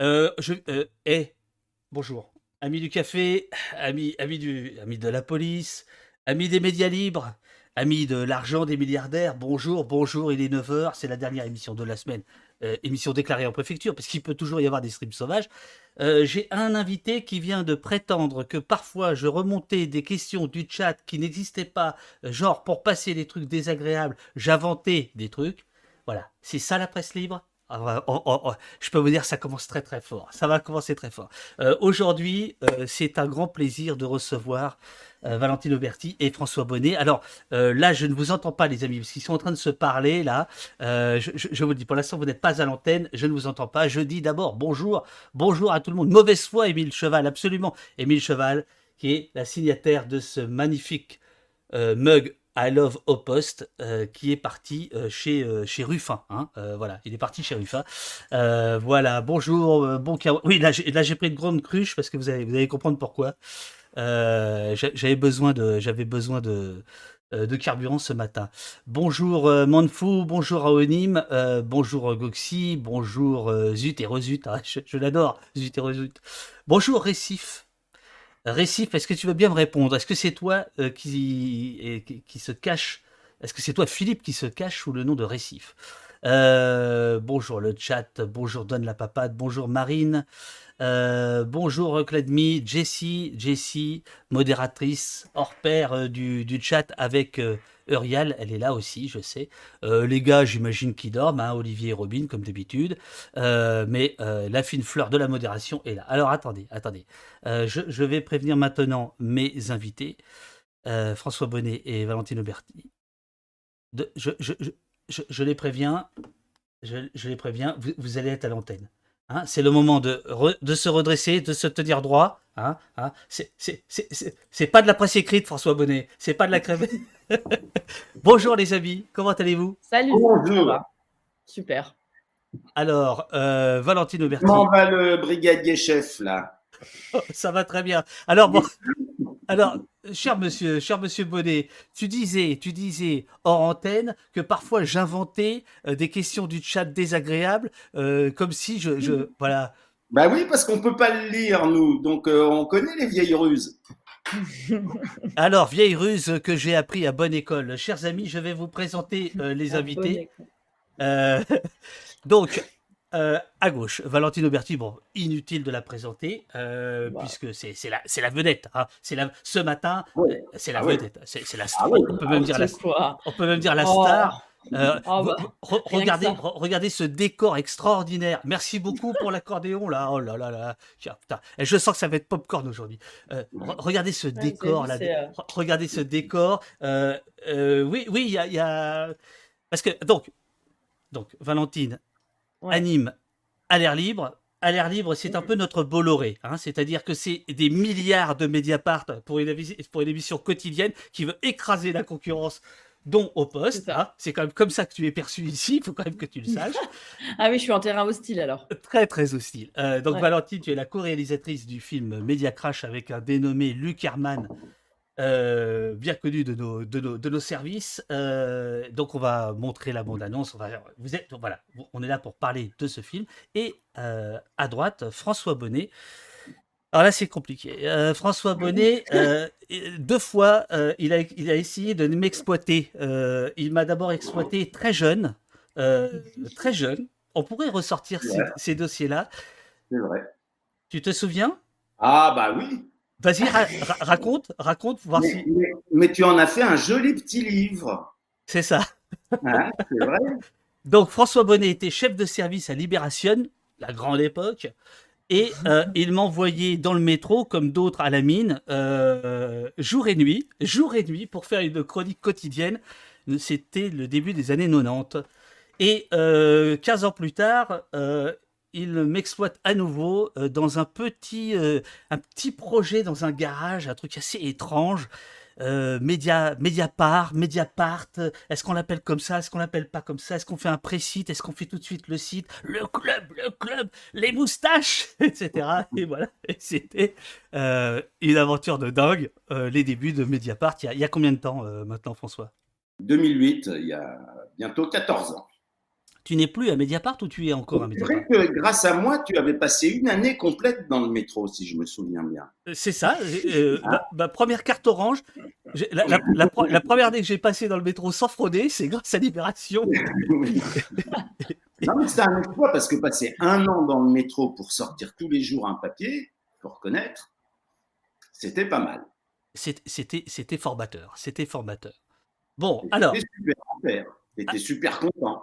Euh, je, euh, eh, bonjour. Amis du café, amis, amis, du, amis de la police, amis des médias libres, amis de l'argent des milliardaires, bonjour, bonjour, il est 9h, c'est la dernière émission de la semaine. Euh, émission déclarée en préfecture, parce qu'il peut toujours y avoir des streams sauvages. Euh, J'ai un invité qui vient de prétendre que parfois je remontais des questions du chat qui n'existaient pas, genre pour passer des trucs désagréables, j'inventais des trucs. Voilà, c'est ça la presse libre? Ah, oh, oh, oh. Je peux vous dire, ça commence très très fort. Ça va commencer très fort. Euh, Aujourd'hui, euh, c'est un grand plaisir de recevoir euh, Valentine Auberti et François Bonnet. Alors euh, là, je ne vous entends pas, les amis, parce qu'ils sont en train de se parler là. Je, vous dis, pour l'instant, vous n'êtes pas à l'antenne. Je ne vous entends pas. Je dis d'abord bonjour, bonjour à tout le monde. Mauvaise foi, Émile Cheval, absolument. Émile Cheval, qui est la signataire de ce magnifique mug I Love Au Post, euh, qui est parti euh, chez, euh, chez Ruffin. Hein, euh, voilà, il est parti chez Ruffin. Euh, voilà, bonjour, bon Oui, là j'ai pris une grande cruche parce que vous allez, vous allez comprendre pourquoi. j'avais besoin de, j'avais besoin de, de carburant ce matin. Bonjour Manfou, bonjour Aonim, bonjour Goxy, bonjour Zut et Rezut, je, je l'adore, Zut et Rezut. Bonjour Récif. Récif, est-ce que tu veux bien me répondre? Est-ce que c'est toi euh, qui, qui, qui, se cache Est-ce que c'est toi, Philippe, qui se cache sous le nom de Récif? Euh, Bonjour le chat, bonjour Donne la Papade, bonjour Marine, euh, bonjour Cladmi, Jessie, Jessie, modératrice hors pair euh, du, du, chat avec Eurial, elle est là aussi, je sais. Euh, les gars, j'imagine qu'ils dorment, hein, Olivier et Robin, comme d'habitude. Euh, mais euh, la fine fleur de la modération est là. Alors attendez, attendez. Je, vais prévenir maintenant mes invités, François Bonnet et Valentine Auberti. Je, les préviens, je, les préviens, vous allez être à l'antenne. Hein, c'est le moment de, re, de, se redresser, de se tenir droit. Hein, hein. C'est pas de la presse écrite, François Bonnet. C'est pas de la crème. Bonjour les amis, comment allez-vous? Salut. Bonjour. Super. Alors, euh, Valentine Auberti. Comment va le brigadier chef là? Ça va très bien. Alors bon, alors cher monsieur, cher monsieur Bonnet, tu disais, tu disais hors antenne que parfois j'inventais euh, des questions du chat désagréables, euh, comme si je, je voilà. Bah oui, parce qu'on peut pas le lire nous, donc euh, on connaît les vieilles ruses. Alors, vieille ruse que j'ai appris à bonne école. Chers amis, je vais vous présenter euh, les invités. Euh, donc, euh, à gauche, Valentine Auberti, bon, inutile de la présenter, wow. puisque c'est la, la vedette. Hein. La, ce matin, ouais. c'est la ah vedette. C'est la star. Ah on, peut même ah, dire la, on peut même dire la star. Oh. Euh, oh, bah, re regardez, re regardez ce décor extraordinaire. Merci beaucoup pour l'accordéon là. Oh là là là. Tiens, putain. Je sens que ça va être popcorn aujourd'hui. Euh, re regardez ce décor là. Euh... Regardez ce décor. Euh, oui, oui, il y a, y a, parce que donc, donc Valentine ouais. anime à l'air libre. À l'air libre, c'est un peu notre Bolloré, hein, c'est-à-dire que c'est des milliards de Mediapart pour une, pour une émission quotidienne qui veut écraser la concurrence dont au poste. C'est hein. quand même comme ça que tu es perçu ici, il faut quand même que tu le saches. ah oui, je suis en terrain hostile alors. Très très hostile. Euh, donc ouais. Valentine, tu es la co-réalisatrice du film Media Crash avec un dénommé Luc Herman, euh, bien connu de nos, de nos, de nos services. Euh, donc on va montrer la bande-annonce. Vous êtes, voilà, on est là pour parler de ce film. Et euh, à droite, François Bonnet. Alors là, c'est compliqué. François Bonnet, deux fois, il, a, il a essayé de m'exploiter. Il m'a d'abord exploité très jeune, très jeune. On pourrait ressortir ces, ces dossiers-là. C'est vrai. Tu te souviens? Ah bah oui. Vas-y, ra ra raconte, raconte, voir mais, si. Mais, mais, tu en as fait un joli petit livre. C'est ça. Hein, c'est vrai. Donc François Bonnet était chef de service à Libération, la grande époque. Et euh, il m'envoyait dans le métro, comme d'autres à la mine, euh, jour et nuit, jour et nuit, pour faire une chronique quotidienne. C'était le début des années 90. Et euh, 15 ans plus tard, euh, il m'exploite à nouveau euh, dans un petit, un petit projet dans un garage, un truc assez étrange. Euh, Média, Mediapart, Mediapart, est-ce qu'on l'appelle comme ça, est-ce qu'on l'appelle pas comme ça, est-ce qu'on fait un pré-site, est-ce qu'on fait tout de suite le site, le club, le club, les moustaches, etc. Et voilà, c'était euh, une aventure de dingue, euh, les débuts de Mediapart, il y a, combien de temps euh, maintenant François? 2008, il y a bientôt 14 ans. Tu n'es plus à Mediapart ou tu es encore à C'est Mediapart vrai que grâce à moi, tu avais passé une année complète dans le métro, si je me souviens bien. Euh, C'est ça. euh, ma, ma première carte orange, la, la- la pro- la première année que j'ai passé dans le métro sans frauder, c'est grâce à Libération. non, mais c'était un exploit parce que passer un an dans le métro pour sortir tous les jours un papier, faut reconnaître, c'était pas mal. C'est- C'était c'était formateur. C'était formateur. Bon, alors, C'était super super content.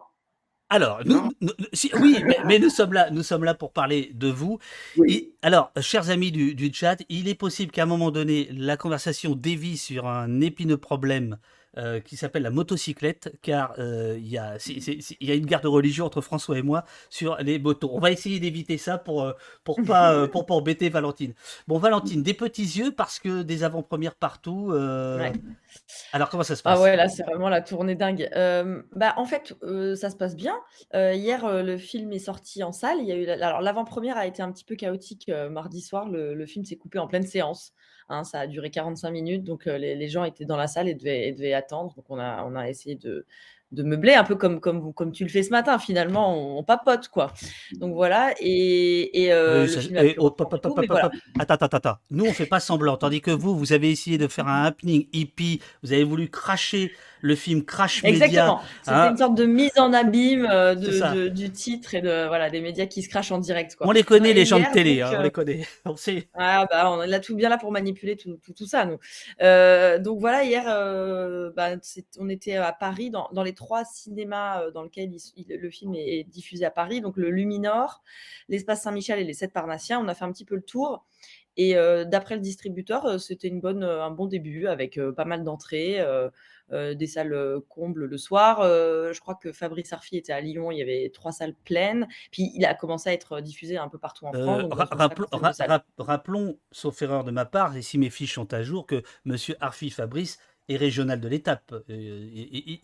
Alors, nous, si- oui, mais, mais nous sommes là, nous sommes là pour parler de vous. Oui. Et, alors, chers amis du, du chat, il est possible qu'à un moment donné, la conversation dévie sur un épineux problème euh, qui s'appelle la motocyclette, car euh, il y, c'est- il y a une guerre de religion entre François et moi sur les motos. On va essayer d'éviter ça pour euh, pour pas euh, pour pas embêter Valentine. Bon, Valentine, des petits yeux parce que des avant-premières partout. euh, Ouais. Alors, comment ça se passe? Ah ouais, là, c'est vraiment la tournée dingue. Euh, bah, en fait, euh, ça se passe bien. Euh, hier, euh, le film est sorti en salle. Il y a eu la- alors l'avant-première a été un petit peu chaotique euh, mardi soir. Le, le film s'est coupé en pleine séance. Hein, ça a duré 45 minutes, donc euh, les, les gens étaient dans la salle et devaient, et devaient attendre. Donc on a, on a essayé de, de meubler un peu comme, comme, comme tu le fais ce matin. Finalement, on, on papote quoi. Donc voilà. Et, et, euh, Oui, le ça- film a et- pu oh, reprendre pop, tout, pop, mais pop, voilà. pop. Attends, attends, attends. Nous, on fait pas semblant. Tandis que vous, vous avez essayé de faire un happening hippie. Vous avez voulu cracher le film Crash Media. Exactement. C'était hein. une sorte de mise en abîme euh, de, de- du titre et de voilà des médias qui se crachent en direct. Quoi. On les connaît, les gens de télé. donc, hein, on euh, les connaît. On sait. Ah bah on est là tout bien là pour manipuler tout, tout, tout ça nous. Euh, donc voilà hier euh, bah, on était à Paris dans, dans les trois cinémas dans lesquels il- il- le film est, est diffusé à Paris donc le Luminor, l'espace Saint-Michel et les Sept Parnassiens. On a fait un petit peu le tour et euh, d'après le distributeur c'était une bonne un bon début avec pas mal d'entrées. Euh, des salles euh, combles le soir. Euh, je crois que Fabrice Arfi était à Lyon, il y avait trois salles pleines. Puis il a commencé à être diffusé un peu partout en France. Ra- rappelons, ra- sauf erreur de ma part, et si mes fiches sont à jour, que Monsieur Arfi Fabrice est régional de l'étape.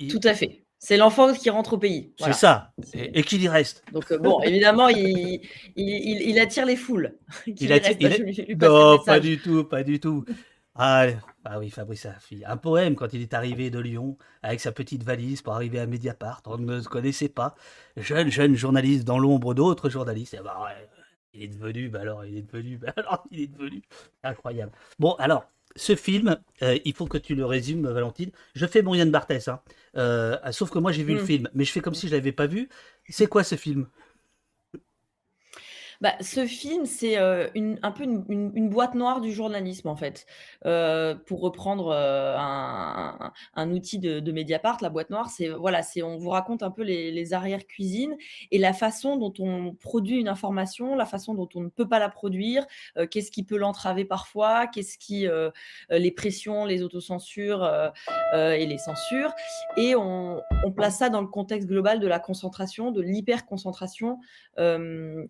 Tout à fait. C'est l'enfant qui rentre au pays. C'est ça. Et, et qu'il y reste? Donc euh, bon, évidemment, il, il, il- il attire les foules. Il attire- reste. a- lui- lui Non, pas du tout, pas du tout. Ah, ah oui, Fabrice. Un poème quand il est arrivé de Lyon avec sa petite valise pour arriver à Mediapart. On ne se connaissait pas. Jeune, jeune journaliste dans l'ombre d'autres journalistes. Et bah, ouais, il est devenu, bah alors, il est devenu, bah alors, il est devenu. Incroyable. Bon, alors, ce film, euh, il faut que tu le résumes, Valentine. Je fais mon Yann Barthès, hein. Euh, sauf que moi j'ai vu le Mm. film, mais je fais comme si je l'avais pas vu. C'est quoi ce film? Bah, ce film, c'est euh, un peu une, boîte noire du journalisme, en fait. Euh, pour reprendre euh, un, outil de, Mediapart, la boîte noire, c'est voilà, on vous raconte un peu les, les arrières-cuisines et la façon dont on produit une information, la façon dont on ne peut pas la produire, qu'est-ce qui peut l'entraver parfois, qu'est-ce qui les pressions, les autocensures et les censures. Et on, on place ça dans le contexte global de la concentration, de l'hyper-concentration euh,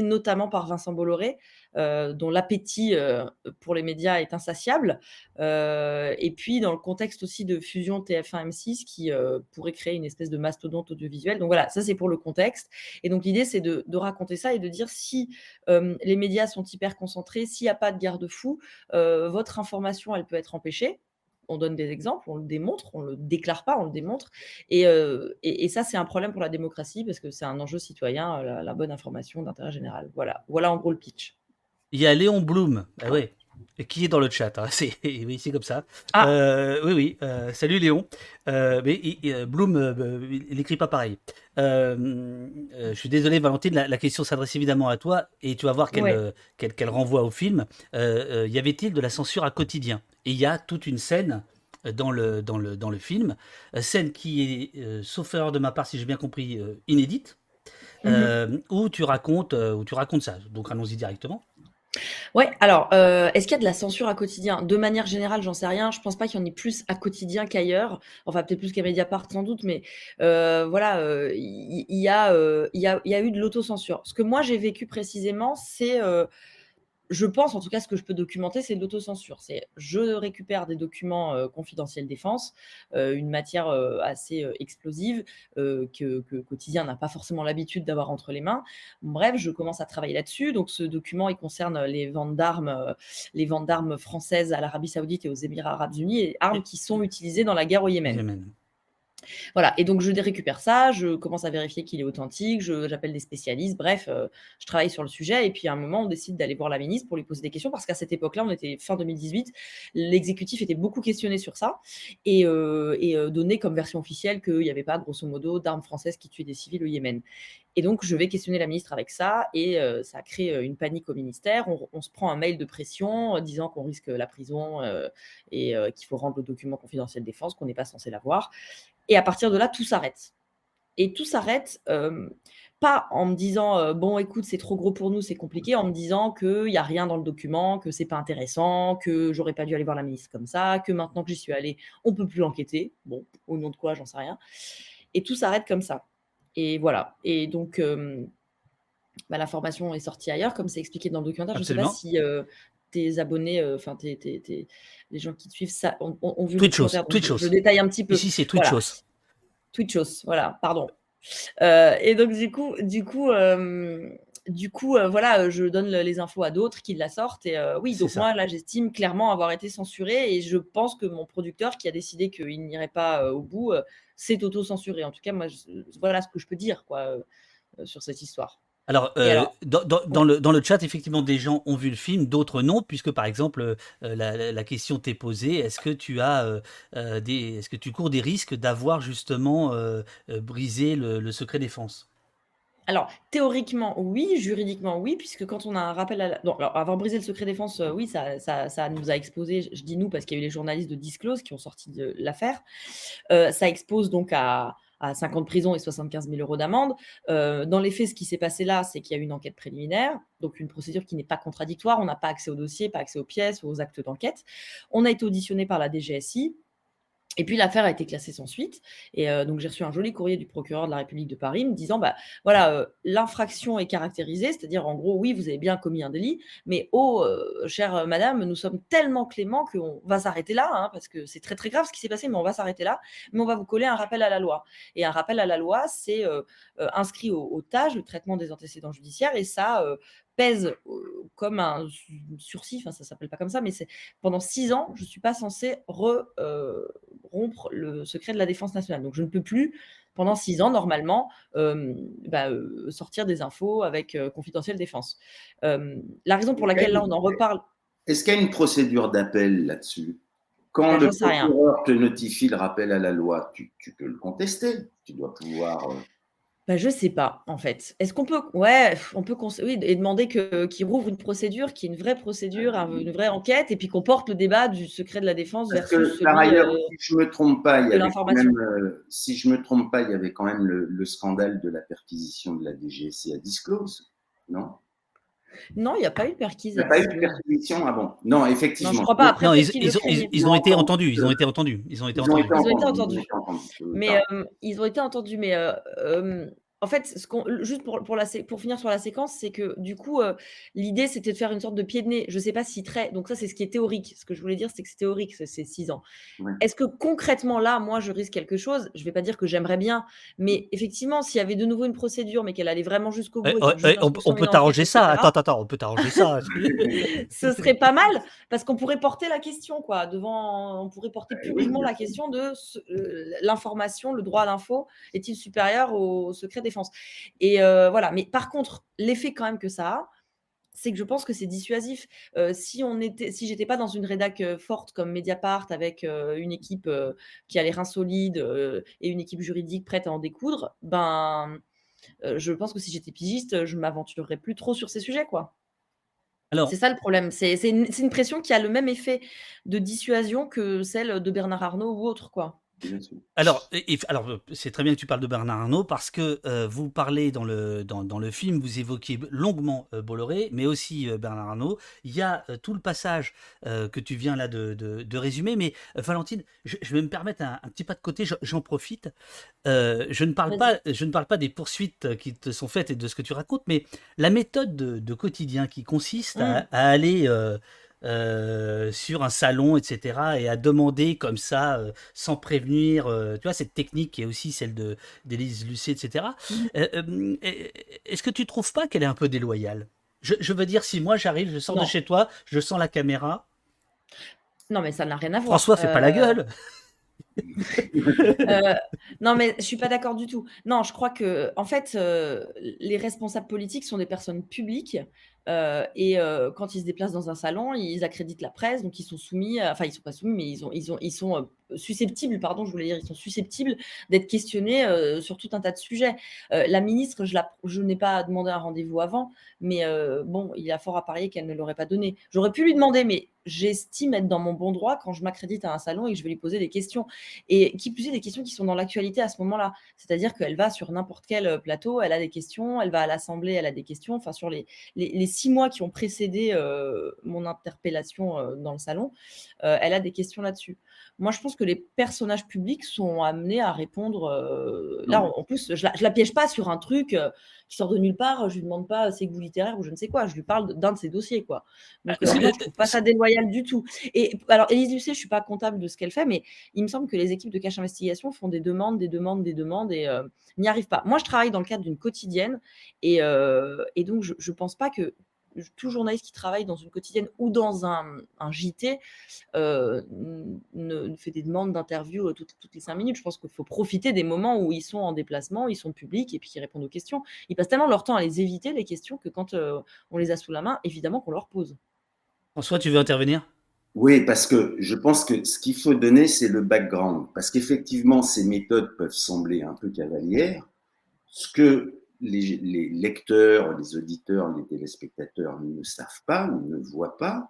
notamment par Vincent Bolloré, euh, dont l'appétit euh, pour les médias est insatiable, euh, et puis dans le contexte aussi de fusion TF1-M6 qui pourrait créer une espèce de mastodonte audiovisuel. Donc voilà, ça c'est pour le contexte. Et donc l'idée c'est de, raconter ça et de dire si les médias sont hyper concentrés, s'il n'y a pas de garde-fou, votre information elle peut être empêchée. On donne des exemples, on le démontre, on le déclare pas, on le démontre. Et, euh, et, et ça, c'est un problème pour la démocratie parce que c'est un enjeu citoyen, euh, la, la bonne information d'intérêt général. Voilà, voilà en gros le pitch. Il y a Léon Blum, ah ouais, et qui est dans le chat. hein, C'est oui, c'est comme ça. Ah. Euh, oui, oui. euh, salut Léon. Euh, mais il- euh, Blum, euh, il n'écrit pas pareil. Je suis désolé, Valentine. La, la question s'adresse évidemment à toi, et tu vas voir qu'elle Ouais. renvoie au film. Y avait-il de la censure à quotidien? Et il y a toute une scène dans le dans le dans le film, scène qui est, sauf erreur de ma part, si j'ai bien compris, inédite. Mhm. où tu racontes où tu racontes ça. Donc allons-y directement. Ouais, alors, euh, est-ce qu'il y a de la censure à quotidien? De manière générale, j'en sais rien. Je pense pas qu'il y en ait plus à quotidien qu'ailleurs. Enfin, peut-être plus qu'à Mediapart, sans doute, mais euh, voilà, euh, il y, a, euh, y, a, il y a eu de l'autocensure. Ce que moi j'ai vécu précisément, c'est, je pense, en tout cas, ce que je peux documenter, c'est de l'autocensure. C'est je récupère des documents euh, confidentiels défense, euh, une matière euh, assez euh, explosive que, que Quotidien n'a pas forcément l'habitude d'avoir entre les mains. Bref, je commence à travailler là-dessus. Donc, ce document, il concerne les ventes d'armes, les ventes d'armes françaises à l'Arabie Saoudite et aux Émirats Arabes Unis, et armes qui sont utilisées dans la guerre au Yémen. Yémen. Voilà, et donc je récupère ça, je commence à vérifier qu'il est authentique, j'appelle des spécialistes, bref, euh, je travaille sur le sujet. Et puis à un moment, on décide d'aller voir la ministre pour lui poser des questions, parce qu'à cette époque-là, on était fin 2018, l'exécutif était beaucoup questionné sur ça et, euh, et euh, donné comme version officielle qu'il n'y avait pas, grosso modo, d'armes françaises qui tuaient des civils au Yémen. Et donc, je vais questionner la ministre avec ça, et ça crée une panique au ministère. On, se prend un mail de pression disant qu'on risque la prison et qu'il faut rendre le document confidentiel défense, qu'on n'est pas censé l'avoir. Et à partir de là, tout s'arrête. Et tout s'arrête, pas en me disant bon, écoute, c'est trop gros pour nous, c'est compliqué, en me disant qu'il n'y a rien dans le document, que c'est pas intéressant, que j'aurais pas dû aller voir la ministre comme ça, que maintenant que j'y suis allée, on peut plus enquêter. Bon, au nom de quoi, j'en sais rien. Et tout s'arrête comme ça. Et voilà. Et donc, bah, l'information est sortie ailleurs, comme c'est expliqué dans le documentaire. Je ne sais pas si tes abonnés, enfin, les gens qui te suivent, ça, ont, vu le Twitch Je, détaille un petit peu. Ici, c'est Twitch voilà. Twitchos, voilà, pardon. et donc, du coup, du coup, du coup, voilà, je donne les infos à d'autres qui la sortent. Et oui, donc moi, là, j'estime clairement avoir été censuré. Et je pense que mon producteur, qui a décidé qu'il n'irait pas au bout, s'est auto-censuré. En tout cas, moi, voilà ce que je peux dire quoi, sur cette histoire. Alors, euh, dans, le, dans, le, chat, effectivement, des gens ont vu le film, d'autres non, puisque par exemple, euh, la, question t'est posée est-ce que tu as euh, des, est-ce que tu cours des risques d'avoir justement brisé le, secret défense? Alors, théoriquement, oui, juridiquement, oui, puisque quand on a un rappel à la... alors, avoir brisé le secret défense, oui, ça, ça, ça, nous a exposé, je dis nous parce qu'il y a eu les journalistes de Disclose qui ont sorti de l'affaire, ça expose donc à, à 50 prisons et 75 000 euros d'amende. Euh, dans les faits, ce qui s'est passé là, c'est qu'il y a eu une enquête préliminaire, donc une procédure qui n'est pas contradictoire. On n'a pas accès au dossier, pas accès aux pièces, aux actes d'enquête. On a été auditionné par la DGSI. Et puis l'affaire a été classée sans suite. Et euh, donc j'ai reçu un joli courrier du procureur de la République de Paris me disant bah voilà euh, l'infraction est caractérisée, c'est-à-dire en gros oui vous avez bien commis un délit, mais oh euh, chère madame nous sommes tellement cléments qu'on va s'arrêter là hein, parce que c'est très très grave ce qui s'est passé, mais on va s'arrêter là, mais on va vous coller un rappel à la loi. Et un rappel à la loi c'est inscrit au, au, le traitement des antécédents judiciaires, et ça pèse comme un sursis, enfin ça s'appelle pas comme ça, mais c'est pendant six ans, je suis pas censée rompre le secret de la défense nationale. Donc je ne peux plus pendant six ans normalement bah, sortir des infos avec confidentiel défense. la raison pour laquelle là on en reparle. Est-ce qu'il y a une procédure d'appel là-dessus? Quand bah, le procureur te notifie le rappel à la loi, tu, tu peux le contester? Tu dois pouvoir. Bah, je sais pas, en fait. Est-ce qu'on peut, ouais, on peut, oui, et demander que qu'il rouvre une procédure, qui est une vraie procédure, une vraie enquête, et puis qu'on porte le débat du secret de la défense Parce que, par ailleurs, euh, si je me trompe pas, il y avait quand même, euh, si je me trompe pas, il y avait quand même le, scandale de la perquisition de la DGSC à Disclose, non? Non, il n'y a pas eu de perquisition. Il n'y a pas eu de perquisition ah bon Non, effectivement. Non, je crois pas. Après, non, ils, ils, ont été entendus. Ils ont été entendus. Ils ont été entendus. Ils ont été entendus. Mais euh, ils ont été entendus. Mais en fait, ce juste pour, pour, la, pour finir sur la séquence, c'est que du coup, euh, l'idée, c'était de faire une sorte de pied de nez. Je ne sais pas si très. Donc, ça, c'est ce qui est théorique. Ce que je voulais dire, c'est que c'est théorique, c'est six ans. Est-ce que concrètement, là, moi, je risque quelque chose? Je ne vais pas dire que j'aimerais bien, mais effectivement, s'il y avait de nouveau une procédure, mais qu'elle allait vraiment jusqu'au bout. on, peut t'arranger ça. Attends, attends, on peut t'arranger ça. Ce serait pas mal, parce qu'on pourrait porter la question, quoi. Devant, on pourrait porter publiquement la question de euh, l'information, le droit à l'info est-il supérieur au secret des et euh, voilà. Mais par contre, l'effet quand même que ça a, c'est que je pense que c'est dissuasif. Euh, si on était, si j'étais pas dans une rédac euh, forte comme Mediapart avec une équipe qui a les reins solides et une équipe juridique prête à en découdre, ben, je pense que si j'étais pigiste, je m'aventurerais plus trop sur ces sujets, quoi. Alors, c'est ça le problème. C'est une, une, pression qui a le même effet de dissuasion que celle de Bernard Arnault ou autre, quoi. Alors, alors c'est très bien que tu parles de Bernard Arnault parce que euh, vous parlez dans le, dans, le film, vous évoquez longuement euh, Bolloré, mais aussi euh, Bernard Arnault. Il y a tout le passage que tu viens là de, de, résumer. Mais Valentine, je, vais me permettre un, petit pas de côté, j'en profite. je, ne parle pas, je ne parle pas des poursuites qui te sont faites et de ce que tu racontes, mais la méthode de, quotidien qui consiste à, mmh. à, aller euh, sur un salon, etc., et à demander comme ça, euh, sans prévenir, euh, tu vois, cette technique qui est aussi celle de d'Élise Lucet, etc. Mm. Est-ce que tu trouves pas qu'elle est un peu déloyale? Je, veux dire, si moi j'arrive, je sors de chez toi, je sens la caméra. Non, mais ça n'a rien à voir. François, fais pas la gueule. Euh, non, mais je suis pas d'accord du tout. Non, je crois que, en fait, euh, les responsables politiques sont des personnes publiques euh, et quand ils se déplacent dans un salon, ils accréditent la presse, donc ils sont soumis, enfin ils sont pas soumis, mais ils, ont, ils, ont, ils sont susceptibles, pardon, je voulais dire, ils sont susceptibles d'être questionnés sur tout un tas de sujets. la ministre, je, n'ai pas demandé un rendez-vous avant, mais bon, il a fort à parier qu'elle ne l'aurait pas donné. J'aurais pu lui demander, mais j'estime être dans mon bon droit quand je m'accrédite à un salon et que je vais lui poser des questions. Et qui plus est, des questions qui sont dans l'actualité à ce moment-là. C'est-à-dire qu'elle va sur n'importe quel plateau, elle a des questions, elle va à l'Assemblée, elle a des questions. Enfin, sur les, six mois qui ont précédé mon interpellation dans le salon, elle a des questions là-dessus. Moi, je pense que les personnages publics sont amenés à répondre. Euh, là, en, plus, je la, la piège pas sur un truc euh, qui sort de nulle part. Je lui demande pas ses goûts littéraires ou je ne sais quoi. Je lui parle d'un de ses dossiers, quoi. Donc, ah, euh, je trouve pas ça déloyal du tout. Et alors, Élise Lucet, je suis pas comptable de ce qu'elle fait, mais il me semble que les équipes de cache investigation font des demandes, des demandes, des demandes et n'y arrivent pas. Moi, je travaille dans le cadre d'une quotidienne et, et donc je, ne pense pas que tout journaliste qui travaille dans une quotidienne ou dans un, JT euh, ne, fait des demandes d'interview euh, toutes, les cinq minutes. Je pense qu'il faut profiter des moments où ils sont en déplacement, ils sont publics et puis ils répondent aux questions. Ils passent tellement leur temps à les éviter, les questions, que quand euh, on les a sous la main, évidemment qu'on leur pose. François, tu veux intervenir? Oui, parce que je pense que ce qu'il faut donner, c'est le background. Parce qu'effectivement, ces méthodes peuvent sembler un peu cavalières. Ce que les, lecteurs, les auditeurs, les téléspectateurs ne savent pas ou ne voient pas,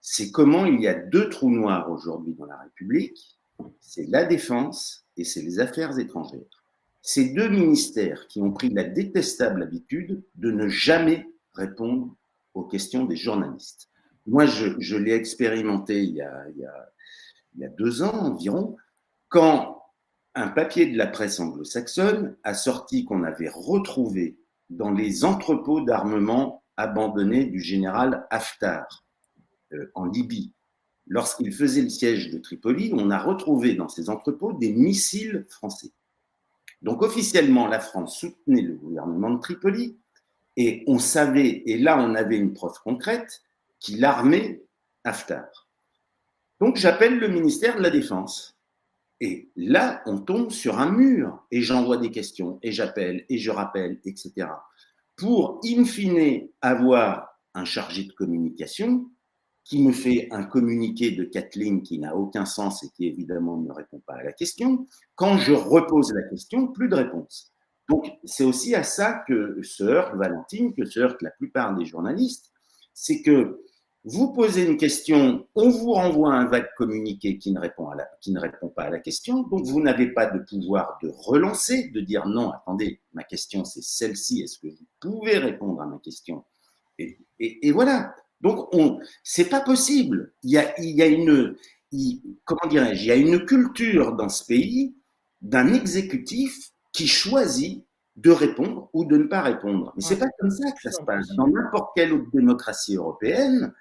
c'est comment il y a deux trous noirs aujourd'hui dans la République, c'est la défense et c'est les affaires étrangères. Ces deux ministères qui ont pris la détestable habitude de ne jamais répondre aux questions des journalistes. Moi, je, l'ai expérimenté il y, a, deux ans environ, quand un papier de la presse anglo-saxonne a sorti qu'on avait retrouvé dans les entrepôts d'armement abandonnés du général Haftar euh, en Libye. Lorsqu'il faisait le siège de Tripoli, on a retrouvé dans ces entrepôts des missiles français. Donc officiellement, la France soutenait le gouvernement de Tripoli et on savait, et là on avait une preuve concrète, qu'il armait Haftar. Donc j'appelle le ministère de la Défense et là, on tombe sur un mur et j'envoie des questions et j'appelle et je rappelle, etc. Pour, in fine, avoir un chargé de communication qui me fait un communiqué de Kathleen qui n'a aucun sens et qui évidemment ne répond pas à la question. Quand je repose la question, plus de réponse. Donc, c'est aussi à ça que se heurte Valentine, que se heurte la plupart des journalistes, c'est que vous posez une question, on vous renvoie un vague communiqué qui ne répond, pas à la question, donc vous n'avez pas de pouvoir de relancer, de dire non, attendez, ma question c'est celle-ci, est-ce que vous pouvez répondre à ma question? Et, voilà. Donc, on, c'est pas possible. Il y a une, comment dirais-je, il y a une culture dans ce pays d'un exécutif qui choisit de répondre ou de ne pas répondre. Mais c'est pas comme ça que ça se passe. Dans n'importe quelle autre démocratie européenne,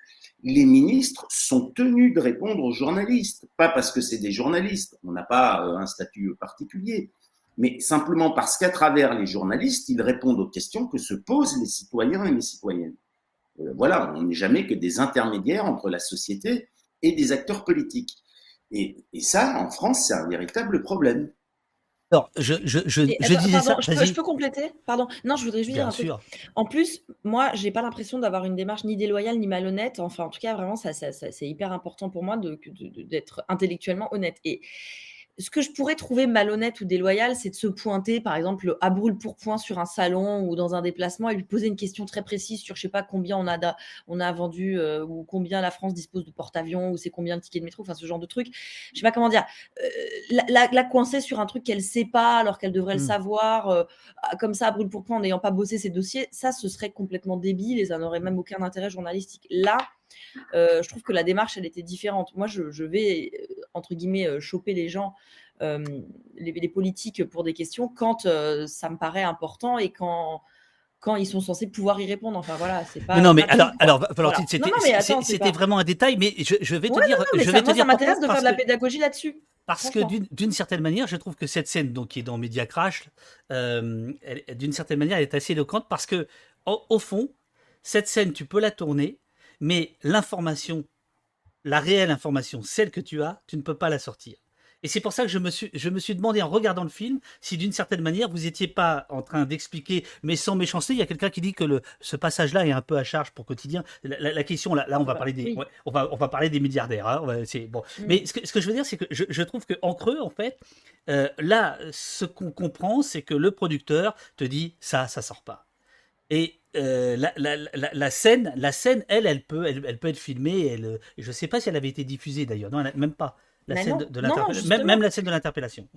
les ministres sont tenus de répondre aux journalistes. Pas parce que c'est des journalistes, on n'a pas euh, un statut particulier, mais simplement parce qu'à travers les journalistes, ils répondent aux questions que se posent les citoyens et les citoyennes. Euh, voilà, on n'est jamais que des intermédiaires entre la société et des acteurs politiques. Et, et ça, en France, c'est un véritable problème. Alors, je, je, je, je disais ça. Je peux, je peux, compléter? Pardon. Non, je voudrais juste dire un truc. En plus, moi, j'ai pas l'impression d'avoir une démarche ni déloyale ni malhonnête. Enfin, en tout cas, vraiment, ça, ça, ça c'est hyper important pour moi d'être de, d'être intellectuellement honnête. Et ce que je pourrais trouver malhonnête ou déloyal, c'est de se pointer, par exemple, à brûle pour point sur un salon ou dans un déplacement et lui poser une question très précise sur, je sais pas, combien on a, on a vendu euh, ou combien la France dispose de porte-avions ou c'est combien de tickets de métro, enfin ce genre de truc. Je sais pas comment dire. Euh, la, coincer sur un truc qu'elle sait pas alors qu'elle devrait le mmh. savoir, euh, comme ça, à brûle pour point, en n'ayant pas bossé ses dossiers, ça, ce serait complètement débile et ça n'aurait même aucun intérêt journalistique. Là, euh, je trouve que la démarche, elle était différente. Moi, je, vais, euh, entre guillemets, euh, choper les gens, les, politiques pour des questions quand ça me paraît important et quand quand ils sont censés pouvoir y répondre. Enfin voilà, c'est pas. non, mais alors, alors Valentine, c'était vraiment un détail, mais je, vais te dire. je vais te dire ça m'intéresse de faire de la pédagogie là-dessus. Parce que d'une certaine manière, je trouve que cette scène, donc qui est dans Media Crash, d'une certaine manière, elle est assez éloquente parce que au, fond, cette scène, tu peux la tourner mais l'information, la réelle information, celle que tu as, tu ne peux pas la sortir. Et c'est pour ça que je me, suis, je me suis demandé en regardant le film si d'une certaine manière vous n'étiez pas en train d'expliquer, mais sans méchanceté. Il y a quelqu'un qui dit que le, ce passage-là est un peu à charge pour quotidien. La, question, là, là, on va parler des, on va, on va parler des milliardaires. Hein, c'est bon. Mm. Mais ce que, ce que, je veux dire, c'est que je, je, trouve que en creux, en fait, euh, là, ce qu'on comprend, c'est que le producteur te dit ça, ça sort pas. Et euh, la, la, la, scène, la scène, elle, elle peut, elle, elle peut être filmée. Elle, je ne sais pas si elle avait été diffusée d'ailleurs. Non, même pas. La scène de, même, même, la scène de l'interpellation.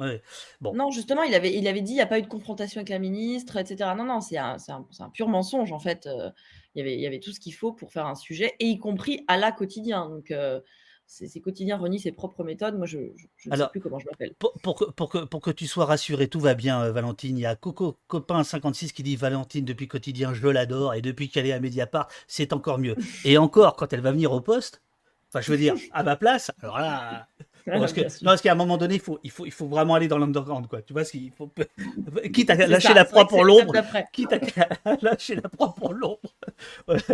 Bon. Non, justement, il avait, il avait dit il n'y a pas eu de confrontation avec la ministre, etc. Non, non, c'est un, un, un, pur mensonge en fait. Euh, il, y avait, il y avait tout ce qu'il faut pour faire un sujet, et y compris à la quotidien. Donc, euh, c'est quotidien renie ses propres méthodes. Moi, je ne sais plus comment je m'appelle. Pour, pour, que, pour, que, pour que tu sois rassuré, tout va bien, euh, Valentine. Il y a Coco Copain56 qui dit Valentine, depuis quotidien, je l'adore, et depuis qu'elle est à Mediapart, c'est encore mieux. et encore, quand elle va venir au poste, enfin, je veux dire, à ma place, alors là, parce que, non, parce qu'à un moment donné, il faut, il faut, il faut vraiment aller dans l'underground, quoi. Tu vois, qu'il faut, quitte à lâcher la proie pour l'ombre, quitte à lâcher la proie pour l'ombre.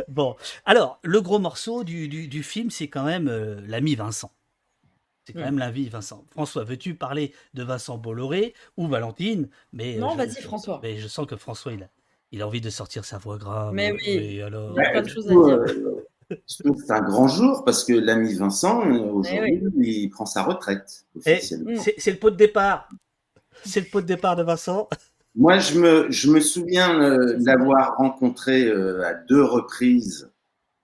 bon, alors, le gros morceau du, du, du film, c'est quand même euh, l'ami Vincent. C'est quand hmm. même l'ami Vincent. François, veux-tu parler de Vincent Bolloré ou Valentine? Mais, Non, vas-y, François. Mais je sens que François, il a, il a envie de sortir sa voix grave. Mais oui, alors... il y a plein de choses à dire. C'est un grand jour parce que l'ami Vincent, euh, aujourd'hui, il prend sa retraite. C'est le pot de départ. C'est le pot de départ de Vincent. Moi, je me, je me souviens euh, l'avoir rencontré euh, à deux reprises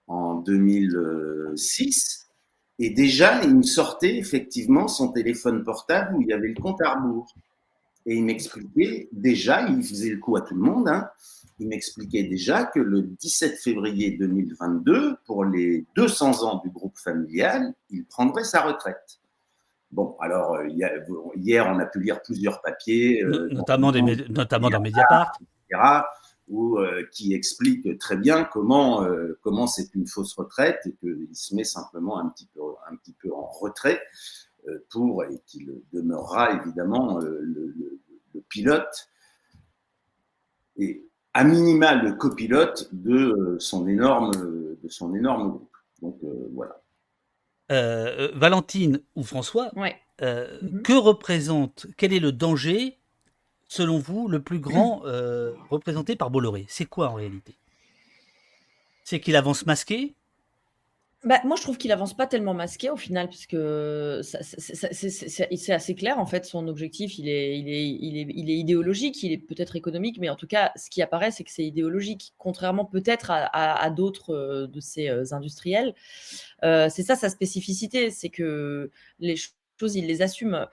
en 2006. Et déjà, il me sortait effectivement son téléphone portable où il y avait le compte à rebours. Et il m'expliquait, déjà, il faisait le coup à tout le monde, hein, il m'expliquait déjà que le 17 février 2022, pour les 200 ans du groupe familial, il prendrait sa retraite. Bon, alors, euh, hier, on a pu lire plusieurs papiers, euh, notamment, des, notamment dans Mediapart, etc., où, euh, qui expliquent très bien comment comment c'est une fausse retraite et qu'il se met simplement un petit peu, un petit peu en retrait pour, et qu'il demeurera évidemment le, le, le pilote. Et à minima le copilote de euh, son énorme, de son énorme groupe. Donc euh, voilà. Euh, Valentine ou François, ouais. Mhm. que représente, quel est le danger, selon vous, le plus grand représenté par Bolloré? C'est quoi en réalité? C'est qu'il avance masqué? Bah, moi, je trouve qu'il avance pas tellement masqué au final, puisque c'est assez clair en fait. Son objectif, il est, il est, il est, il est idéologique, il est peut-être économique, mais en tout cas, ce qui apparaît, c'est que c'est idéologique, contrairement peut-être à, d'autres euh, de ces euh, industriels. Euh, c'est ça sa spécificité, c'est que les choses, il les assume.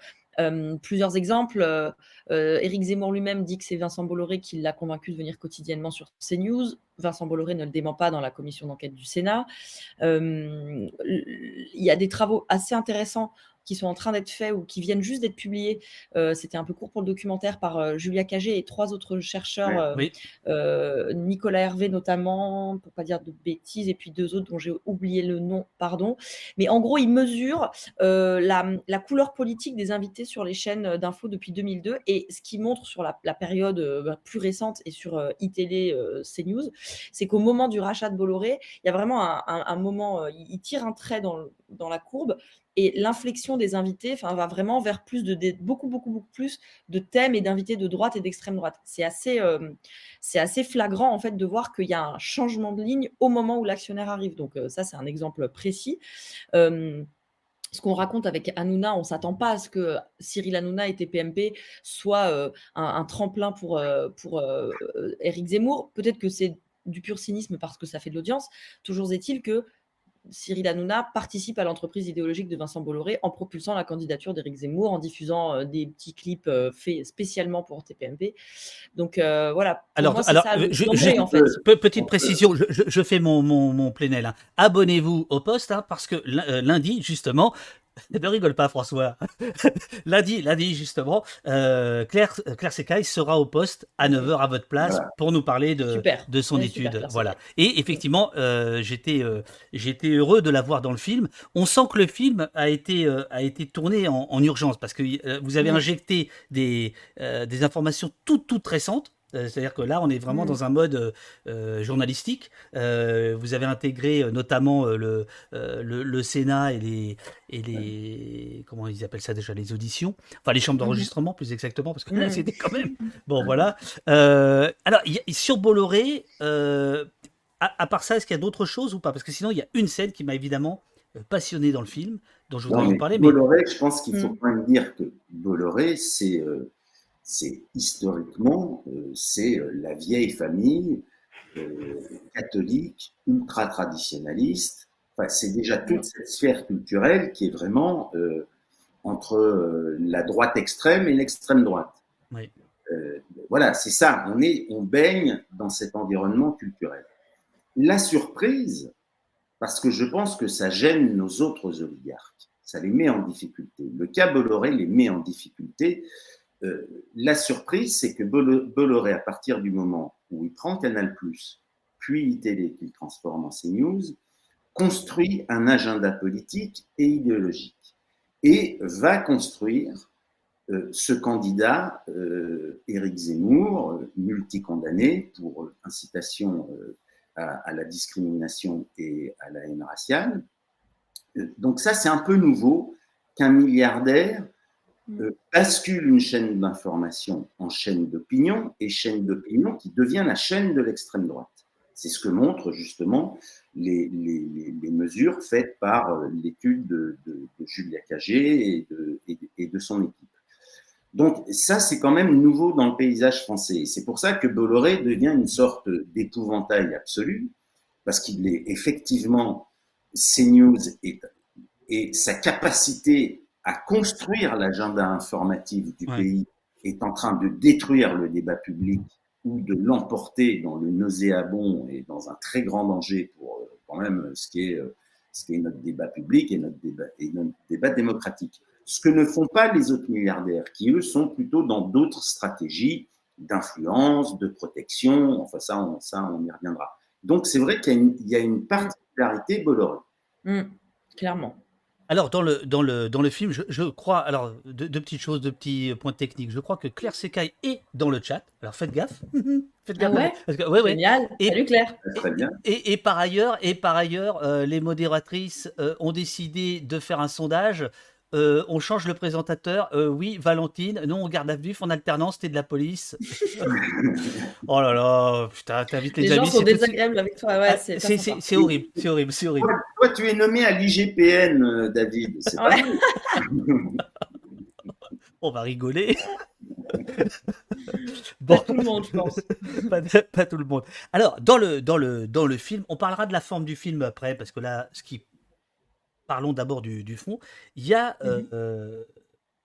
Plusieurs exemples. Éric Zemmour lui-même dit que c'est Vincent Bolloré qui l'a convaincu de venir quotidiennement sur CNews. Vincent Bolloré ne le dément pas dans la commission d'enquête du Sénat. il y a des travaux assez intéressants qui sont en train d'être faits ou qui viennent juste d'être publiés. Euh, c'était un peu court pour le documentaire par euh, Julia Cagé et trois autres chercheurs, euh, Nicolas Hervé notamment, pour pas dire de bêtises, et puis deux autres dont j'ai oublié le nom, pardon. Mais en gros, ils mesurent la, la, couleur politique des invités sur les chaînes d'infos depuis 2002 et ce qui montre sur la, période bah, plus récente et sur iTélé, CNews, c'est qu'au moment du rachat de Bolloré, il y a vraiment un, un moment, il tire un trait dans, dans la courbe et l'inflexion des invités enfin, va vraiment vers plus de, beaucoup, beaucoup, beaucoup plus de thèmes et d'invités de droite et d'extrême droite. C'est assez, euh, c'est assez flagrant en fait de voir qu'il y a un changement de ligne au moment où l'actionnaire arrive. Donc euh, ça, c'est un exemple précis. Euh, ce qu'on raconte avec Hanouna, on ne s'attend pas à ce que Cyril Hanouna et TPMP soient un, tremplin pour, pour Éric Zemmour. Peut-être que c'est du pur cynisme parce que ça fait de l'audience. Toujours est-il que Cyril Hanouna participe à l'entreprise idéologique de Vincent Bolloré en propulsant la candidature d'Éric Zemmour, en diffusant euh, des petits clips euh, faits spécialement pour TPMP. Donc euh, voilà. alors, alors petite précision, je, fais mon, mon, mon plénel. Hein. Abonnez-vous au poste hein, parce que lundi, justement, ne rigole pas, François. lundi, lundi, justement, euh, Claire, Claire Secaille sera au poste à 9h à votre place pour nous parler de, de son étude. voilà. Et effectivement, euh, j'étais, euh, j'étais heureux de la voir dans le film. On sent que le film a été, a été tourné en, urgence parce que vous avez injecté des, des informations toutes, toutes récentes Euh, c'est-à-dire que là, on est vraiment Mmh. dans un mode euh, euh, journalistique. Euh, vous avez intégré euh, notamment euh, le, euh, le, le Sénat et les, et les. Comment ils appellent ça déjà Les auditions. Enfin, les chambres Mmh d'enregistrement, plus exactement, parce que là, Mmh. c'était quand même. Bon, voilà. Euh, alors, y a- sur Bolloré, euh, à, à part ça, est-ce qu'il y a d'autres choses ou pas? Parce que sinon, il y a une scène qui m'a évidemment euh, passionné dans le film, dont je voudrais Non, vous parler. Mais... Bolloré, je pense qu'il faut Mm. quand même dire que Bolloré, c'est euh, c'est historiquement, euh, c'est euh, la vieille famille euh, catholique, ultra traditionnaliste. Enfin, c'est déjà toute cette sphère culturelle qui est vraiment entre la droite extrême et l'extrême droite. Oui. Euh, voilà, c'est ça. On est, on baigne dans cet environnement culturel. La surprise, parce que je pense que ça gêne nos autres oligarques, ça les met en difficulté. Le cas Bolloré les met en difficulté. Euh, la surprise, c'est que Boll- Bolloré, à partir du moment où il prend Canal+, puis ITélé qu'il transforme en CNews, construit un agenda politique et idéologique et va construire euh, ce candidat, euh, Éric Zemmour, euh, multicondamné pour incitation à, la discrimination et à la haine raciale. Donc ça, c'est un peu nouveau qu'un milliardaire euh, bascule une chaîne d'information en chaîne d'opinion et chaîne d'opinion qui devient la chaîne de l'extrême droite. C'est ce que montrent justement les, mesures faites par euh, l'étude de, Julia Cagé et de, et, et de son équipe. Donc ça, c'est quand même nouveau dans le paysage français. C'est pour ça que Bolloré devient une sorte d'épouvantail absolu, parce qu'il est effectivement CNews et, et sa capacité à construire l'agenda informatif du ouais. pays est en train de détruire le débat public ou de l'emporter dans le nauséabond et dans un très grand danger pour euh, quand même ce qui est, ce qui est notre débat public et notre débat, et notre débat démocratique. Ce que ne font pas les autres milliardaires, qui eux sont plutôt dans d'autres stratégies d'influence, de protection, enfin ça, on, ça, on y reviendra. Donc c'est vrai qu'il y, y, a une particularité Bolloré. Mmh, clairement. Alors, dans le, dans le, dans le film, je, je crois, alors, deux, de petites choses, deux petits points techniques. Je crois que Claire Secaille est dans le chat. Alors, faites gaffe. faites gaffe. Ah ouais, parce que, ouais, ouais. Génial. Et, Salut Claire. Très bien. Et, et, par ailleurs, et par ailleurs euh, les modératrices euh, ont décidé de faire un sondage. Euh, on change le présentateur. Euh, oui, Valentine. Non, on garde à vif en alternance. T'es de la police. oh là là, putain, t'invites les, les amis. gens sont désagréables avec toi. Ouais, c'est c'est horrible. C'est horrible. C'est horrible. Toi, toi, tu es nommé à l'IGPN, euh, David. C'est ouais. on va rigoler. bon. Pas tout le monde, je pense. pas, pas, tout le monde. Alors, dans le, dans, le, dans le film, on parlera de la forme du film après, parce que là, ce qui. Parlons d'abord du, du, fond. Il y, a, mm -hmm. euh,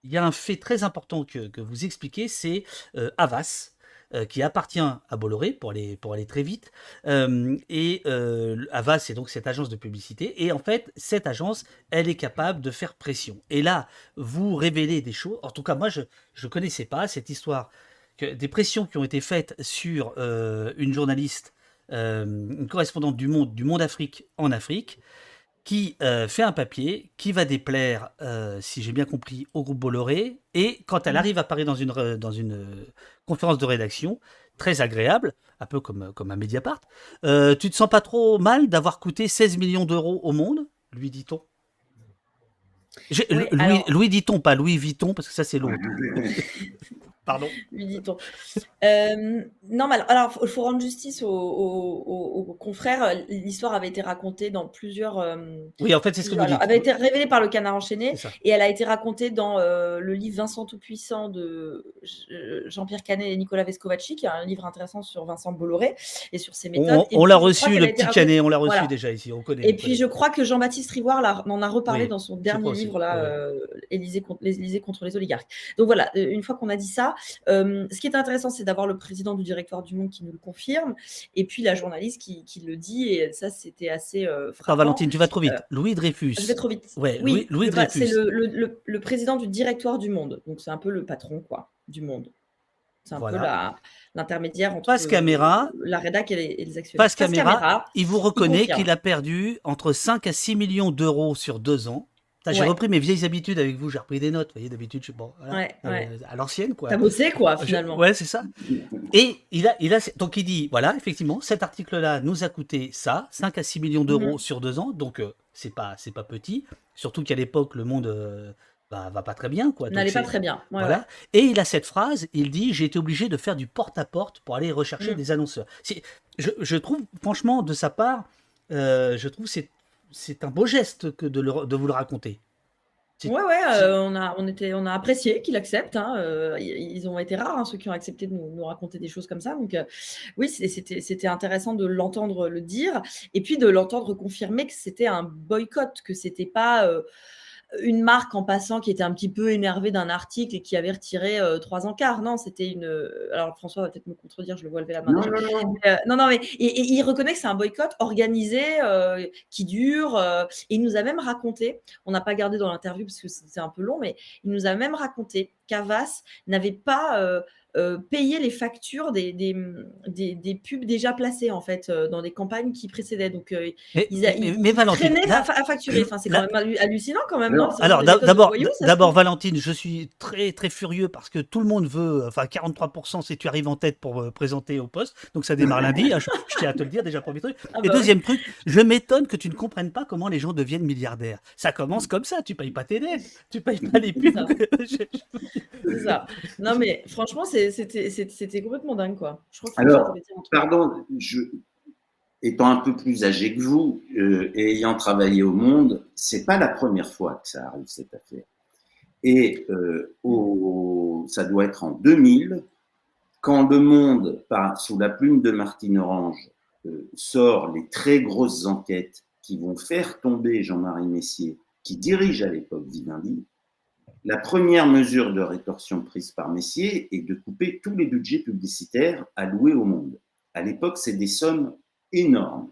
il y a un fait très important que, que vous expliquez, c'est euh, Havas. Euh, qui appartient à Bolloré pour aller, pour aller très vite. Euh, et euh, Havas, c'est donc cette agence de publicité. Et en fait, cette agence, elle est capable de faire pression. Et là, vous révélez des choses. En tout cas, moi, je ne connaissais pas cette histoire. Que des pressions qui ont été faites sur euh, une journaliste, une correspondante du Monde, du Monde Afrique en Afrique, qui euh, fait un papier qui va déplaire, euh, si j'ai bien compris, au groupe Bolloré. Et quand elle arrive à Paris dans une, dans une euh, conférence de rédaction, très agréable, un peu comme, comme un Mediapart, euh, tu te sens pas trop mal d'avoir coûté 16 millions d'euros au monde, lui dit-on oui, Louis, alors... Louis dit-on, pas Louis Vuitton, parce que ça c'est l'autre. Pardon. Lui dit-on. Euh, non, mais alors, il faut rendre justice aux, aux, aux confrères. L'histoire avait été racontée dans plusieurs. Euh, oui, en fait, c'est ce que vous dites. Elle avait été révélée par le Canard enchaîné et elle a été racontée dans euh, le livre Vincent Tout-Puissant de Jean-Pierre Canet et Nicolas Vescovacci, qui est un livre intéressant sur Vincent Bolloré et sur ses méthodes. On, on l'a reçu, le petit Canet, on l'a reçu voilà. déjà ici, on connaît. Et on puis, connaît. je crois que Jean-Baptiste Rivoire en a reparlé oui, dans son dernier livre, là, ouais. Élysée, contre, Élysée contre les oligarques. Donc voilà, une fois qu'on a dit ça, euh, ce qui est intéressant, c'est d'avoir le président du directoire du Monde qui nous le confirme, et puis la journaliste qui, qui le dit, et ça, c'était assez euh, frappant. Ah, Valentine, tu vas trop vite. Euh, Louis Dreyfus. Je vais trop vite. Ouais, oui, Louis, Louis Dreyfus. C'est le, le, le, le, président du directoire du Monde, donc c'est un peu le patron, quoi, du Monde. C'est un voilà. peu l'intermédiaire entre Passe caméra, la rédac et les, et les actionnaires. Passe, caméra, caméra, il vous reconnaît qu'il a perdu entre 5 à 6 millions d'euros sur deux ans J'ai repris mes vieilles habitudes avec vous, j'ai repris des notes. Vous voyez, d'habitude, je suis bon, à l'ancienne, quoi. T'as bossé, quoi, finalement. ouais, c'est ça. Et il a, il a, donc il dit, voilà, effectivement, cet article-là nous a coûté ça, 5 à 6 millions d'euros mhm. sur deux ans, donc euh, c'est pas, c'est pas petit. Surtout qu'à l'époque, le monde euh, bah, va pas très bien, quoi. N'allait pas très bien. voilà. Et il a cette phrase, il dit, j'ai été obligé de faire du porte-à-porte pour aller rechercher mhm. des annonceurs. Je, je, trouve, franchement, de sa part, euh, je trouve c'est c'est un beau geste que de, de vous le raconter. Ouais, ouais, euh, on, a, on, était, on a apprécié qu'il accepte. Hein, euh, ils ont été rares, hein, ceux qui ont accepté de nous, raconter des choses comme ça. Donc, euh, oui, c'était intéressant de l'entendre le dire et puis de l'entendre confirmer que c'était un boycott, que c'était pas une marque en passant qui était un petit peu énervée d'un article et qui avait retiré euh, trois encarts. Non, c'était une. Euh, alors François va peut-être me contredire, je le vois lever la main. Non, non, non. mais euh, et, il reconnaît que c'est un boycott organisé qui dure. et il nous a même raconté, on n'a pas gardé dans l'interview parce que c'est un peu long, mais il nous a même raconté qu'Avas n'avait pas euh, payer les factures des, des, des, pubs déjà placées en fait euh, dans des campagnes qui précédaient. Donc euh, mais, ils, mais, Valentine, à, facturer. Enfin, c'est quand même hallucinant quand même. alors d'abord, d'abord Valentine, je suis très très furieux parce que tout le monde veut, enfin 43% si tu arrives en tête pour présenter au poste, donc ça démarre lundi. Hein, je, tiens à te le dire déjà premier truc. Ah Et bah deuxième truc, je m'étonne que tu ne comprennes pas comment les gens deviennent milliardaires. Ça commence comme ça, tu payes pas tes dettes, tu payes pas les pubs. C'est ça. Non mais franchement c'est c'était complètement dingue, quoi. Alors, pardon, je, étant un peu plus âgé que vous euh, et ayant travaillé au Monde, c'est pas la première fois que ça arrive cette affaire. Et euh, au, ça doit être en 2000, quand Le Monde, par, sous la plume de Martine Orange, euh, sort les très grosses enquêtes qui vont faire tomber Jean-Marie Messier, qui dirige à l'époque Vivendi, la première mesure de rétorsion prise par Messier est de couper tous les budgets publicitaires alloués au monde. À l'époque, c'est des sommes énormes.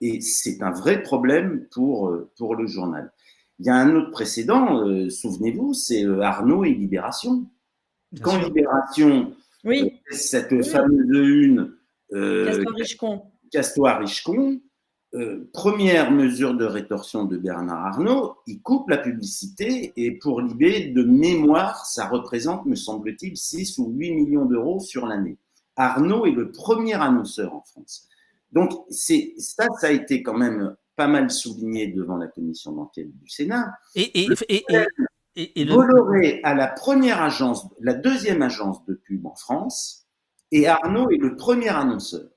Et c'est un vrai problème pour, euh, pour le journal. Il y a un autre précédent, euh, souvenez-vous, c'est euh, Arnaud et Libération. Quand Libération, oui. cette fameuse une, Castoire-Richecon, Castoire-Richecon, euh, première mesure de rétorsion de Bernard Arnault, il coupe la publicité et pour Libé, de mémoire, ça représente, me semble-t-il, 6 ou 8 millions d'euros sur l'année. Arnault est le premier annonceur en France. Donc, c'est, ça, ça a été quand même pas mal souligné devant la commission d'enquête du Sénat. Et, et, et, Bolloré a la première agence, la deuxième agence de pub en France, et Arnault est le premier annonceur.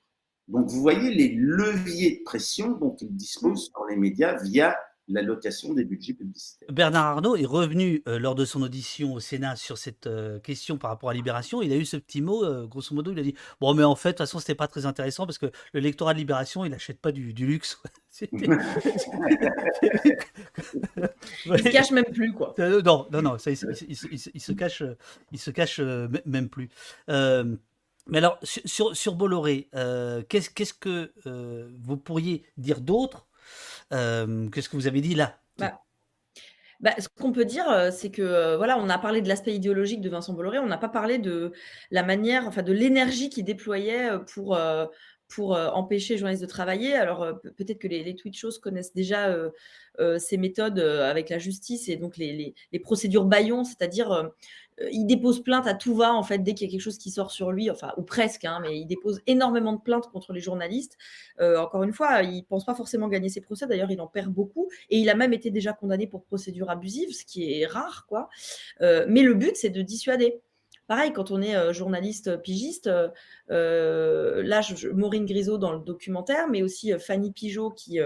Donc, vous voyez les leviers de pression dont il dispose sur les médias via l'allocation des budgets publicitaires. Bernard Arnault est revenu euh, lors de son audition au Sénat sur cette euh, question par rapport à Libération. Il a eu ce petit mot, euh, grosso modo, il a dit Bon, mais en fait, de toute façon, c'était pas très intéressant parce que le lectorat de Libération, il n'achète pas du, luxe. il se cache même plus, quoi. non, non, non, il, se cache, il se cache même plus. Mais alors, sur, sur Bolloré, euh, qu'est-ce, que euh, vous pourriez dire d'autre euh, Qu'est-ce que vous avez dit là? Bah, bah, ce qu'on peut dire, c'est que voilà, on a parlé de l'aspect idéologique de Vincent Bolloré, on n'a pas parlé de la manière, enfin de l'énergie qu'il déployait pour, pour empêcher les journalistes de travailler. Alors peut-être que les, les Twitchos connaissent déjà ces méthodes avec la justice et donc les, les, les procédures baillons, c'est-à-dire euh, il dépose plainte à tout va en fait dès qu'il y a quelque chose qui sort sur lui, ou presque, hein, mais il dépose énormément de plaintes contre les journalistes. Euh, encore une fois, il pense pas forcément gagner ses procès. D'ailleurs, il en perd beaucoup et il a même été déjà condamné pour procédure abusive, ce qui est rare, quoi. Euh, mais le but, c'est de dissuader. Pareil, quand on est journaliste pigiste, là, Maureen Grisot dans le documentaire, mais aussi Fanny Pigeot qui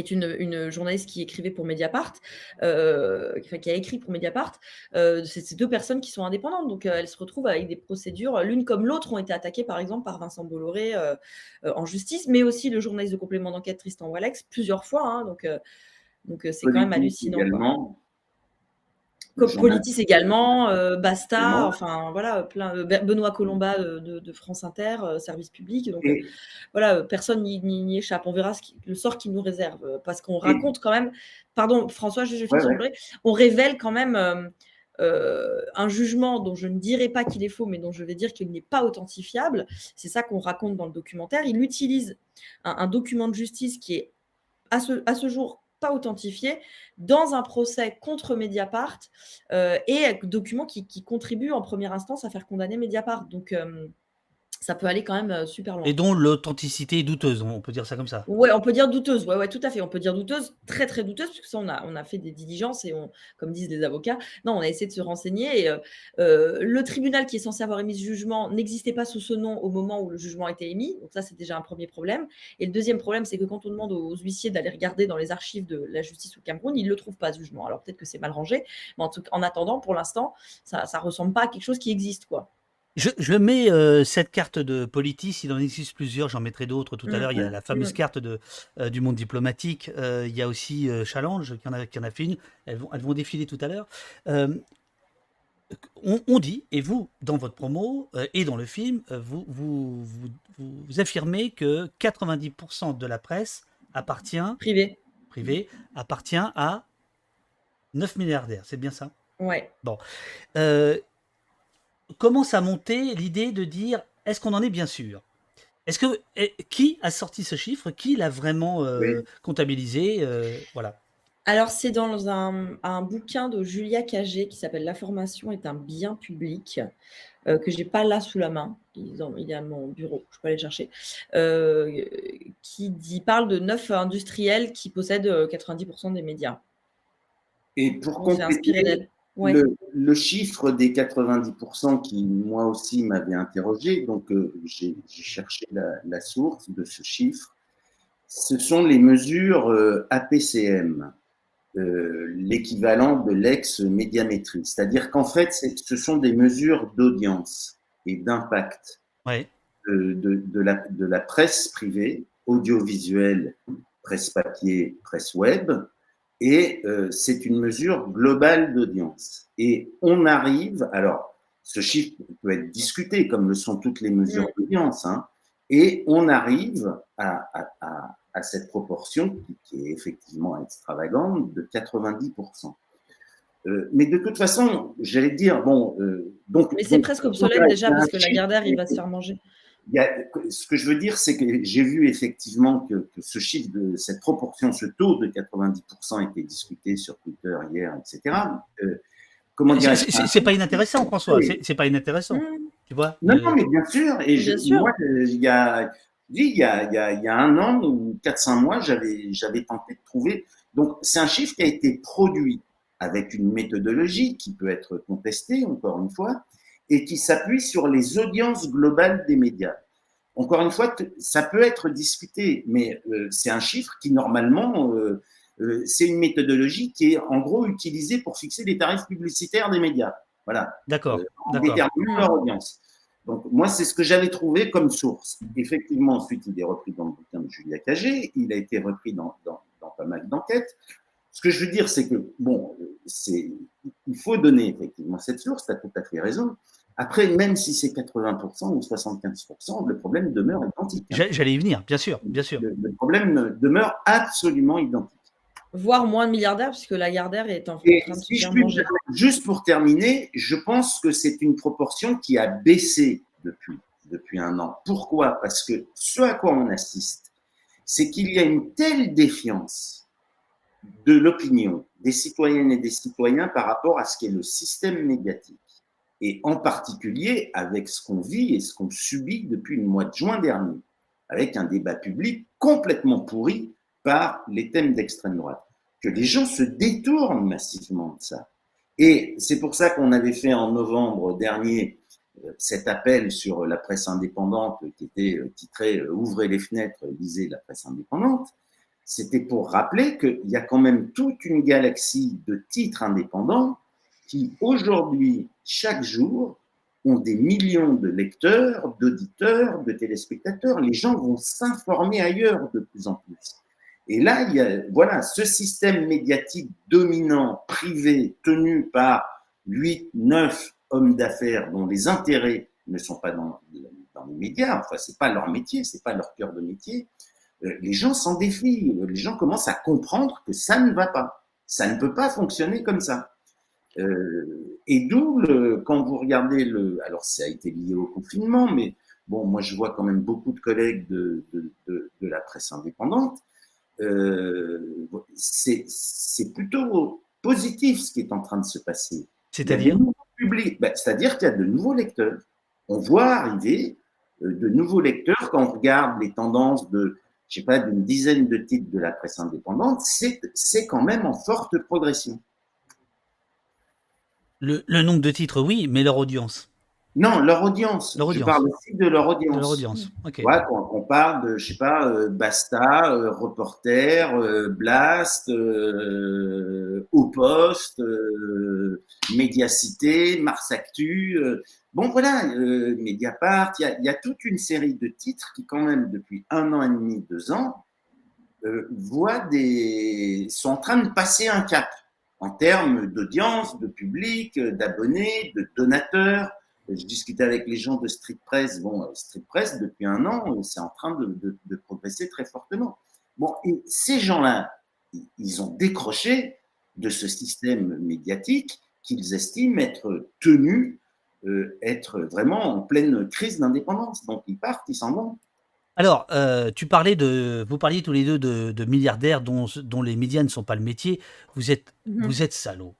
est une, journaliste qui écrivait pour Mediapart, euh, qui a écrit pour Mediapart. Euh, c'est ces deux personnes qui sont indépendantes, donc euh, elles se retrouvent avec des procédures. L'une comme l'autre ont été attaquées, par exemple, par Vincent Bolloré en justice, mais aussi le journaliste de complément d'enquête Tristan Walex plusieurs fois. Hein, donc, donc c'est quand même hallucinant. Politis également, euh, Basta, enfin voilà, plein, euh, Benoît Colomba de, France Inter, euh, service public. Donc voilà, personne n'y échappe. On verra ce le sort qu'il nous réserve parce qu'on raconte quand même. Pardon, François, je, je finis On révèle quand même. un jugement dont je ne dirai pas qu'il est faux, mais dont je vais dire qu'il n'est pas authentifiable. C'est ça qu'on raconte dans le documentaire. Il utilise un, document de justice qui est à ce, à ce jour pas authentifiés dans un procès contre Mediapart euh, et documents qui, qui, contribuent en première instance à faire condamner Mediapart. Donc, euh, ça peut aller quand même euh, super loin. Et dont l'authenticité est douteuse, on peut dire ça comme ça. Ouais, on peut dire douteuse, ouais, ouais, tout à fait. On peut dire douteuse, très très douteuse, puisque ça, on a, on a fait des diligences et on, comme disent les avocats, non, on a essayé de se renseigner. Et, euh, euh, le tribunal qui est censé avoir émis ce jugement n'existait pas sous ce nom au moment où le jugement a été émis. Donc ça, c'est déjà un premier problème. Et le deuxième problème, c'est que quand on demande aux huissiers d'aller regarder dans les archives de la justice au Cameroun, ils ne le trouvent pas, ce jugement. Alors peut-être que c'est mal rangé, mais en, tout, en attendant, pour l'instant, ça ne ressemble pas à quelque chose qui existe, quoi. Je, mets euh, cette carte de Politis, il en existe plusieurs, j'en mettrai d'autres tout à mmh, l'heure. Il y a la fameuse mmh. carte de, euh, du monde diplomatique. Euh, il y a aussi Challenge qui en, a, qui en a fait une. Elles vont, elles vont défiler tout à l'heure. On, dit, et vous, dans votre promo et dans le film, vous, vous, vous, affirmez que 90% de la presse appartient. Privé. Privé, appartient à 9 milliardaires, c'est bien ça? Ouais. Bon commence à monter l'idée de dire est-ce qu'on en est bien sûr? Est-ce que qui a sorti ce chiffre? Qui l'a vraiment euh, comptabilisé euh, Voilà. Alors, c'est dans un, bouquin de Julia Cagé qui s'appelle L'information est un bien public, euh, que je n'ai pas là sous la main. Il, est à mon bureau, je peux aller le chercher. qui dit, parle de neuf industriels qui possèdent 90% des médias. Et pour compléter, le, chiffre des 90% qui, moi aussi, m'avait interrogé, donc euh, j'ai cherché la, source de ce chiffre, ce sont les mesures euh, APCM, euh, l'équivalent de l'ex-médiamétrie. C'est-à-dire qu'en fait, ce sont des mesures d'audience et d'impact de, la, de la presse privée, audiovisuelle, presse papier, presse web, et euh, c'est une mesure globale d'audience. Et on arrive, alors ce chiffre peut être discuté comme le sont toutes les mesures d'audience, hein, et on arrive à, à, à, à cette proportion qui, qui, est effectivement extravagante de 90%. Euh, mais de toute façon, j'allais dire, bon, euh, donc. Mais c'est presque obsolète déjà parce que la Gardère, il va se faire manger ce que je veux dire, c'est que j'ai vu effectivement que, ce chiffre de cette proportion, ce taux de 90% était discuté sur Twitter hier, etc. Euh, comment dire C'est pas inintéressant, François. C'est pas inintéressant. Mmh. Tu vois Non, non, mais bien sûr. Et moi, il y a, il y a, il y a, il y a un an ou 4-5 mois, j'avais, j'avais tenté de trouver. Donc, c'est un chiffre qui a été produit avec une méthodologie qui peut être contestée, encore une fois, et qui s'appuie sur les audiences globales des médias. Encore une fois, ça peut être discuté, mais euh, c'est un chiffre qui normalement, euh, euh, c'est une méthodologie qui est en gros utilisée pour fixer les tarifs publicitaires des médias. Voilà. D'accord. Déterminant leur audience. Donc moi, c'est ce que j'avais trouvé comme source. Effectivement, ensuite, il est repris dans le bouquin de Julia Cagé, il a été repris dans, dans, dans pas mal d'enquêtes. Ce que je veux dire, c'est que, bon, il faut donner effectivement cette source, tu as tout à fait raison, après, même si c'est 80% ou 75%, le problème demeure identique. Hein. J'allais y venir, bien sûr, bien sûr. Le, problème demeure absolument identique. Voire moins de milliardaires, puisque la Gardère est en train de se faire manger. Juste pour terminer, je pense que c'est une proportion qui a baissé depuis, depuis un an. Pourquoi? Parce que ce à quoi on assiste, c'est qu'il y a une telle défiance de l'opinion des citoyennes et des citoyens par rapport à ce qu'est le système médiatique et en particulier avec ce qu'on vit et ce qu'on subit depuis le mois de juin dernier, avec un débat public complètement pourri par les thèmes d'extrême droite, que les gens se détournent massivement de ça. Et c'est pour ça qu'on avait fait en novembre dernier euh, cet appel sur la presse indépendante qui était euh, titré euh, Ouvrez les fenêtres, lisez la presse indépendante. C'était pour rappeler qu'il y a quand même toute une galaxie de titres indépendants qui aujourd'hui, chaque jour, ont des millions de lecteurs, d'auditeurs, de téléspectateurs. Les gens vont s'informer ailleurs de plus en plus. Et là, il y a, voilà, ce système médiatique dominant, privé, tenu par 8, 9 hommes d'affaires dont les intérêts ne sont pas dans, les médias, enfin, c'est pas leur métier, c'est pas leur cœur de métier. Euh, les gens s'en défient, les gens commencent à comprendre que ça ne va pas. Ça ne peut pas fonctionner comme ça. Euh, et d'où, quand vous regardez le, alors ça a été lié au confinement, mais bon, moi je vois quand même beaucoup de collègues de, de, de, de la presse indépendante. euh, c'est plutôt positif ce qui est en train de se passer. C'est-à-dire ben, C'est-à-dire qu'il y a de nouveaux lecteurs. On voit arriver euh, de nouveaux lecteurs quand on regarde les tendances de, je sais pas, d'une dizaine de titres de la presse indépendante, c'est quand même en forte progression. Le, le nombre de titres, oui, mais leur audience. Non, leur audience. Je parle aussi de leur audience. De leur audience. on, parle de, je sais pas, euh, Basta, euh, Reporter, euh, Blast, Au Poste, Médiacité, Mars Actu. bon, voilà, Mediapart. Il y, a, toute une série de titres qui, quand même, depuis un an et demi, deux ans, voient des, sont en train de passer un cap en termes d'audience, de public, d'abonnés, de donateurs je discutais avec les gens de Street Press. Bon, euh, Street Press, depuis un an, c'est en train de, progresser très fortement. Bon, et ces gens-là, ils ont décroché de ce système médiatique qu'ils estiment être tenus, euh, être vraiment en pleine crise d'indépendance. Donc ils partent, ils s'en vont. Alors, euh, tu parlais de, vous parliez tous les deux de, milliardaires dont, dont, les médias ne sont pas le métier. Vous êtes, vous êtes salauds.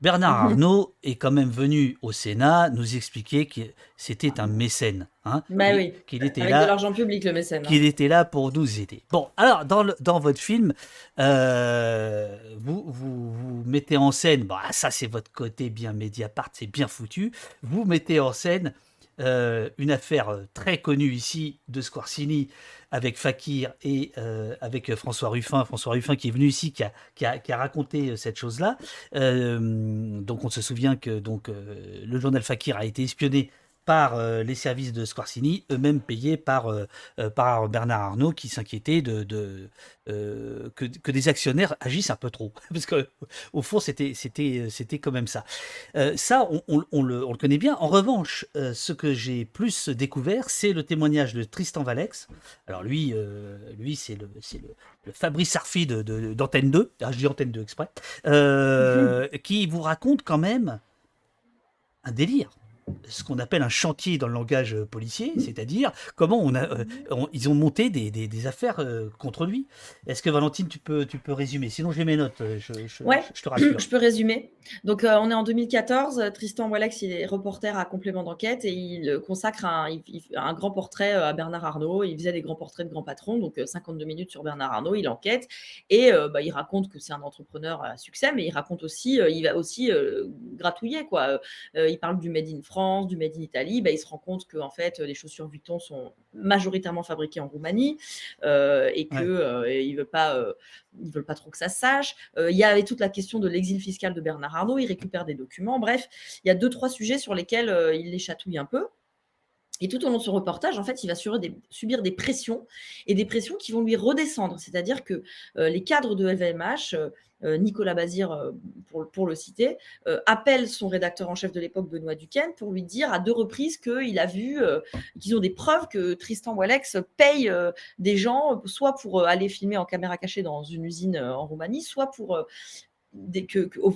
Bernard mhm. Arnault est quand même venu au Sénat nous expliquer que c'était un mécène. Hein, bah oui, qu'il était avec là, de l'argent public, le mécène. Hein. Qu'il était là pour nous aider. Bon, alors, dans, dans votre film, euh, vous, vous, mettez en scène, bah, ça c'est votre côté bien Mediapart, c'est bien foutu, vous mettez en scène euh, une affaire euh, très connue ici de Squarcini avec Fakir et euh, avec François Ruffin. François Ruffin qui est venu ici, qui a, raconté cette chose-là. donc on se souvient que donc, le journal Fakir a été espionné par euh, les services de Squarcini, eux-mêmes payés par, euh, euh, par Bernard Arnault, qui s'inquiétait de, de que, que, des actionnaires agissent un peu trop. Parce qu'au fond, c'était, c'était, c'était quand même ça. ça, on, on, le, on, le, connaît bien. En revanche, ce que j'ai plus découvert, c'est le témoignage de Tristan Valex. Alors lui, lui c'est le, le, le, Fabrice Arfi de, d'Antenne 2, ah, je dis Antenne 2 exprès, qui vous raconte quand même un délire ce qu'on appelle un chantier dans le langage euh, policier, c'est-à-dire comment on a, euh, ils ont monté des, des, affaires euh, contre lui. Est-ce que Valentine, tu peux, tu peux résumer? Sinon, j'ai mes notes, je, je, ouais, je, te rassure. Je peux résumer. Donc, on est en 2014. Tristan Walex, il est reporter à complément d'enquête et il consacre un, un, grand portrait à Bernard Arnault. Il faisait des grands portraits de grands patrons, donc 52 minutes sur Bernard Arnault. Il enquête et bah, il raconte que c'est un entrepreneur à succès, mais il raconte aussi, il va aussi gratouiller quoi. il parle du Made in France du Made in Italy, bah, il se rend compte que en fait, les chaussures Vuitton sont majoritairement fabriquées en Roumanie euh, et qu'ils euh, ne veulent, pas, euh, veulent pas trop que ça se sache. il y avait toute la question de l'exil fiscal de Bernard Arnault, il récupère des documents. Bref, il y a deux, trois sujets sur lesquels il les chatouille un peu. Et tout au long de ce reportage, en fait, il va subir des, pressions et des pressions qui vont lui redescendre. C'est-à-dire que les cadres de LVMH euh, Nicolas Bazir, euh, pour, le citer, euh, appelle son rédacteur en chef de l'époque, Benoît Duquesne, pour lui dire à deux reprises qu'ils ont des preuves que Tristan Walex paye des gens, soit pour aller filmer en caméra cachée dans une usine en Roumanie, soit pour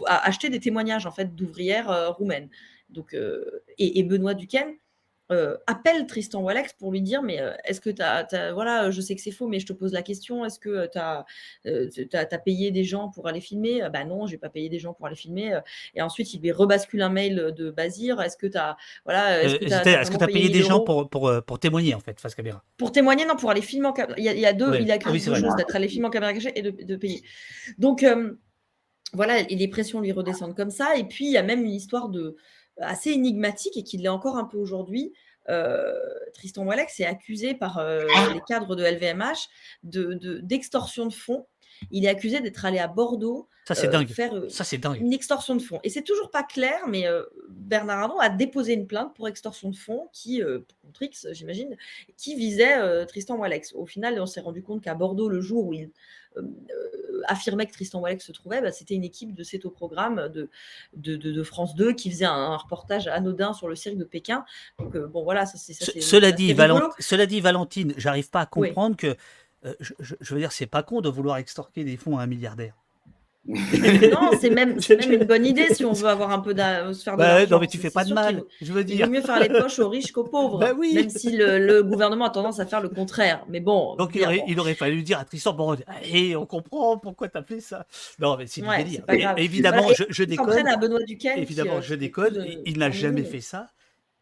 acheter des témoignages en fait d'ouvrières roumaines. Donc, et, Benoît Duquesne euh, appelle Tristan Walex pour lui dire mais euh, est-ce que tu as, voilà je sais que c'est faux mais je te pose la question est-ce que tu as, as, payé des gens pour aller filmer? Bah non j'ai pas payé des gens pour aller filmer et ensuite il lui rebascule un mail de Bazir est-ce que tu as voilà est-ce que tu as, payé, des gens pour, pour, pour, témoigner en fait face caméra? Pour témoigner non pour aller filmer en caméra. Il, y a deux il a deux choses d'être allé filmer en caméra cachée et de, de payer. Donc voilà et les pressions lui redescendent comme ça. Et puis il y a même une histoire de assez énigmatique et qui l'est encore un peu aujourd'hui. Euh, Tristan Walex est accusé par euh, les cadres de LVMH d'extorsion de, de fonds. Il est accusé d'être allé à Bordeaux ça, c'est euh, dingue. faire ça, c'est dingue. une extorsion de fonds. Et c'est toujours pas clair, mais Bernard Arnault a déposé une plainte pour extorsion de fonds qui, contre X, j'imagine, qui visait Tristan Walex. Au final, on s'est rendu compte qu'à Bordeaux, le jour où il affirmait que Tristan Walex se trouvait, bah, c'était une équipe de cet programme de, de, France 2 qui faisait un, reportage anodin sur le cirque de Pékin. Donc, euh, bon, voilà, ça, c'est. Cela, dit, cela dit, Valentine, j'arrive pas à comprendre que. Euh, je, veux dire, c'est pas con de vouloir extorquer des fonds à un milliardaire. Non, c'est même, même, une bonne idée si on veut avoir un peu se faire de bah, Non, mais tu fais pas de mal. Je veux dire. Il vaut mieux faire les poches aux riches qu'aux pauvres. Bah oui. Même si le, gouvernement a tendance à faire le contraire. Mais bon. Donc il aurait, il aurait, fallu dire à Tristan bon, et on comprend pourquoi tu as fait ça. Non, mais c'est ouais, délire. Évidemment, je, je déconne. à Benoît Duquesne. Évidemment, je déconne. Il n'a jamais fait ça.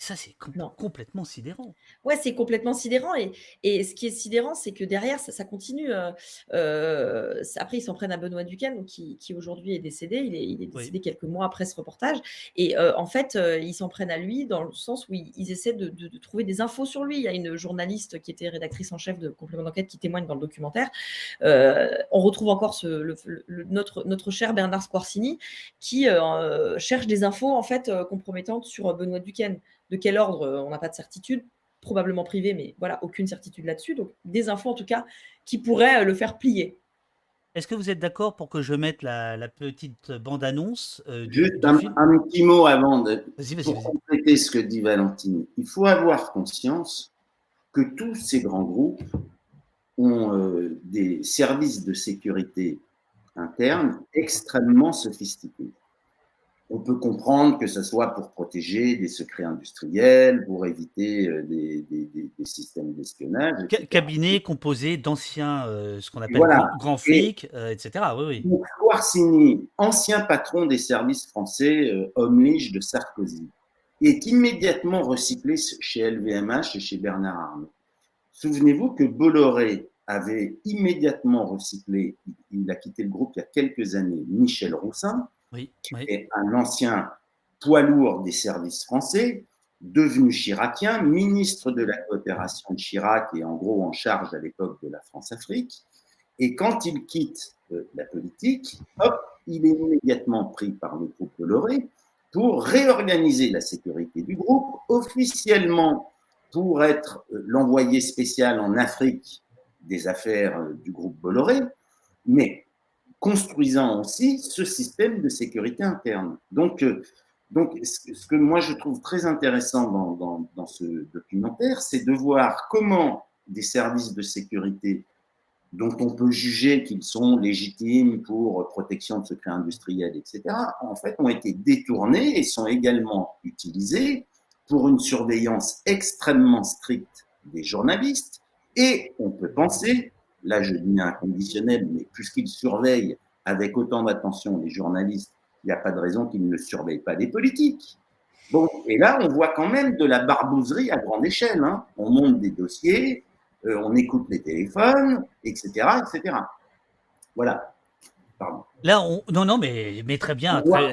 Ça, c'est complètement sidérant. Ouais, c'est complètement sidérant. Et, et, ce qui est sidérant, c'est que derrière, ça, ça continue. Euh, euh, après, ils s'en prennent à Benoît Duquesne, qui, qui aujourd'hui est décédé. Il est, il est décédé quelques mois après ce reportage. Et euh, en fait, ils s'en prennent à lui dans le sens où ils, essaient de, de, trouver des infos sur lui. Il y a une journaliste qui était rédactrice en chef de Complément d'enquête qui témoigne dans le documentaire. on retrouve encore ce, le, notre, notre cher Bernard Squarcini qui cherche des infos en fait compromettantes sur Benoît Duquesne de quel ordre, euh, on n'a pas de certitude, probablement privé, mais voilà, aucune certitude là-dessus. Donc des infos en tout cas qui pourraient euh, le faire plier. Est-ce que vous êtes d'accord pour que je mette la, petite bande-annonce euh, Juste un, petit mot avant de pour compléter ce que dit Valentine. Il faut avoir conscience que tous ces grands groupes ont des services de sécurité interne extrêmement sophistiqués on peut comprendre que ce soit pour protéger des secrets industriels, pour éviter euh, des, systèmes d'espionnage. Cabinet composé d'anciens, euh, ce qu'on appelle grands flics, euh, etc. Oui, oui. ancien patron des services français, homme lige de Sarkozy, est immédiatement recyclé chez LVMH et chez Bernard Arnault. Souvenez-vous que Bolloré avait immédiatement recyclé, il a quitté le groupe il y a quelques années, Michel Roussin, oui, un ancien poids lourd des services français, devenu chiracien, ministre de la coopération de Chirac et en gros en charge à l'époque de la France-Afrique. Et quand il quitte euh, la politique, hop, il est immédiatement pris par le groupe Bolloré pour réorganiser la sécurité du groupe, officiellement pour être euh, l'envoyé spécial en Afrique des affaires euh, du groupe Bolloré, mais construisant aussi ce système de sécurité interne. Donc, euh, donc ce que moi je trouve très intéressant dans, dans, ce documentaire, c'est de voir comment des services de sécurité dont on peut juger qu'ils sont légitimes pour protection de secrets industriels, etc., en fait, ont été détournés et sont également utilisés pour une surveillance extrêmement stricte des journalistes. Et on peut penser là je dis inconditionnel, mais puisqu'ils surveillent avec autant d'attention les journalistes, il n'y a pas de raison qu'ils ne surveillent pas les politiques. Bon, et là, on voit quand même de la barbouzerie à grande échelle. Hein. On monte des dossiers, euh, on écoute les téléphones, etc., etc. Voilà. Là, on... non, non, mais, mais très bien. très,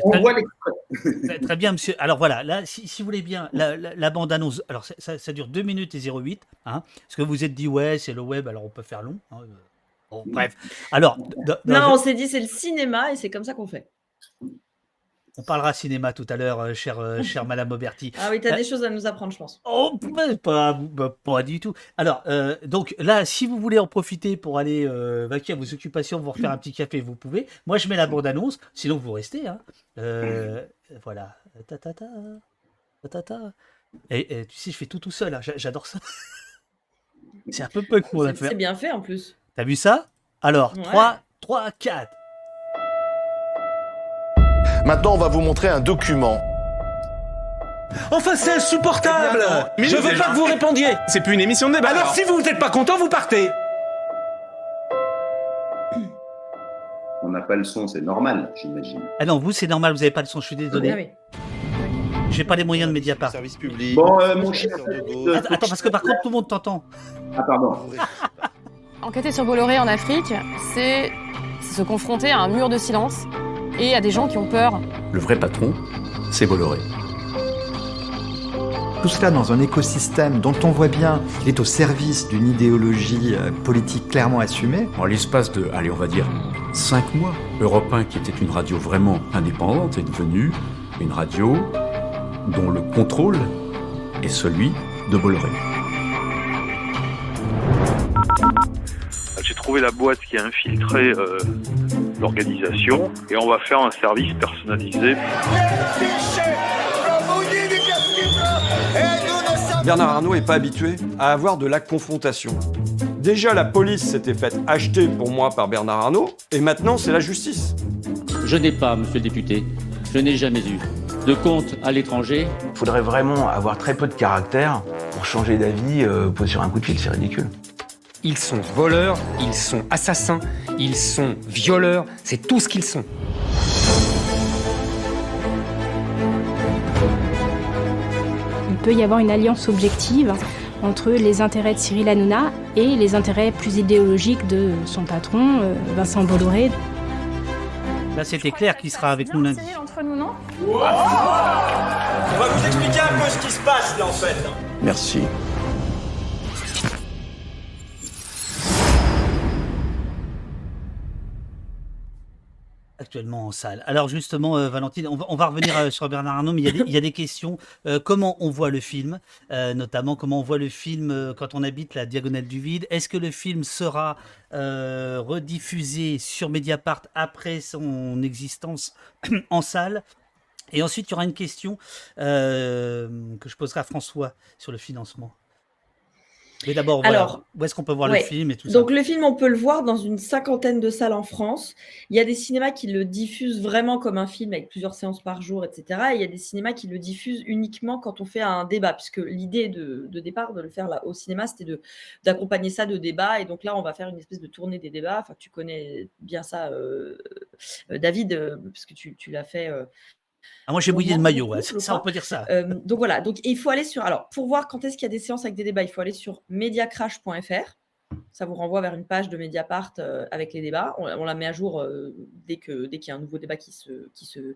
bien, monsieur. Alors voilà, là, si, vous voulez bien, la, bande annonce. Alors ça, dure 2 minutes et 08. Hein, parce que vous êtes dit, ouais, c'est le web, alors on peut faire long. Hein, bon, bref. Alors. Non, on s'est dit, c'est le cinéma et c'est comme ça qu'on fait. On parlera cinéma tout à l'heure, euh, cher, euh, Madame Auberti. Ah oui, tu as des choses à nous apprendre, je pense. Oh, pas, pas, du tout. Alors, euh, donc là, si vous voulez en profiter pour aller vaquer à vos occupations, vous refaire un petit café, vous pouvez. Moi, je mets la bande-annonce, sinon vous restez. Hein. voilà. Ta, ta, ta, ta, Et, tu sais, je fais tout tout seul, hein. j'adore ça. C'est un peu peu que mon C'est bien fait en plus. T'as vu ça? Alors, 3, 3, 4. Maintenant, on va vous montrer un document. Enfin, c'est insupportable eh Je veux pas que vous répondiez C'est plus une émission de débat. Alors, si vous n'êtes pas content, vous partez On n'a pas le son, c'est normal, j'imagine. Ah non, vous, c'est normal, vous n'avez pas le son, je suis désolé. Ah J'ai pas les moyens de Mediapart. Service public. Bon, euh, mon cher. Attends, parce que par contre, tout le monde t'entend. Ah, pardon. Enquêter sur Bolloré en Afrique, c'est se confronter à un mur de silence et à des gens qui ont peur. Le vrai patron, c'est Bolloré. Tout cela dans un écosystème dont on voit bien qu'il est au service d'une idéologie euh, politique clairement assumée. En l'espace de, allez, on va dire, cinq mois, Europe 1, qui était une radio vraiment indépendante, est devenue une radio dont le contrôle est celui de Bolloré. J'ai trouvé la boîte qui a infiltré euh, l'organisation et on va faire un service personnalisé. Bernard Arnault n'est pas habitué à avoir de la confrontation. Déjà, la police s'était faite acheter pour moi par Bernard Arnault, et maintenant, c'est la justice. Je n'ai pas, monsieur le député, je n'ai jamais eu de compte à l'étranger. Il faudrait vraiment avoir très peu de caractère pour changer d'avis euh, sur un coup de fil, c'est ridicule. Ils sont voleurs, ils sont assassins, ils sont violeurs, c'est tout ce qu'ils sont. Il peut y avoir une alliance objective entre les intérêts de Cyril Hanouna et les intérêts plus idéologiques de son patron, euh, Vincent Bolloré. Là, c'était clair qu'il sera avec nous lundi. entre nous, non On va vous expliquer un peu ce qui se passe là en fait. Merci. Actuellement en salle. Alors justement, euh, Valentine, on va, revenir euh, sur Bernard Arnault, mais il y a des, questions. Euh, comment on voit le film, notamment comment on voit le film quand on habite la diagonale du vide Est-ce que le film sera rediffusé sur Mediapart après son existence en salle? Et ensuite, il y aura une question que je poserai à François sur le financement. Mais d'abord, Alors, où est-ce qu'on peut voir le film et tout Donc, le film, on peut le voir dans une cinquantaine de salles en France. Il y a des cinémas qui le diffusent vraiment comme un film avec plusieurs séances par jour, etc. Et il y a des cinémas qui le diffusent uniquement quand on fait un débat, puisque l'idée de, départ de le faire là au cinéma, c'était d'accompagner ça de débats. Et donc là, on va faire une espèce de tournée des débats. Enfin, tu connais bien ça, euh, euh, David, euh, parce que tu, tu l'as fait ah, moi, j'ai mouillé le maillot, ça, on peut dire ça. Euh, donc voilà, donc il faut aller sur. Alors, pour voir quand est-ce qu'il y a des séances avec des débats, il faut aller sur mediacrash.fr. Ça vous renvoie vers une page de Mediapart euh, avec les débats. On, la met à jour euh, dès qu'il dès y a un nouveau débat qui se, qui se,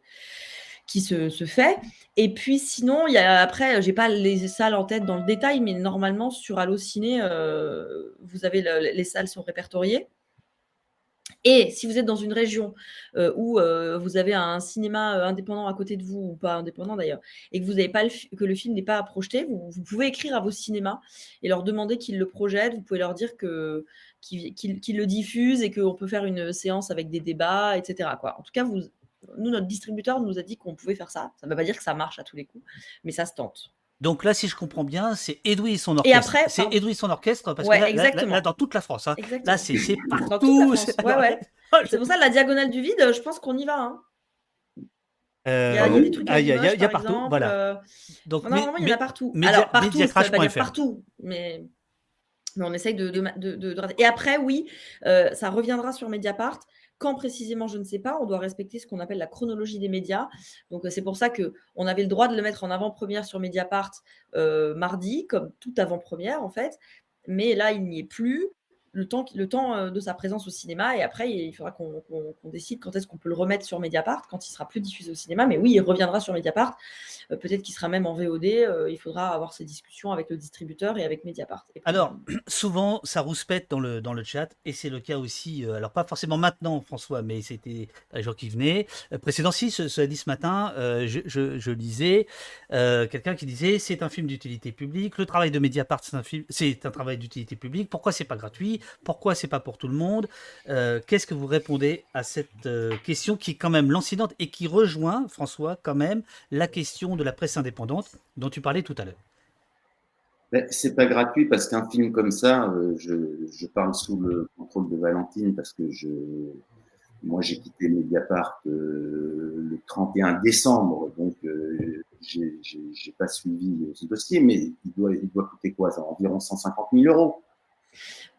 qui se, se fait. Et puis sinon, il y a, après, j'ai pas les salles en tête dans le détail, mais normalement, sur Allociné, vous avez les salles sont répertoriées. Et si vous êtes dans une région euh, où euh, vous avez un cinéma euh, indépendant à côté de vous, ou pas indépendant d'ailleurs, et que vous n'avez pas que le film n'est pas à projeter, vous, pouvez écrire à vos cinémas et leur demander qu'ils le projettent. Vous pouvez leur dire qu'ils le diffusent et qu'on peut faire une séance avec des débats, etc. En tout cas, vous, nous, notre distributeur nous a dit qu'on pouvait faire ça. Ça ne veut pas dire que ça marche à tous les coups, mais ça se tente. Donc là, si je comprends bien, c'est Edoui et son orchestre. Et après, c'est Edoui et son orchestre parce que là, dans toute la France, hein. là, c'est partout. C'est pour ça la diagonale du vide. Je pense qu'on y va. Hein. Euh, il, y a, des trucs il y a, il y a partout, exemple, voilà. Euh, Donc, normalement, il y en a partout. Alors, partout, ça veut pas dire partout, mais, mais on essaye de, de, de, Et après, oui, euh, ça reviendra sur Mediapart. Quand précisément, je ne sais pas. On doit respecter ce qu'on appelle la chronologie des médias. Donc, c'est pour ça qu'on avait le droit de le mettre en avant-première sur Mediapart euh, mardi, comme toute avant-première, en fait. Mais là, il n'y est plus le temps, le temps euh, de sa présence au cinéma. Et après, il faudra qu'on décide quand est-ce qu'on peut le remettre sur Mediapart, quand il sera plus diffusé au cinéma. Mais oui, il reviendra sur Mediapart. Euh, peut-être qu'il sera même en VOD. Euh, il faudra avoir ces discussions avec le distributeur et avec Mediapart. alors, souvent, ça rouspète dans le, dans le chat. Et c'est le cas aussi, alors pas forcément maintenant, François, mais c'était les gens qui venaient. précédent, si, cela dit ce matin, je, je, lisais quelqu'un qui disait c'est un film d'utilité publique. Le travail de Mediapart, c'est un, film, un travail d'utilité publique. Pourquoi c'est pas gratuit? Pourquoi c'est pas pour tout le monde euh, Qu'est-ce que vous répondez à cette euh, question qui est quand même lancinante et qui rejoint, François, quand même, la question de la presse indépendante dont tu parlais tout à l'heure? Ben, c'est pas gratuit parce qu'un film comme ça, euh, je, parle sous le contrôle de Valentine parce que moi j'ai quitté Mediapart le 31 décembre, donc j'ai pas suivi ce dossier, mais il doit, coûter quoi? Environ 150 000 euros.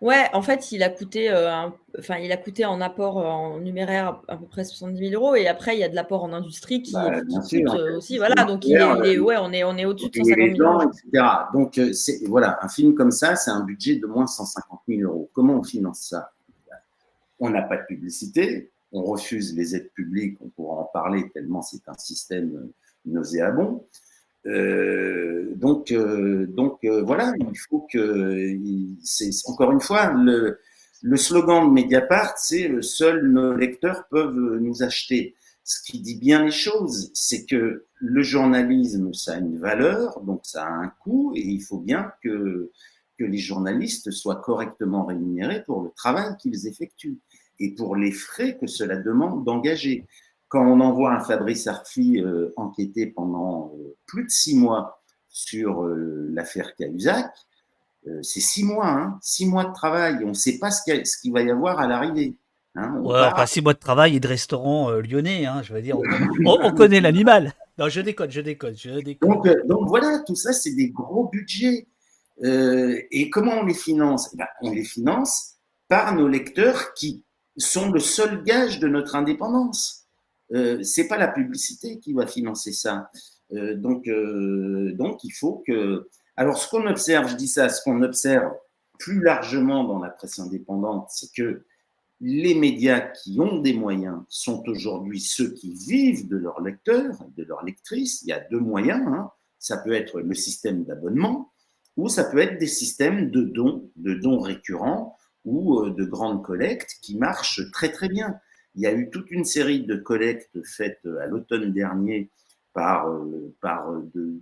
Ouais, en fait, il a coûté, euh, enfin, il a coûté en apport euh, en numéraire à peu près 70 000 euros et après il y a de l'apport en industrie qui, bah, coûte euh, aussi, voilà. Donc il est, ouais, on est, on est au-dessus de 150 000 euros. Etc. Donc c'est voilà, un film comme ça, c'est un budget de moins 150 000 euros. Comment on finance ça? On n'a pas de publicité, on refuse les aides publiques, on pourra en parler tellement c'est un système nauséabond. Euh, donc, euh, donc euh, voilà, il faut que, c'est encore une fois, le, le slogan de Mediapart, c'est seuls nos lecteurs peuvent nous acheter. Ce qui dit bien les choses, c'est que le journalisme, ça a une valeur, donc ça a un coût, et il faut bien que, que les journalistes soient correctement rémunérés pour le travail qu'ils effectuent et pour les frais que cela demande d'engager quand on envoie un Fabrice Arfi euh, enquêter pendant euh, plus de six mois sur euh, l'affaire Cahuzac, c'est six mois, hein, six mois de travail. On ne sait pas ce qu'il va y avoir à l'arrivée. Hein, Ouais, enfin, six mois de travail et de restaurant lyonnais, hein, je veux dire, on, on- on connaît l'animal. Non, je déconne, je déconne, je déconne. Donc, donc voilà, tout ça, c'est des gros budgets. Euh, et comment on les finance? Eh ben, On les finance par nos lecteurs qui sont le seul gage de notre indépendance. Euh, c'est pas la publicité qui va financer ça. Euh, donc, euh, donc, il faut que. Alors, ce qu'on observe, je dis ça, ce qu'on observe plus largement dans la presse indépendante, c'est que les médias qui ont des moyens sont aujourd'hui ceux qui vivent de leurs lecteurs, de leurs lectrices. Il y a deux moyens. hein. Ça peut être le système d'abonnement ou ça peut être des systèmes de dons, de dons récurrents ou euh, de grandes collectes qui marchent très très bien. Il y a eu toute une série de collectes faites euh, à l'automne dernier par, euh, par euh, de,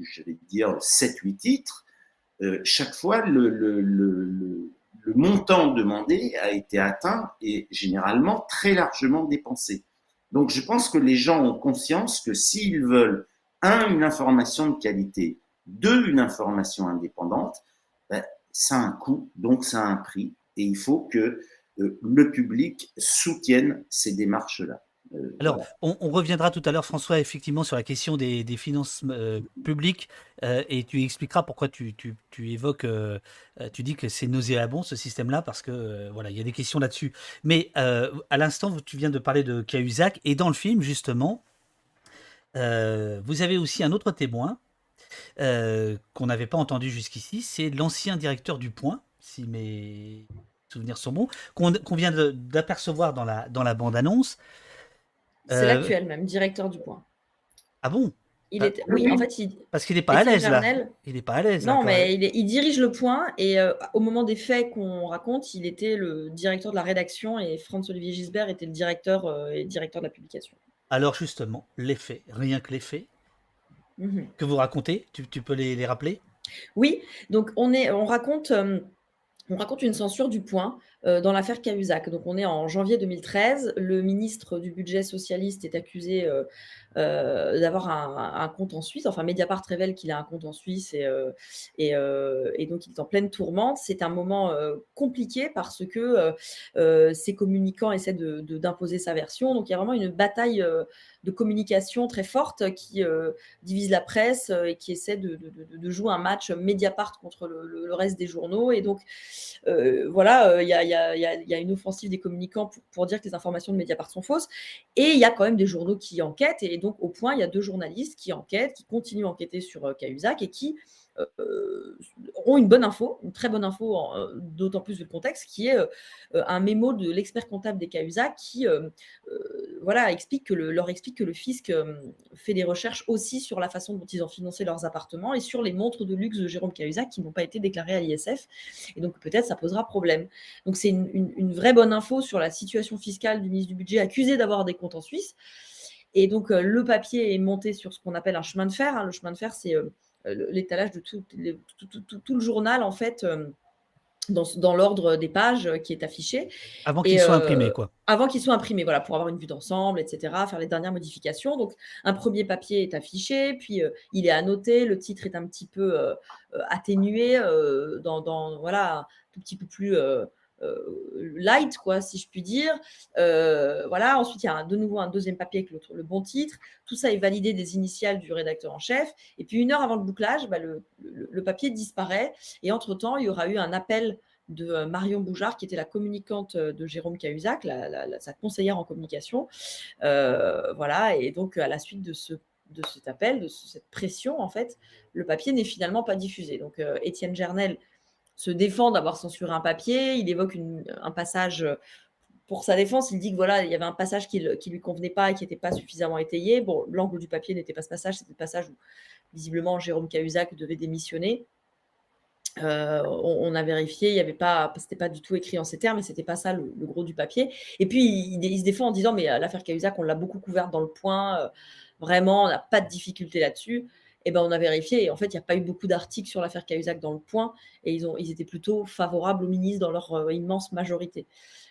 je vais dire, 7-8 titres. Chaque fois, le, montant demandé a été atteint et généralement très largement dépensé. Donc je pense que les gens ont conscience que s'ils veulent, un, une information de qualité, deux, une information indépendante, ben, ça a un coût, donc ça a un prix, et il faut que le public soutienne ces démarches-là. Euh, Alors, voilà. on, on reviendra tout à l'heure, François, effectivement, sur la question des, des finances euh, publiques, euh, et tu expliqueras pourquoi tu, tu, tu évoques, euh, euh, tu dis que c'est nauséabond ce système-là, parce que euh, voilà, il y a des questions là-dessus. Mais euh, à l'instant, tu viens de parler de Cahuzac, et dans le film, justement, euh, vous avez aussi un autre témoin euh, qu'on n'avait pas entendu jusqu'ici, c'est l'ancien directeur du Point, si mes souvenirs sont bons, qu'on vient d'apercevoir dans la, dans la bande-annonce. C'est Euh, l'actuel même, directeur du point. Ah bon? Il Ah, était, oui, en fait, il, Parce qu'il n'est pas à Étienne l'aise là. Il n'est pas à l'aise. Non, mais il, est- il dirige le point et euh, au moment des faits qu'on raconte, il était le directeur de la rédaction et Franz-Olivier Gisbert était le directeur euh, et directeur de la publication. Alors justement, les faits, rien que les faits Mhm. que vous racontez, tu, tu peux les, les rappeler? Oui, donc on, est, on, raconte, euh, on raconte une censure du point euh, dans l'affaire Cahuzac. Donc on est en janvier 2013. Le ministre du budget socialiste est accusé euh, euh, d'avoir un, compte en Suisse. Enfin, Mediapart révèle qu'il a un compte en Suisse et, donc il est en pleine tourmente. C'est un moment compliqué parce que ses communicants essaient d'imposer sa version. Donc il y a vraiment une bataille de communication très forte qui euh, divise la presse euh, et qui essaie de, jouer un match Mediapart contre le, reste des journaux. Et donc, euh, voilà, il y, a, une offensive des communicants pour, dire que les informations de Mediapart sont fausses. Et il y a quand même des journaux qui enquêtent. Et donc, au point, il y a deux journalistes qui enquêtent, qui continuent à enquêter sur Cahuzac et qui ont une bonne info, une très bonne info, euh, d'autant plus le contexte, qui est euh, euh, un mémo de l'expert comptable des Cahuzac qui euh, euh, voilà, explique que le- leur explique que le fisc euh, fait des recherches aussi sur la façon dont ils ont financé leurs appartements et sur les montres de luxe de Jérôme Cahuzac qui n'ont pas été déclarées à l'ISF. Et donc peut-être ça posera problème. Donc c'est une, une- vraie bonne info sur la situation fiscale du ministre du Budget accusé d'avoir des comptes en Suisse. Et donc euh, le papier est monté sur ce qu'on appelle un chemin de fer. hein. Le chemin de fer, c'est euh, l'étalage de tout, les- tout- tout- tout- tout le journal en fait. euh, dans, dans l'ordre des pages euh, qui est affiché. Avant soient euh, imprimés, quoi. Avant qu'ils soient imprimés, voilà, pour avoir une vue d'ensemble, etc., faire les dernières modifications. Donc, un premier papier est affiché, puis euh, il est annoté, le titre est un petit peu euh, euh, atténué, euh, dans, dans, voilà, un tout petit peu plus euh, euh, light, quoi, si je puis dire. Euh, voilà, ensuite, il y a de nouveau un deuxième papier avec le, le bon titre. Tout ça est validé des initiales du rédacteur en chef. Et puis, une heure avant le bouclage, bah, le, papier disparaît. Et entre-temps, il y aura eu un appel de euh, Marion Boujard, qui était la communicante euh, de Jérôme Cahuzac, sa conseillère en communication. Euh, voilà, et donc à la suite de, ce, de cet appel, de ce- cette pression, en fait, le papier n'est finalement pas diffusé. Donc euh, Étienne Gernel se défend d'avoir censuré un papier, il évoque un passage euh, pour sa défense, il dit que voilà, il y avait un passage qui ne lui convenait pas et qui n'était pas suffisamment étayé. Bon, l'angle du papier n'était pas ce passage, c'était le passage où visiblement Jérôme Cahuzac devait démissionner. Euh, on, a vérifié, il y avait pas, c'était pas du tout écrit en ces termes, et c'était pas ça le, gros du papier. Et puis il, se défend en disant, mais euh, l'affaire Cahuzac, on l'a beaucoup couverte dans le point, vraiment, on n'a pas de difficulté là-dessus. Et ben on a vérifié, et en fait, il n'y a pas eu beaucoup d'articles sur l'affaire Cahuzac dans le point, et ils, ont, ils étaient plutôt favorables au ministre dans leur euh, immense majorité.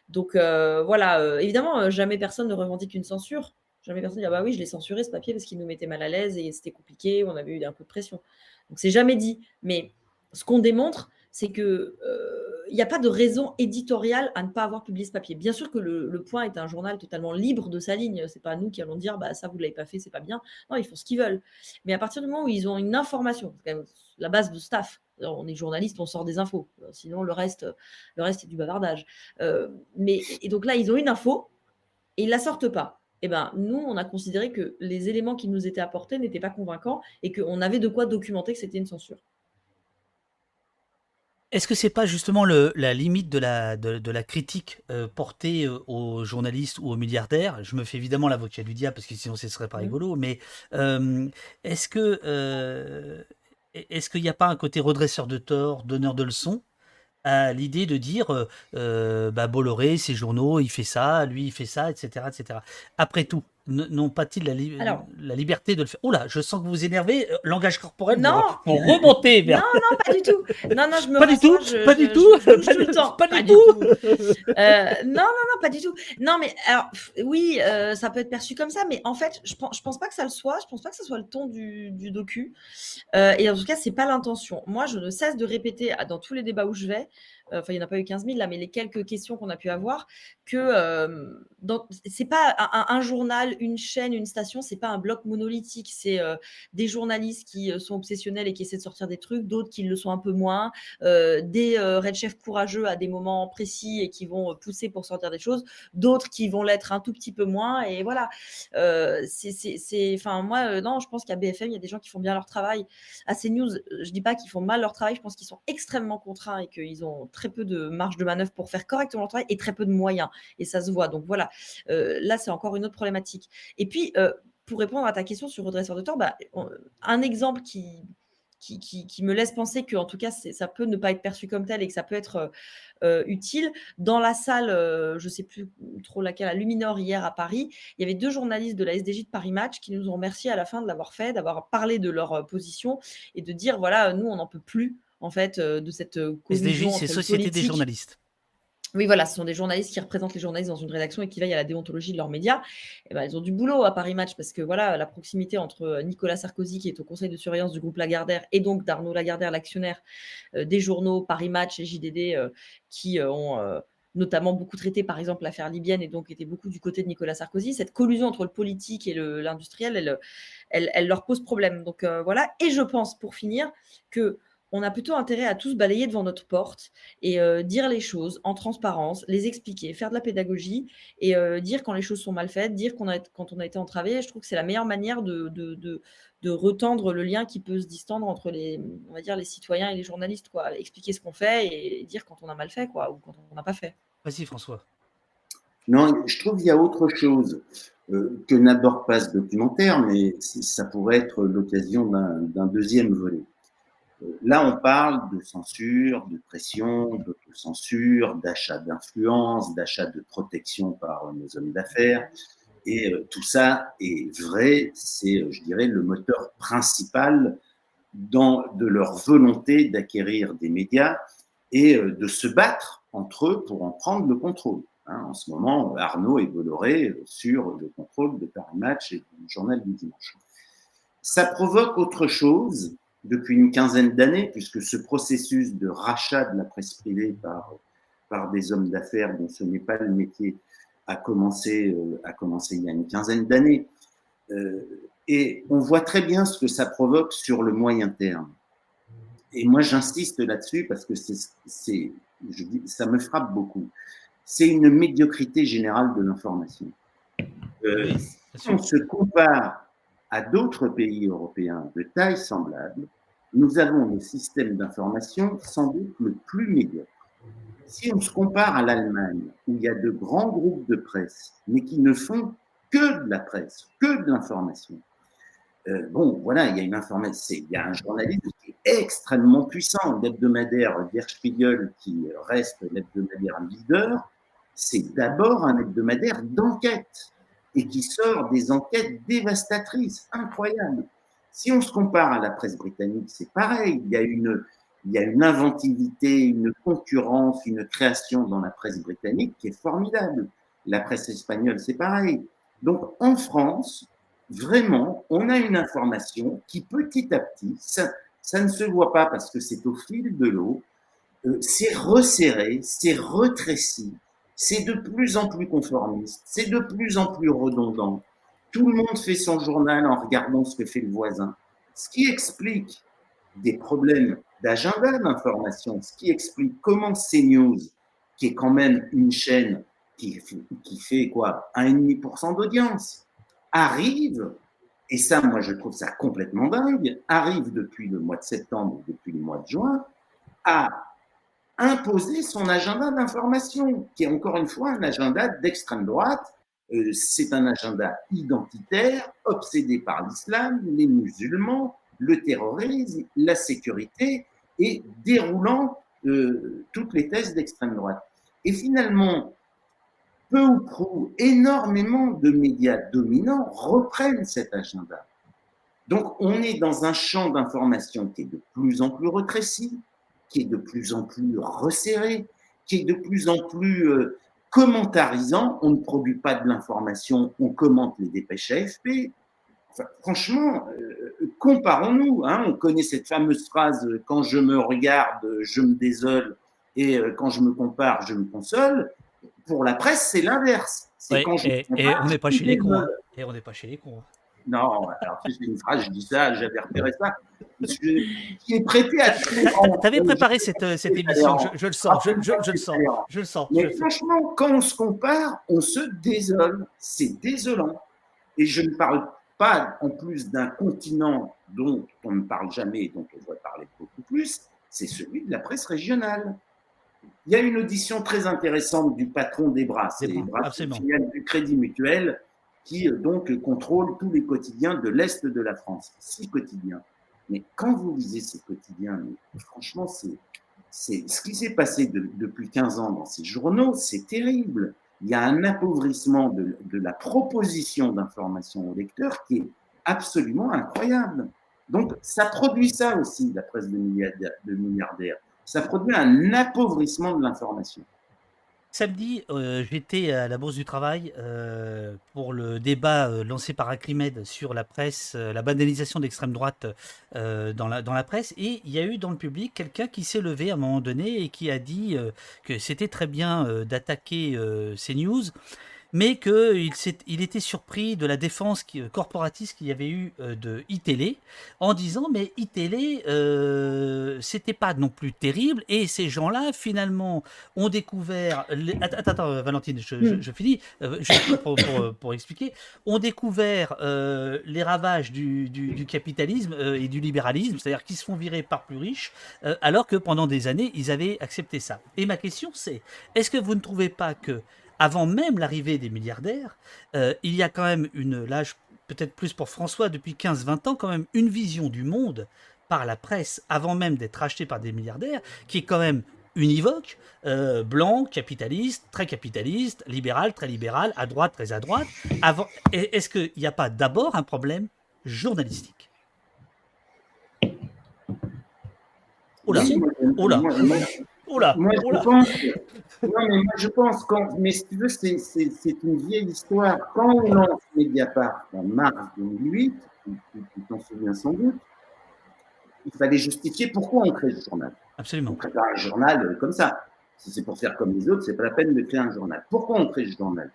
Donc euh, voilà, euh, évidemment, jamais personne ne revendique une censure. Jamais personne ne dit, ah bah oui, je l'ai censuré ce papier parce qu'il nous mettait mal à l'aise et c'était compliqué, on avait eu un peu de pression. Donc c'est jamais dit. Mais ce qu'on démontre, c'est que il n'y a pas de raison éditoriale à ne pas avoir publié ce papier. Bien sûr que le, Point est un journal totalement libre de sa ligne. C'est pas nous qui allons dire bah ça vous l'avez pas fait, c'est pas bien. Non, ils font ce qu'ils veulent. Mais à partir du moment où ils ont une information, quand même la base de staff. on est journaliste, on sort des infos. Sinon le reste, le reste est du bavardage. Euh, mais et donc là ils ont une info et ils la sortent pas. Eh ben, nous, on a considéré que les éléments qui nous étaient apportés n'étaient pas convaincants et qu'on avait de quoi documenter que c'était une censure. Est-ce que c'est pas justement le, la limite de la, de, la critique euh, portée euh, aux journalistes ou aux milliardaires? Je me fais évidemment l'avocat du diable parce que sinon ce serait pas mmh. rigolo, mais euh, est-ce que est-ce qu'il n'y a pas un côté redresseur de tort, donneur de leçons à l'idée de dire bah Bolloré, ses journaux, il fait ça, lui il fait ça, etc. etc. Après tout, n'ont pas-ils la, la, liberté de le faire? Oula, je sens que vous vous énervez. Euh, langage corporel non. pour, remonter vers. Non, non, pas du tout. Non, non, je me pas du tout. pas du tout. Pas, du tout. Euh, non, non, non, pas du tout. Non, mais alors, oui, euh, ça peut être perçu comme ça, mais en fait, je pense, je pense pas que ça le soit. Je pense pas que ce soit le ton du, du docu. et en tout cas, c'est pas l'intention. Moi, je ne cesse de répéter dans tous les débats où je vais enfin il n'y en a pas eu 15 000 là, mais les quelques questions qu'on a pu avoir, que euh, c'est pas un, journal, une chaîne, une station, c'est pas un bloc monolithique, c'est des journalistes qui sont obsessionnels et qui essaient de sortir des trucs, d'autres qui le sont un peu moins, des red chefs courageux à des moments précis et qui vont pousser pour sortir des choses, d'autres qui vont l'être un tout petit peu moins, et voilà. c'est, enfin moi non, je pense qu'à BFM il y a des gens qui font bien leur travail. À CNews, je dis pas qu'ils font mal leur travail, je pense qu'ils sont extrêmement contraints et qu'ils ont très peu de marge de manœuvre pour faire correctement leur travail et très peu de moyens. Et ça se voit. Donc voilà, euh, là, c'est encore une autre problématique. Et puis, euh, pour répondre à ta question sur redresseur de tort, bah, un exemple qui, qui, qui, me laisse penser que en tout cas ça peut ne pas être perçu comme tel et que ça peut être euh, utile. Dans la salle, je ne sais plus trop laquelle, à Luminor hier à Paris, il y avait deux journalistes de la SDJ de Paris Match qui nous ont remercié à la fin de l'avoir fait, d'avoir parlé de leur position et de dire voilà, nous on n'en peut plus en fait, euh, de cette SDJ, c'est Société des journalistes. Oui, voilà, ce sont des journalistes qui représentent les journalistes dans une rédaction et qui veillent à la déontologie de leurs médias. Et eh ben, ils ont du boulot à Paris Match parce que voilà, la proximité entre euh, Nicolas Sarkozy, qui est au conseil de surveillance du groupe Lagardère, et donc d'Arnaud Lagardère, l'actionnaire des journaux Paris Match et JDD, qui ont notamment beaucoup traité, par exemple, l'affaire libyenne et donc était beaucoup du côté de Nicolas Sarkozy. Cette collusion entre le politique et l'industriel, elle, elle, leur pose problème. Donc voilà. Et je pense, pour finir, que on a plutôt intérêt à tous balayer devant notre porte et euh, dire les choses en transparence, les expliquer, faire de la pédagogie et euh, dire quand les choses sont mal faites, dire qu'on a, quand on a été entravé. Je trouve que c'est la meilleure manière de, de, retendre le lien qui peut se distendre entre les, on va dire, les citoyens et les journalistes. Quoi. Expliquer ce qu'on fait et dire quand on a mal fait quoi, ou quand on n'a pas fait. Vas-y François. Non, je trouve qu'il y a autre chose euh, que n'aborde pas ce documentaire, mais ça pourrait être l'occasion d'un deuxième volet. Là, on parle de censure, de pression, d'autocensure, d'achat d'influence, d'achat de protection par nos hommes d'affaires. Et euh, tout ça est vrai, c'est, euh, je dirais, le moteur principal dans, de leur volonté d'acquérir des médias et euh, de se battre entre eux pour en prendre le contrôle. Hein, en ce moment, Arnaud est Bolloré sur le contrôle de Paris Match et du journal du dimanche. Ça provoque autre chose, depuis une quinzaine d'années, puisque ce processus de rachat de la presse privée par, par des hommes d'affaires dont ce n'est pas le métier a commencé, euh, a commencé il y a une quinzaine d'années. Euh, et on voit très bien ce que ça provoque sur le moyen terme. Et moi, j'insiste là-dessus parce que c'est, ça me frappe beaucoup. C'est une médiocrité générale de l'information. Euh, on se compare à d'autres pays européens de taille semblable, nous avons le système d'information sans doute le plus médiocre. Si on se compare à l'Allemagne, où il y a de grands groupes de presse, mais qui ne font que de la presse, que de l'information, euh, bon, voilà, il y a une information, il y a un journalisme qui est extrêmement puissant. L'hebdomadaire Der qui reste l'hebdomadaire leader, c'est d'abord un hebdomadaire d'enquête et qui sort des enquêtes dévastatrices, incroyables. Si on se compare à la presse britannique, c'est pareil. Il y a une, il y a une inventivité, une concurrence, une création dans la presse britannique qui est formidable. La presse espagnole, c'est pareil. Donc, en France, vraiment, on a une information qui, petit à petit, ça, ne se voit pas parce que c'est au fil de l'eau, euh, c'est resserré, c'est c'est de plus en plus conformiste, c'est de plus en plus redondant. Tout le monde fait son journal en regardant ce que fait le voisin. Ce qui explique des problèmes d'agenda d'information, ce qui explique comment CNews, qui est quand même une chaîne qui, qui fait quoi 1,5% d'audience, arrive, et ça, moi, je trouve ça complètement dingue, arrive depuis le mois de septembre, depuis le mois de juin, à imposer son agenda d'information, qui est encore une fois un agenda d'extrême droite. Euh, c'est un agenda identitaire, obsédé par l'islam, les musulmans, le terrorisme, la sécurité, et déroulant euh, toutes les thèses d'extrême droite. Et finalement, peu ou prou, énormément de médias dominants reprennent cet agenda. Donc on est dans un champ d'information qui est de plus en plus retréci, qui est de plus en plus resserré, qui est de plus en plus euh, commentarisant. On ne produit pas de l'information, on commente les dépêches AFP. franchement, euh, comparons-nous. Hein. on connaît cette fameuse phrase euh, quand je me regarde, je me désole, et quand je me compare, je me console. Pour la presse, c'est l'inverse. et, on n'est pas chez les cons. Hein. Et on n'est pas chez les cons. Non, alors c'est une phrase, je dis ça, j'avais repéré ça. prêté à T'avais préparé cette, euh, cette émission, je, le sens, je, le sens, je le sens. Mais franchement, quand on se compare, on se désole. C'est désolant. Et je ne parle pas en plus d'un continent dont on ne parle jamais et dont on devrait parler beaucoup plus, c'est celui de la presse régionale. Il y a une audition très intéressante du patron des bras, c'est bras du Crédit Mutuel, qui euh, donc contrôle tous les quotidiens de l'Est de la France, six quotidiens. Mais quand vous lisez ces quotidiens, franchement, c'est, ce qui s'est passé depuis 15 ans dans ces journaux, c'est terrible. Il y a un appauvrissement de, la proposition d'information au lecteur qui est absolument incroyable. Donc, ça produit ça aussi, la presse de milliardaires. Ça produit un appauvrissement de l'information. Samedi, euh, j'étais à la Bourse du Travail euh, pour le débat euh, lancé par Acrimed sur la presse, la banalisation d'extrême droite dans, la, dans la presse. Et il y a eu dans le public quelqu'un qui s'est levé à un moment donné et qui a dit que c'était très bien d'attaquer ces news mais qu'il il était surpris de la défense qui, euh, corporatiste qu'il y avait eu euh, de iTélé, en disant mais iTélé, euh, c'était pas non plus terrible, et ces gens-là, finalement, ont découvert... Attends, attends, Valentine, je, je, finis, pour, pour, pour, expliquer, ont découvert les ravages du, du, du capitalisme et du libéralisme, c'est-à-dire qu'ils se font virer par plus riches, alors que pendant des années, ils avaient accepté ça. Et ma question, c'est, est-ce que vous ne trouvez pas que avant même l'arrivée des milliardaires, euh, il y a quand même une, là peut-être plus pour François, depuis 15-20 ans, quand même une vision du monde par la presse, avant même d'être acheté par des milliardaires, qui est quand même univoque, euh, blanc, capitaliste, très capitaliste, libéral, très libéral, à droite, très à droite. Avant, est-ce qu'il n'y a pas d'abord un problème journalistique? Oula, oula, oula, moi, oula. Je pense, non, mais moi, je pense, quand, mais si tu veux, c'est une vieille histoire. Quand on lance Mediapart en mars 2008, tu t'en souviens sans doute, il fallait justifier pourquoi on crée ce journal. Absolument. On crée pas un journal euh, comme ça. Si c'est pour faire comme les autres, c'est pas la peine de créer un journal. Pourquoi on crée ce journal?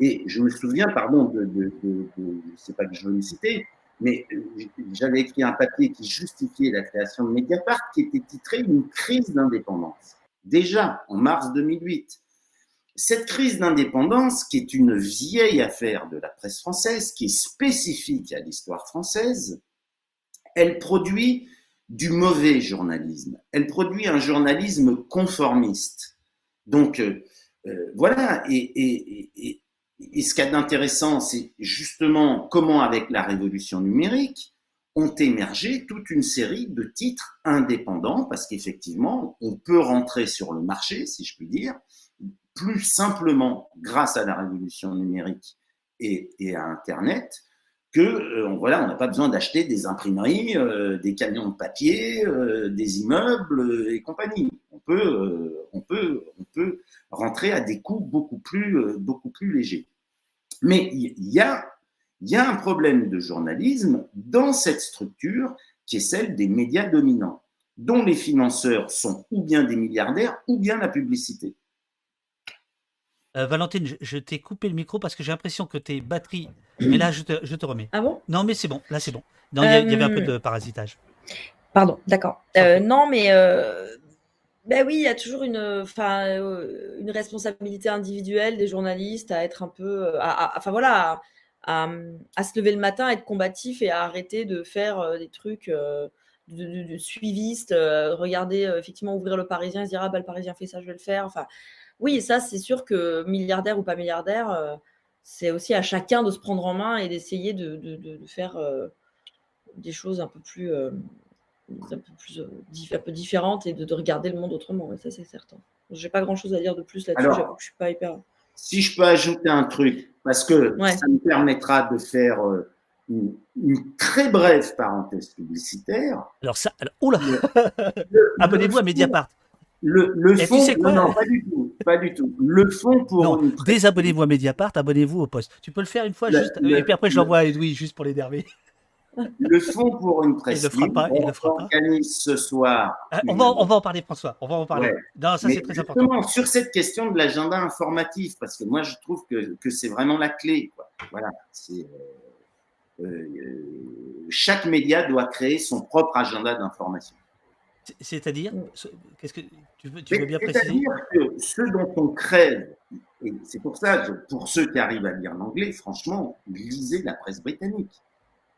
Et je me souviens, pardon, de, de, de, de sais pas que je veux me citer, mais euh, j'avais écrit un papier qui justifiait la création de Mediapart, qui était titré Une crise d'indépendance déjà en mars 2008. Cette crise d'indépendance, qui est une vieille affaire de la presse française, qui est spécifique à l'histoire française, elle produit du mauvais journalisme. Elle produit un journalisme conformiste. Donc euh, euh, voilà, et, ce qu'il y a d'intéressant, c'est justement comment avec la révolution numérique, ont émergé toute une série de titres indépendants parce qu'effectivement, on peut rentrer sur le marché, si je puis dire, plus simplement grâce à la révolution numérique et, à Internet que euh, voilà, on n'a pas besoin d'acheter des imprimeries, euh, des camions de papier, euh, des immeubles et compagnie. On peut, on peut, on peut rentrer à des coûts beaucoup plus, beaucoup plus légers. Mais il y a il y a un problème de journalisme dans cette structure qui est celle des médias dominants. dont les financeurs sont ou bien des milliardaires ou bien la publicité. Euh, Valentine, je, je t'ai coupé le micro parce que j'ai l'impression que tes batteries. Mais là, je te, je te remets. Ah bon? Non, mais c'est bon. Là, c'est bon. Non, il y, avait un peu Euh, de parasitage. Pardon, d'accord. Euh, non, mais euh, ben oui, il y a toujours une, enfin, euh, une responsabilité individuelle des journalistes à être un peu, euh, enfin voilà, à, se lever le matin, à être combatif et à arrêter de faire euh, des trucs euh, de, euh, regarder, euh, effectivement, ouvrir le Parisien et se dire ah bah le Parisien fait ça, je vais le faire. Enfin, oui, ça c'est sûr que milliardaire ou pas milliardaire, euh, c'est aussi à chacun de se prendre en main et d'essayer de, faire euh, des choses un peu plus euh, un peu plus euh, dif- un peu différentes et de, de regarder le monde autrement. ouais, ça, c'est certain. J'ai pas grand chose à dire de plus là-dessus. J'avoue que je suis pas hyper. Si je peux ajouter un truc, parce que Ouais. ça me permettra de faire euh, une, une très brève parenthèse publicitaire. Alors ça, alors, oula Abonnez-vous à Mediapart. Le, le Et tu fond, sais quoi non, non, pas du tout, pas du tout. Le fond pour Non, une désabonnez-vous à Mediapart, abonnez-vous au poste. Tu peux le faire une fois Le- juste, le- et puis après je le- l'envoie à Edoui juste pour l'énerver. Le fonds pour une presse Il le fera pas, il on le fera pas. organise ce soir. Ah, on, va, on va en parler, François. On va en parler. Ouais. Non, ça c'est très important. sur cette question de l'agenda informatif, parce que moi je trouve que, que c'est vraiment la clé. quoi. Voilà, c'est, euh, euh, chaque média doit créer son propre agenda d'information. C'est- C'est-à-dire, ce- qu'est-ce que tu veux, tu veux Mais bien préciser? C'est-à-dire que ce dont on crève, et c'est pour ça, pour ceux qui arrivent à lire l'anglais, franchement, lisez la presse britannique.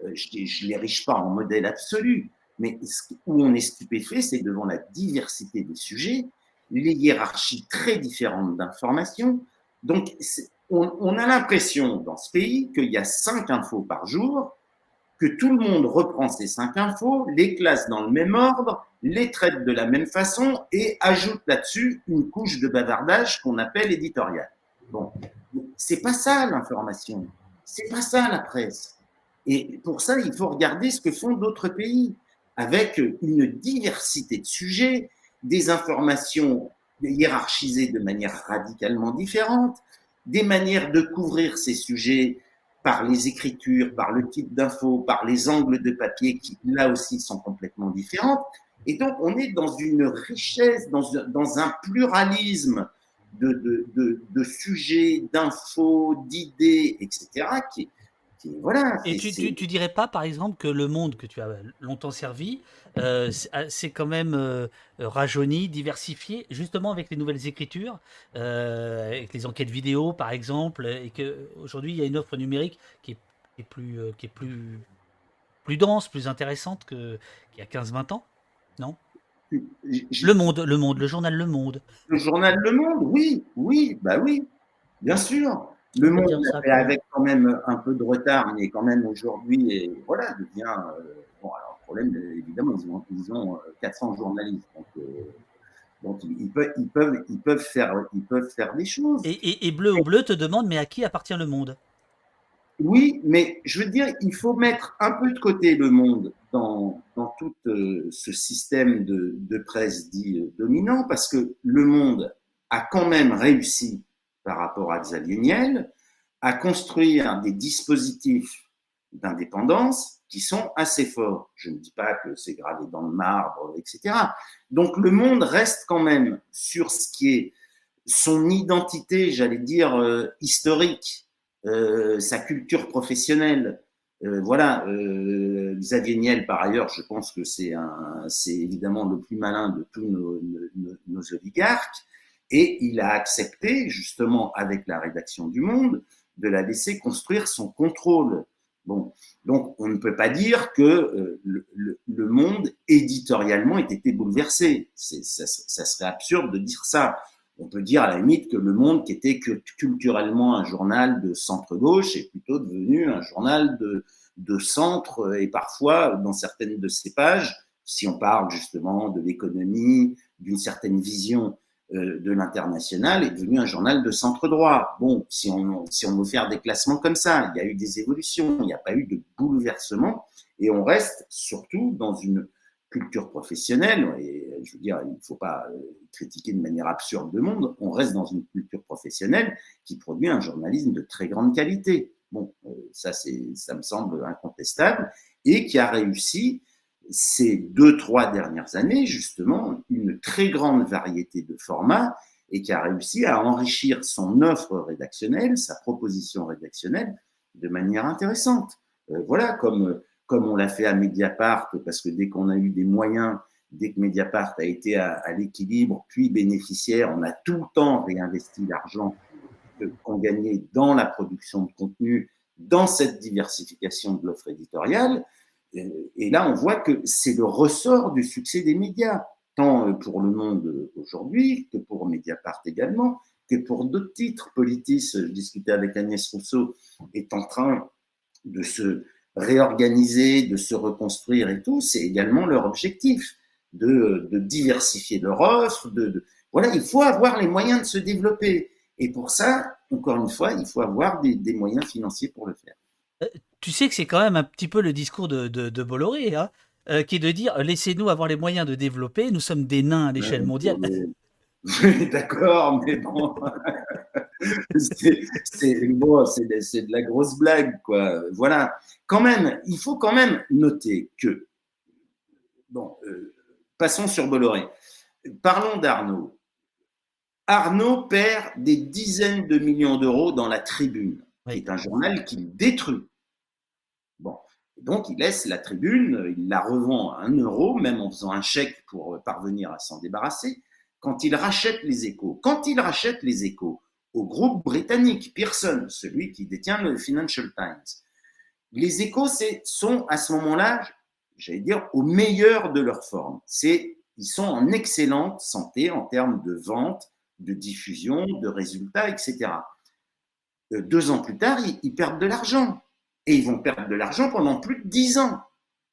Euh, je ne l'érige pas en modèle absolu, mais où on est stupéfait, c'est devant la diversité des sujets, les hiérarchies très différentes d'informations. Donc, on, on a l'impression dans ce pays qu'il y a cinq infos par jour, que tout le monde reprend ces cinq infos, les classe dans le même ordre, les traite de la même façon et ajoute là-dessus une couche de bavardage qu'on appelle éditorial. Bon, c'est pas ça l'information, c'est pas ça la presse. Et pour ça, il faut regarder ce que font d'autres pays avec une diversité de sujets, des informations hiérarchisées de manière radicalement différente, des manières de couvrir ces sujets par les écritures, par le type d'infos, par les angles de papier qui, là aussi, sont complètement différentes. Et donc, on est dans une richesse, dans, un- pluralisme de, sujets, d'infos, d'idées, etc., voilà. Et tu, tu, tu dirais pas, par exemple, que le monde que tu as longtemps servi, euh, c'est c'est quand même euh, rajeuni, diversifié, justement avec les nouvelles écritures, euh, avec les enquêtes vidéo, par exemple, et que aujourd'hui il y a une offre numérique qui est, qui est plus, euh, qui est plus, plus dense, plus intéressante que qu'il y a 15-20 ans, non? Le Monde, le Monde, le journal Le Monde. Le journal Le Monde, oui, oui, bah oui, bien sûr. Le Monde, ça, avec quand même un peu de retard, mais quand même aujourd'hui, voilà, devient. euh, bon, alors, le problème, euh, évidemment, ils ont, ils ont euh, 400 journalistes, donc, euh, donc ils, ils peuvent, ils, peuvent, ils, peuvent faire, ils peuvent faire des choses. Et, et, et Bleu au Bleu te demande, mais à qui appartient Le Monde? Oui, mais je veux dire, il faut mettre un peu de côté le monde dans, dans tout euh, ce système de, de presse dit euh, dominant, parce que le monde a quand même réussi, par rapport à Xavier Niel, à construire des dispositifs d'indépendance qui sont assez forts. Je ne dis pas que c'est gravé dans le marbre, etc. Donc le monde reste quand même sur ce qui est son identité, j'allais dire, euh, historique, euh, sa culture professionnelle. Euh, voilà, Xavier Niel, par ailleurs, je pense que c'est évidemment le plus malin de tous nos oligarques, et il a accepté, justement, avec la rédaction du Monde, de la laisser construire son contrôle. Bon, donc on ne peut pas dire que euh, le, monde éditorialement ait été bouleversé. Ça, serait absurde de dire ça. On peut dire à la limite que le monde, qui était culturellement un journal de centre-gauche, est plutôt devenu un journal de, de centre et parfois, dans certaines de ses pages, si on parle justement de l'économie, d'une certaine vision de l'international, est devenu un journal de centre droit. Bon, si on, si on veut faire des classements comme ça, il y a eu des évolutions, il n'y a pas eu de bouleversement, et on reste surtout dans une culture professionnelle, et je veux dire, il ne faut pas euh, critiquer de manière absurde le monde, on reste dans une culture professionnelle qui produit un journalisme de très grande qualité. Bon, euh, ça, ça me semble incontestable, et qui a réussi ces deux, trois dernières années, justement, une très grande variété de formats et qui a réussi à enrichir son offre rédactionnelle, sa proposition rédactionnelle de manière intéressante. Euh, voilà, comme, comme on l'a fait à Mediapart, parce que dès qu'on a eu des moyens, dès que Mediapart a été à, à l'équilibre, puis bénéficiaire, on a tout le temps réinvesti l'argent qu'on gagnait dans la production de contenu, dans cette diversification de l'offre éditoriale. Et là, on voit que c'est le ressort du succès des médias, tant pour le monde aujourd'hui que pour Mediapart également, que pour d'autres titres. Politis, je discutais avec Agnès Rousseau, est en train de se réorganiser, de se reconstruire et tout. C'est également leur objectif de, diversifier leur offre. Voilà, il faut avoir les moyens de se développer. Et pour ça, encore une fois, il faut avoir des, moyens financiers pour le faire. Euh, tu sais que c'est quand même un petit peu le discours de, de Bolloré, hein, euh, qui est de dire laissez-nous avoir les moyens de développer, nous sommes des nains à l'échelle mondiale. D'accord, mais bon, c'est bon, de, de la grosse blague, quoi. Voilà. Quand même, il faut quand même noter que, bon, euh, passons sur Bolloré. Parlons d'Arnaud. Arnaud perd des dizaines de millions d'euros dans la tribune, qui est un journal qu'il détruit. Donc il laisse la tribune, il la revend à un euro, même en faisant un chèque pour parvenir à s'en débarrasser quand il rachète les échos. Quand il rachète les échos au groupe britannique Pearson, celui qui détient le Financial Times, les échos sont à ce moment-là, j'allais dire, au meilleur de leur forme. Ils sont en excellente santé en termes de vente, de diffusion, de résultats, etc. Euh, deux ans plus tard, ils perdent de l'argent. Et ils vont perdre de l'argent pendant plus de dix ans.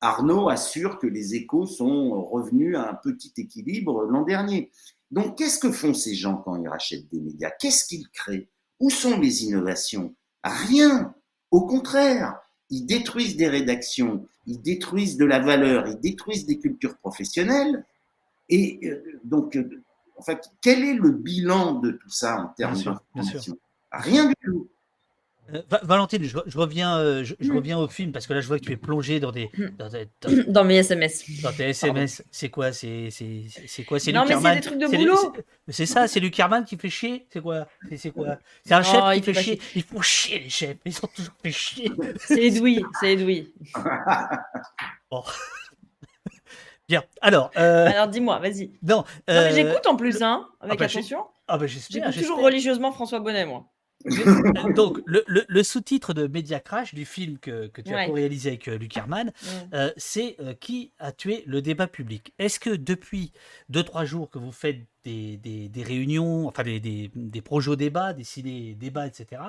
Arnaud assure que les échos sont revenus à un petit équilibre l'an dernier. Donc, qu'est-ce que font ces gens quand ils rachètent des médias? Qu'est-ce qu'ils créent? Où sont les innovations? Rien. Au contraire, ils détruisent des rédactions, ils détruisent de la valeur, ils détruisent des cultures professionnelles. Et euh, donc, euh, en fait, quel est le bilan de tout ça en termes d'information? Rien du tout. Euh, Valentine, je, je reviens, euh, je, je, reviens au film parce que là, je vois que tu es plongé dans des dans, des, dans, dans mes SMS. Dans tes SMS, c'est quoi C'est quoi? C'est Non, mais c'est des trucs de boulot. C'est ça, c'est Luc Herman qui fait chier? C'est quoi? C'est quoi? C'est un chef qui fait chier. chier. Ils font chier les chefs. Ils sont toujours fait chier. C'est Edoui, c'est Edoui. bon. Bien. Alors. Euh... Alors, dis-moi, vas-y. Non. non mais j'écoute en plus, hein, avec ah bah, attention. Ah bah j'espère. J'écoute toujours religieusement François Bonnet, moi. Donc, le, le, le sous-titre de Media Crash du film que, que tu as Ouais. réalisé avec euh, Luc Herman, Ouais. euh, c'est euh, Qui a tué le débat public Est-ce que depuis 2-3 jours que vous faites des, des, des réunions, enfin des, des, des projets au débat, des ciné débats, etc.,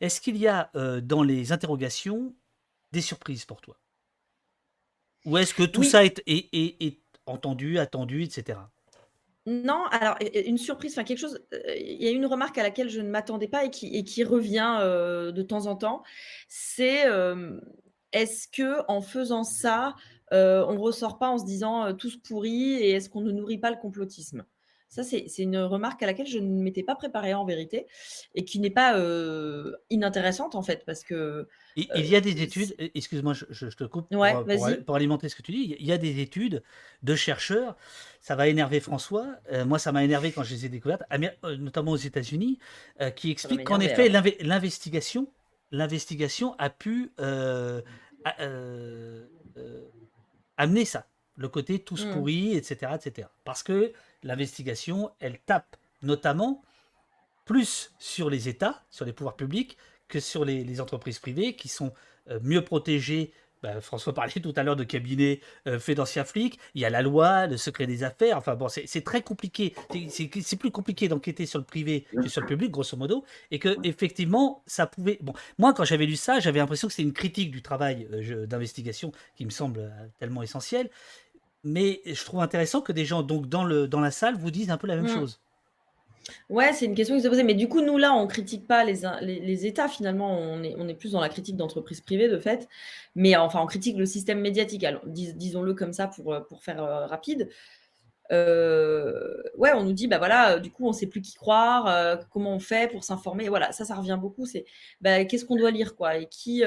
est-ce qu'il y a euh, dans les interrogations des surprises pour toi? Ou est-ce que tout Oui. ça est, est, est, est entendu, attendu, etc. Non, alors une surprise, enfin quelque chose. euh, Il y a une remarque à laquelle je ne m'attendais pas et qui, revient euh, de temps en temps. C'est euh, est-ce que en faisant ça, on ressort pas en se disant tous pourris et est-ce qu'on ne nourrit pas le complotisme? Ça, c'est une remarque à laquelle je ne m'étais pas préparée en vérité et qui n'est pas euh, inintéressante en fait parce que Il, il y a des études, euh, excuse-moi, je, te coupe Ouais, pour, pour- vas-y. pour alimenter ce que tu dis. Il y a des études de chercheurs, ça va énerver François, euh, moi ça m'a énervé quand je les ai découvertes, euh, notamment aux États-Unis, euh, qui expliquent qu'en effet l'inve- l'investigation, l'investigation a pu euh, a- euh, euh, amener ça, le côté tous Mm. pourris, etc., etc. Parce que l'investigation, elle tape notamment plus sur les États, sur les pouvoirs publics, que sur les, entreprises privées qui sont euh, mieux protégées. Bah, François parlait tout à l'heure de cabinet euh, fait d'anciens flics. Il y a la loi, le secret des affaires. Enfin bon, c'est très compliqué. C'est- plus compliqué d'enquêter sur le privé que sur le public, grosso modo. Et que effectivement, ça pouvait. Moi, quand j'avais lu ça, j'avais l'impression que c'était une critique du travail euh, d'investigation qui me semble euh, tellement essentiel. Mais je trouve intéressant que des gens donc dans le dans la salle vous disent un peu la même Mm. chose. Ouais, c'est une question qui se posait. Mais du coup, nous, là, on critique pas les, les, les États, finalement. On est, on est plus dans la critique d'entreprises privées, de fait. Mais enfin, on critique le système médiatique. Alors, dis- disons-le comme ça pour, euh, pour faire euh, rapide. Euh, ouais, on nous dit, bah voilà, euh, du coup, on sait plus qui croire, euh, comment on fait pour s'informer. Voilà, ça, ça revient beaucoup. C'est bah, qu'est-ce qu'on doit lire, quoi, et qui,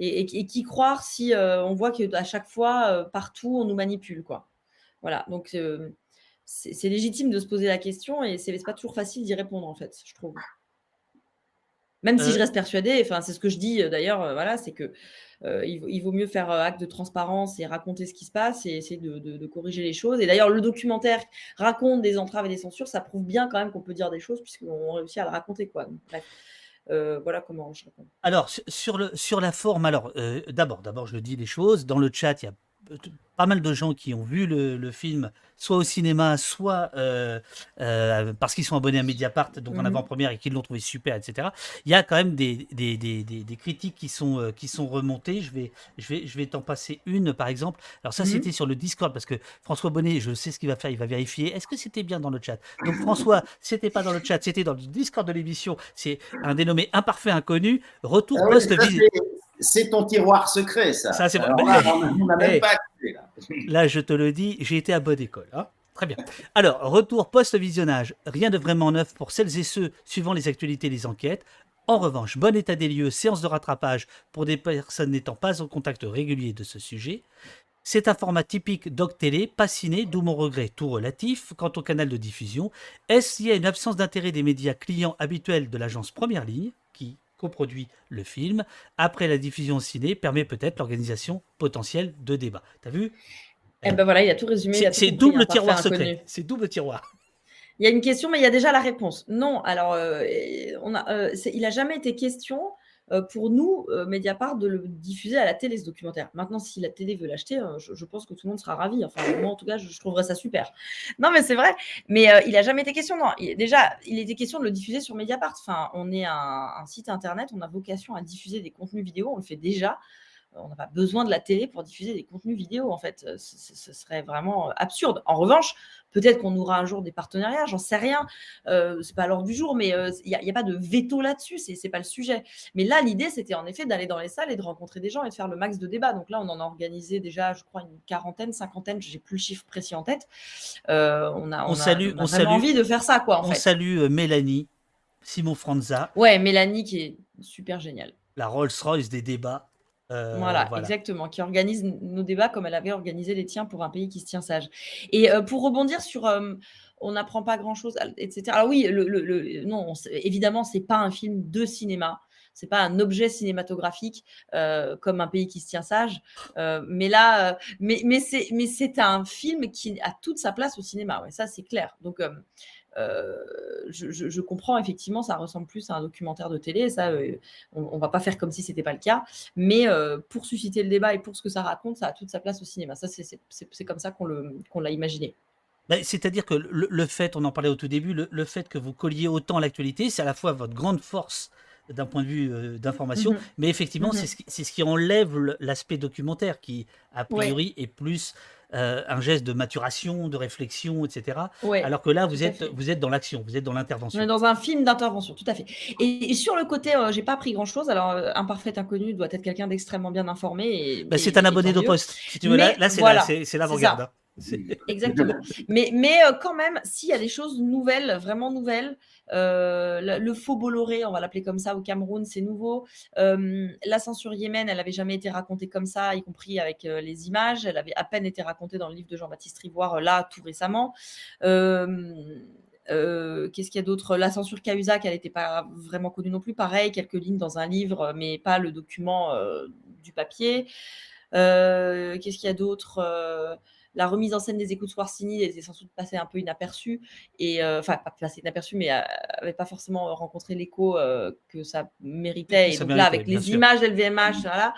euh, et, et, qui croire si on voit qu'à chaque fois, partout, on nous manipule, quoi. Voilà, donc c'est légitime de se poser la question et c'est pas toujours facile d'y répondre, en fait, je trouve. Même si je reste persuadée, enfin, c'est ce que je dis d'ailleurs, voilà, c'est que il, vaut mieux faire acte de transparence et raconter ce qui se passe et essayer de, corriger les choses. Et d'ailleurs, le documentaire raconte des entraves et des censures, ça prouve bien quand même qu'on peut dire des choses puisqu'on réussit à le raconter, quoi. bref. Voilà comment je réponds. Alors, sur, le, sur la forme, alors, d'abord, d'abord, je dis les choses. Dans le chat, il y a pas mal de gens qui ont vu le, film, soit au cinéma, soit euh, euh, parce qu'ils sont abonnés à Mediapart, donc en mhm. avant-première, et qu'ils l'ont trouvé super, etc. Il y a quand même des, des, des, des critiques qui sont, euh, qui sont remontées. Je vais, je vais, je vais t'en passer une, par exemple. Alors ça, mhm. c'était sur le Discord, parce que François Bonnet, je sais ce qu'il va faire, il va vérifier. Est-ce que c'était bien dans le chat? Donc François, c'était pas dans le chat, c'était dans le Discord de l'émission. C'est un dénommé imparfait inconnu. Retour ah post-visite c'est ton tiroir secret, ça. Ça, c'est là, on n'a même pas là. je te le dis, j'ai été à bonne école. Hein. Très bien. Alors, retour post-visionnage. Rien de vraiment neuf pour celles et ceux suivant les actualités et les enquêtes. En revanche, bon état des lieux, séance de rattrapage pour des personnes n'étant pas en contact régulier de ce sujet. C'est un format typique doc télé, pas ciné, d'où mon regret tout relatif. Quant au canal de diffusion, est-ce lié à une absence d'intérêt des médias clients habituels de l'agence Première Ligne, qui coproduit le film, après la diffusion ciné, permet peut-être l'organisation potentielle de débats. T'as vu? Eh ben voilà, il a tout résumé. C'est double tiroir secret. C'est double tiroir. Il y a une question, mais il y a déjà la réponse. Non, alors, euh, on a, euh, il n'a jamais été question pour nous, euh, Mediapart, de le diffuser à la télé, ce documentaire. Maintenant, si la télé veut l'acheter, euh, je, pense que tout le monde sera ravi. Enfin, moi, en tout cas, je, trouverais ça super. Non, mais c'est vrai. Mais il n'a jamais été question. Non, déjà, il était question de le diffuser sur Mediapart. Enfin, on est un, site internet, on a vocation à diffuser des contenus vidéo, on le fait déjà on n'a pas besoin de la télé pour diffuser des contenus vidéo, en fait. Ce serait vraiment absurde. En revanche, Peut-être qu'on aura un jour des partenariats, j'en sais rien. Euh, c'est pas l'heure du jour, mais il euh, n'y a, pas de veto là-dessus, c'est, c'est pas le sujet. Mais là, l'idée, c'était en effet d'aller dans les salles et de rencontrer des gens et de faire le max de débats. Donc là, on en a organisé déjà, je crois, une quarantaine, cinquantaine, j'ai plus le chiffre précis en tête. Euh, on a, on, salue, on, a envie de faire ça, quoi. on salue euh, Mélanie, Simon Franza. Ouais, Mélanie qui est super géniale. La Rolls-Royce des débats. Euh, voilà, exactement, qui organise nos débats comme elle avait organisé les tiens pour un pays qui se tient sage. Et euh, pour rebondir sur euh, on n'apprend pas grand-chose, etc. Alors oui, le, le, non, évidemment, c'est pas un film de cinéma. C'est pas un objet cinématographique comme un pays qui se tient sage, mais là, mais, c'est mais c'est un film qui a toute sa place au cinéma. Ouais, ça c'est clair. Donc euh, je, comprends effectivement, ça ressemble plus à un documentaire de télé. Ça, euh, on, ne va pas faire comme si c'était pas le cas. Mais euh, pour susciter le débat et pour ce que ça raconte, ça a toute sa place au cinéma. Ça, c'est comme ça qu'on l'a imaginé. Bah, c'est-à-dire que le, fait, on en parlait au tout début, le, fait que vous colliez autant l'actualité, c'est à la fois votre grande force d'un point de vue d'information, mhm. mais effectivement, mhm. c'est ce, qui enlève l'aspect documentaire qui, a priori, est plus euh, un geste de maturation, de réflexion, etc. Alors que là, vous êtes, vous êtes dans l'action, vous êtes dans l'intervention. On est dans un film d'intervention, tout à fait. Et, sur le côté, euh, j'ai pas appris grand-chose. Alors, euh, un parfait inconnu doit être quelqu'un d'extrêmement bien informé. Bah, c'est un abonné de poste. Si tu veux, là, c'est l'avant-garde. Exactement. mais, mais quand même, s'il y a des choses nouvelles, vraiment nouvelles, euh, le, faux Bolloré, on va l'appeler comme ça au Cameroun, c'est nouveau. Euh, la censure Yémen, elle n'avait jamais été racontée comme ça, y compris avec euh, les images. Elle avait à peine été racontée dans le livre de Jean-Baptiste Rivoire, là, tout récemment. Qu'est-ce qu'il y a d'autre? La censure Cahuzac, elle n'était pas vraiment connue non plus. Pareil, quelques lignes dans un livre, mais pas le document du papier. Qu'est-ce qu'il y a d'autre? La remise en scène des écoutes Swarsini était sans doute passée un peu inaperçue, et euh, enfin, pas passée inaperçue, mais n'avait pas forcément rencontré l'écho euh, que ça méritait. Et donc là, avec les images LVMH, voilà.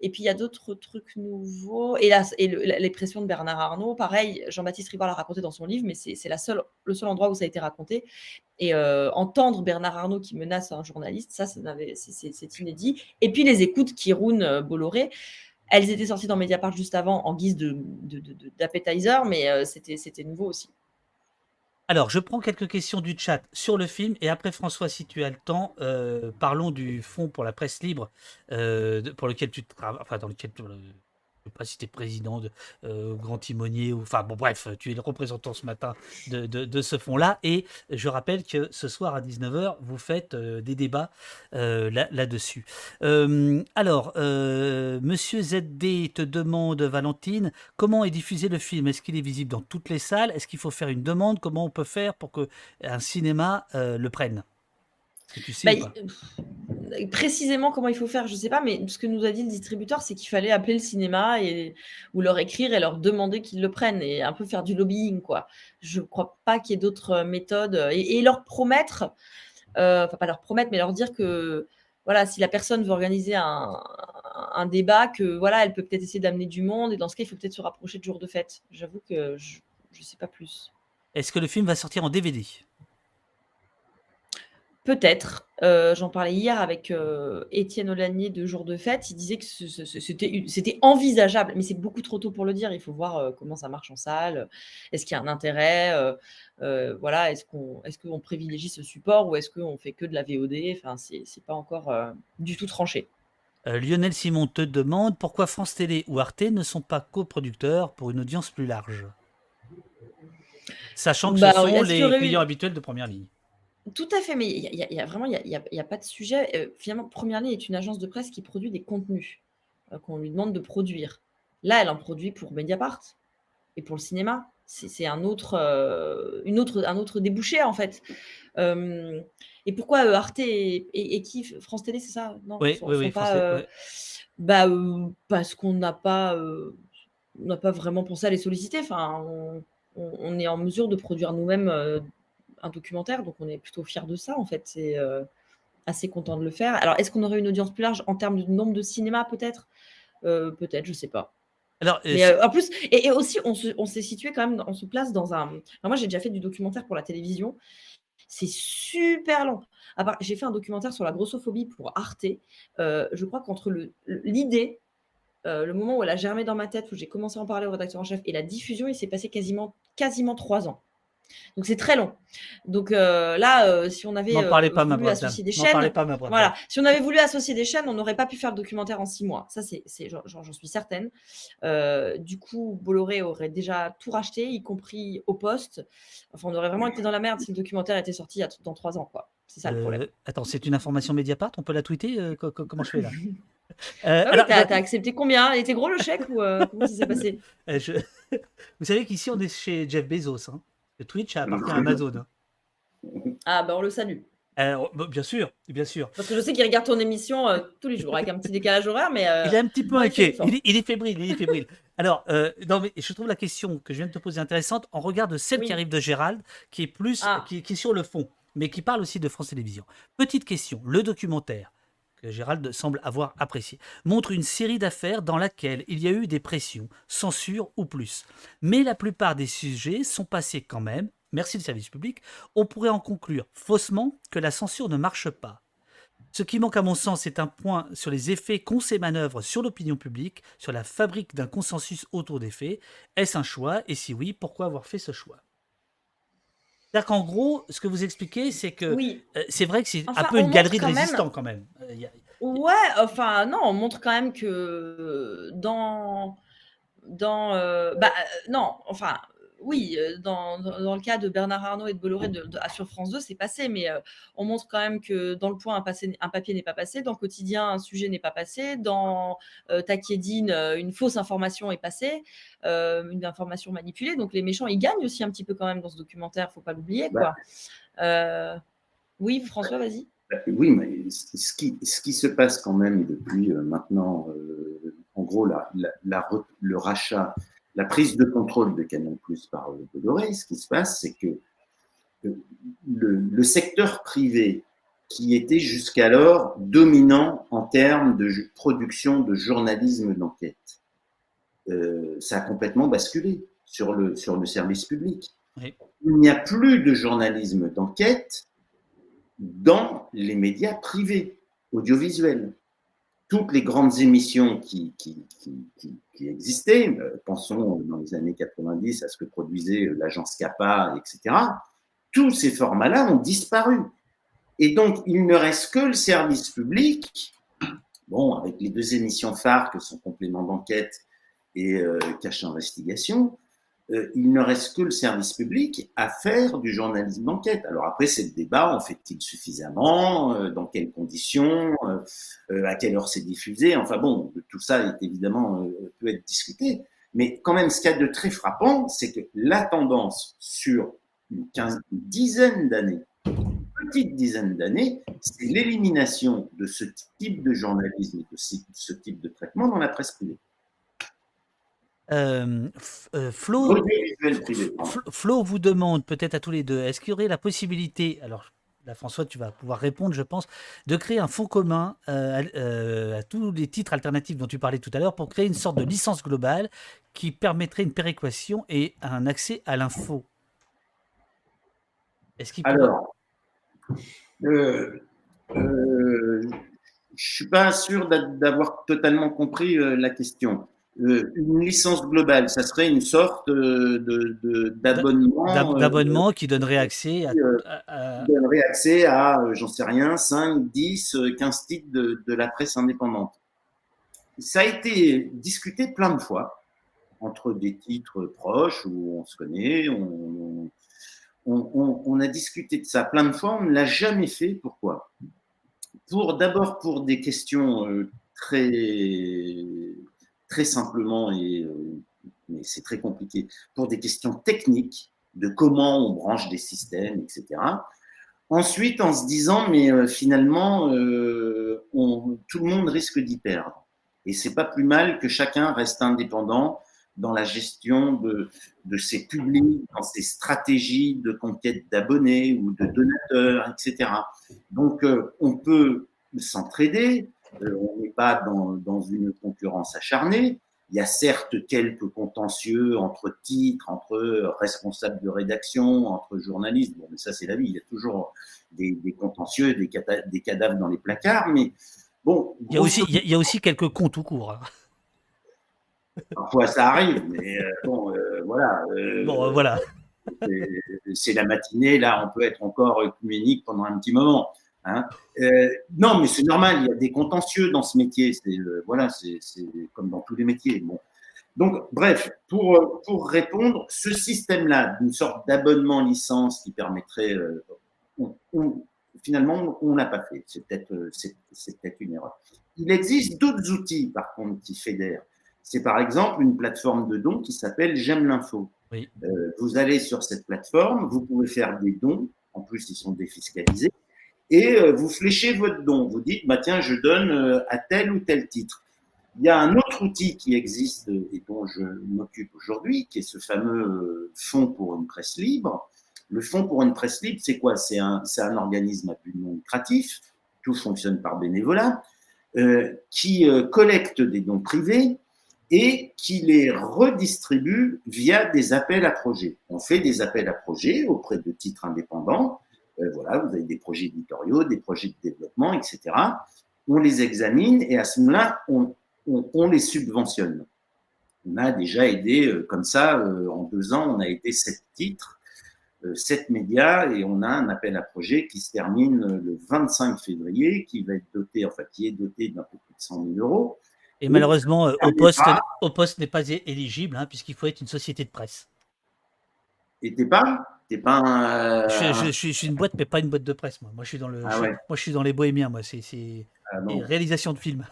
Et puis il y a d'autres trucs nouveaux. Et, les pressions de Bernard Arnault, pareil, Jean-Baptiste Rivard l'a raconté dans son livre, mais c'est la seule, le seul endroit où ça a été raconté. Et euh, entendre Bernard Arnault qui menace un journaliste, ça, c'est inédit. Et puis les écoutes qui rounent Bolloré. Elles étaient sorties dans Mediapart juste avant en guise d'appetizer, mais euh, c'était nouveau aussi. Alors, je prends quelques questions du chat sur le film et après, François, si tu as le temps, euh, parlons du fonds pour la presse libre euh, pour lequel tu travailles, dans lequel je sais pas si tu es président de euh, Grand Timonier ou enfin bon bref, tu es le représentant ce matin de, ce fonds-là. Et je rappelle que ce soir à 19h vous faites euh, des débats euh, là- là-dessus. Alors, Monsieur ZD te demande Valentine comment est diffusé le film? Est-ce qu'il est visible dans toutes les salles? Est-ce qu'il faut faire une demande? Comment on peut faire pour que un cinéma le prenne? Tu sais Bah, il- précisément comment il faut faire, je sais pas, mais ce que nous a dit le distributeur, c'est qu'il fallait appeler le cinéma et, ou leur écrire et leur demander qu'ils le prennent et un peu faire du lobbying, quoi. Je crois pas qu'il y ait d'autres euh, méthodes euh, et, et leur promettre, euh, enfin pas leur promettre, mais leur dire que voilà, si la personne veut organiser un, un débat, que voilà, elle peut peut-être essayer d'amener du monde et dans ce cas, il faut peut-être se rapprocher de jour de fête. J'avoue que je, je sais pas plus. Est-ce que le film va sortir en DVD Peut-être. Euh, J'en parlais hier avec euh, Étienne Olanier de Jour de Fête. Il disait que c'était envisageable, mais c'est beaucoup trop tôt pour le dire. Il faut voir euh, comment ça marche en salle. Est-ce qu'il y a un intérêt Voilà. Est-ce qu'on est qu'on privilégie ce support ou est-ce qu'on fait que de la VOD Enfin, c'est pas encore du tout tranché. Lionel Simon te demande pourquoi France Télé ou Arte ne sont pas coproducteurs pour une audience plus large. Sachant que Bah, ce sont qu'il y les eu- clients habituels de première ligne. Tout à fait, mais il y a, y y vraiment, il n'y a, pas de sujet. Euh, finalement, Première Ligne est une agence de presse qui produit des contenus euh, qu'on lui demande de produire. Là, elle en produit pour Mediapart et pour le cinéma. C'est un autre, euh, une autre, un autre débouché, en fait. Et pourquoi Arte et, et- et qui France Télé, c'est ça? Non, Oui, sont- oui, sont oui, pas, ouais. bah, parce qu'on n'a pas, on n'a pas vraiment pensé à les solliciter. Enfin, on, on- on est en mesure de produire nous-mêmes un documentaire, donc on est plutôt fiers de ça, en fait. C'est euh, assez content de le faire. Alors, est-ce qu'on aurait une audience plus large en termes de nombre de cinéma, peut-être? Euh, Peut-être, je sais pas. Alors, Mais euh, en plus, et, et aussi, on se- on s'est situé quand même, on se place dans un. Alors moi, j'ai déjà fait du documentaire pour la télévision. C'est super long. À part- J'ai fait un documentaire sur la grossophobie pour Arte. Euh, je crois qu'entre le- le- l'idée, euh, le moment où elle a germé dans ma tête, où j'ai commencé à en parler au rédacteur en chef, et la diffusion, il s'est passé quasiment, quasiment trois ans. Donc c'est très long. Donc euh, là, euh, si on avait euh, pas, ma voulu associer des chaînes, pas, voilà, si on avait voulu associer des chaînes, on n'aurait pas pu faire le documentaire en six mois. Ça, c'est, j'en, suis certaine. Euh, du coup, Bolloré aurait déjà tout racheté, y compris au poste. Enfin, on aurait vraiment été dans la merde si le documentaire était sorti il y a- dans trois ans, quoi. C'est ça le problème. Attends, c'est une information Mediapart? On peut la tweeter co- co- Comment je fais là? Euh, Ah oui, t'as, accepté combien? Il était gros le chèque ou euh, comment ça s'est passé? Je- Vous savez qu'ici, on est chez Jeff Bezos. hein. Le Twitch appartient à Amazon. hein. Ah, ben on le salue. Bah, bien sûr, bien sûr. Parce que je sais qu'il regarde ton émission euh, tous les jours, avec un petit décalage horaire, mais. euh, Il est un petit peu inquiet. Il est, il est fébrile. Il est fébrile. Alors, euh, non, mais je trouve la question que je viens de te poser intéressante en regard de celle qui arrive de Gérald, qui est plus, Ah. qui, qui est sur le fond, mais qui parle aussi de France Télévisions. Petite question le documentaire Gérald semble avoir apprécié montre une série d'affaires dans laquelle il y a eu des pressions, censure ou plus. Mais la plupart des sujets sont passés quand même. Merci le service public. On pourrait en conclure faussement que la censure ne marche pas. Ce qui manque à mon sens, c'est un point sur les effets qu'ont ces manœuvres sur l'opinion publique, sur la fabrique d'un consensus autour des faits. Est-ce un choix? Et si oui, pourquoi avoir fait ce choix? C'est-à-dire qu'en gros, ce que vous expliquez, c'est que Oui. euh, c'est vrai que c'est Enfin, un peu une galerie de quand même- résistants quand même. Euh, il y a- Ouais, enfin non, on montre quand même que dans dans euh, bah euh, non, enfin oui, euh, dans, dans, le cas de Bernard Arnault et de Bolloré de, de- sur France 2, c'est passé, mais euh, on montre quand même que dans le point, un, passé- un papier n'est pas passé, dans le quotidien, un sujet n'est pas passé, dans euh, Taquiedine, euh, une fausse information est passée, euh, une information manipulée. Donc les méchants, ils gagnent aussi un petit peu quand même dans ce documentaire, faut pas l'oublier. quoi. Euh, oui, François, vas-y. Bah, Oui, mais ce qui, ce qui se passe quand même depuis maintenant, en gros, la, la, la re- le rachat, la prise de contrôle de Canal Plus par euh, Bolloré, ce qui se passe, c'est que euh, le, le secteur privé, qui était jusqu'alors dominant en termes de production de journalisme d'enquête, euh, ça a complètement basculé sur le, sur le service public. Oui. Il n'y a plus de journalisme d'enquête dans les médias privés, audiovisuels. Toutes les grandes émissions qui, existaient, euh, pensons dans les années 90 à ce que produisait euh, l'agence CAPA, etc., tous ces formats-là ont disparu. Et donc, il ne reste que le service public, bon, avec les deux émissions phares que sont complément d'enquête et euh, Cache Investigation, il ne reste que le service public à faire du journalisme d'enquête. Alors après, c'est le débat, en fait-il suffisamment, euh, dans quelles conditions, euh, à quelle heure c'est diffusé, enfin bon, tout ça est évidemment peut être discuté. Mais quand même, ce qu'il y a de très frappant, c'est que la tendance sur une, quinze, une dizaine d'années, une petite dizaine d'années, c'est l'élimination de ce type de journalisme et de ce type de traitement dans la presse privée. Euh, euh, Flo, Flo vous demande peut-être à tous les deux, est-ce qu'il y aurait la possibilité, alors là François tu vas pouvoir répondre je pense, de créer un fonds commun euh, à tous les titres alternatifs dont tu parlais tout à l'heure pour créer une sorte de licence globale qui permettrait une péréquation et un accès à l'info Est-ce qu'il Alors, je suis pas sûr d'avoir totalement compris la question. Euh, une licence globale, ça serait une sorte de, d'abonnement. D'abonnement euh, qui donnerait accès à. Qui donnerait accès à, euh, j'en sais rien, 5, 10, 15 titres de, de, la presse indépendante. Ça a été discuté plein de fois entre des titres proches où on se connaît, on, on, on, on a discuté de ça plein de fois, on ne l'a jamais fait. Pourquoi? Pour d'abord pour des questions très très simplement, et, euh, mais c'est très compliqué, pour des questions techniques de comment on branche des systèmes, etc. Ensuite, en se disant, mais euh, finalement, euh, tout le monde risque d'y perdre. Et c'est pas plus mal que chacun reste indépendant dans la gestion de, de ses publics, dans ses stratégies de conquête d'abonnés ou de donateurs, etc. Donc, on peut s'entraider, on n'est pas dans, dans, une concurrence acharnée. Il y a certes quelques contentieux entre titres, entre responsables de rédaction, entre journalistes. Bon, mais ça, c'est la vie. Il y a toujours des, des contentieux, des, des, cadavres dans les placards. Mais bon. Il y a aussi, il y a aussi quelques comptes tout court. Hein. Parfois, ça arrive, mais euh, bon, euh, voilà. bon, voilà. C'est la matinée, là, on peut être encore œcuménique pendant un petit moment. Hein. Euh, non, mais c'est normal, il y a des contentieux dans ce métier. C'est euh, voilà, c'est comme dans tous les métiers. Bon. Donc, bref, pour, euh, pour répondre, ce système-là, d'une sorte d'abonnement licence qui permettrait, finalement, on n'a pas fait. C'est peut-être une erreur. Il existe d'autres outils, par contre, qui fédèrent. C'est par exemple une plateforme de dons qui s'appelle J'aime l'info. Oui. vous allez sur cette plateforme, vous pouvez faire des dons. En plus, ils sont défiscalisés et euh, vous fléchez votre don. Vous dites, bah, tiens, je donne euh, à tel ou tel titre. Il y a un autre outil qui existe et dont je m'occupe aujourd'hui, qui est ce fameux euh, fonds pour une presse libre. Le fonds pour une presse libre, c'est quoi? C'est un, un, organisme à but non lucratif, tout fonctionne par bénévolat, qui collecte des dons privés et qui les redistribue via des appels à projets. On fait des appels à projets auprès de titres indépendants voilà, vous avez des projets éditoriaux, des projets de développement, etc. On les examine et à ce moment-là, on, on, les subventionne. On a déjà aidé euh, comme ça, euh, en deux ans, on a aidé sept titres, sept médias et on a un appel à projet qui se termine le 25 février, qui va être doté, enfin qui est doté d'un peu plus de 100 000 euros. Et malheureusement, au poste, au poste n'est pas éligible hein, puisqu'il faut être une société de presse. Et t'es pas? Pas je, suis une boîte, mais pas une boîte de presse. Moi, moi je suis dans le, ah moi, je suis dans les bohémiens. Moi, c'est ah réalisation de films.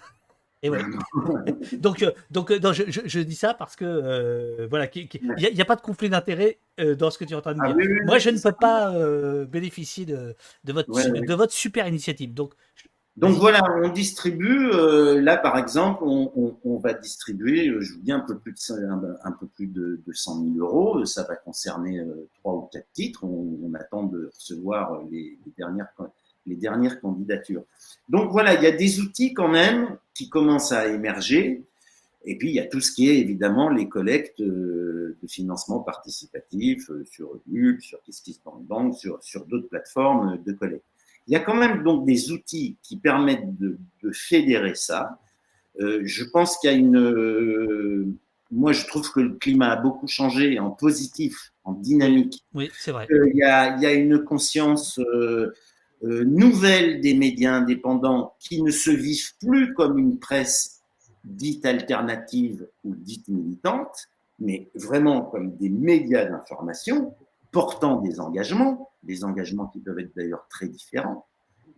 Et ouais. donc, euh, donc euh, je, dis ça parce que euh, voilà, il n'y a, pas de conflit d'intérêt dans ce que tu es en train de ah dire. Moi, je ne peux pas bénéficier de, de, votre, de votre super initiative. Donc, donc voilà, on distribue. Euh, là, par exemple, on, va distribuer, euh, je vous dis, un peu plus de, un, peu plus de, de 100 000 euros. Ça va concerner euh, trois ou quatre titres. On, attend de recevoir les, dernières, candidatures. Donc voilà, il y a des outils quand même qui commencent à émerger. Et puis, il y a tout ce qui est évidemment les collectes de financement participatif sur Ulule, sur KissKissBankBank, sur, sur d'autres plateformes de collecte. Il y a quand même donc des outils qui permettent de, fédérer ça. Euh, je pense qu'il y a une. Euh, moi, je trouve que le climat a beaucoup changé en positif, en dynamique. Oui, c'est vrai. il, y a, il y a une conscience euh, nouvelle des médias indépendants qui ne se vivent plus comme une presse dites alternatives ou dites militantes, mais vraiment comme des médias d'information portant des engagements, des engagements qui peuvent être d'ailleurs très différents.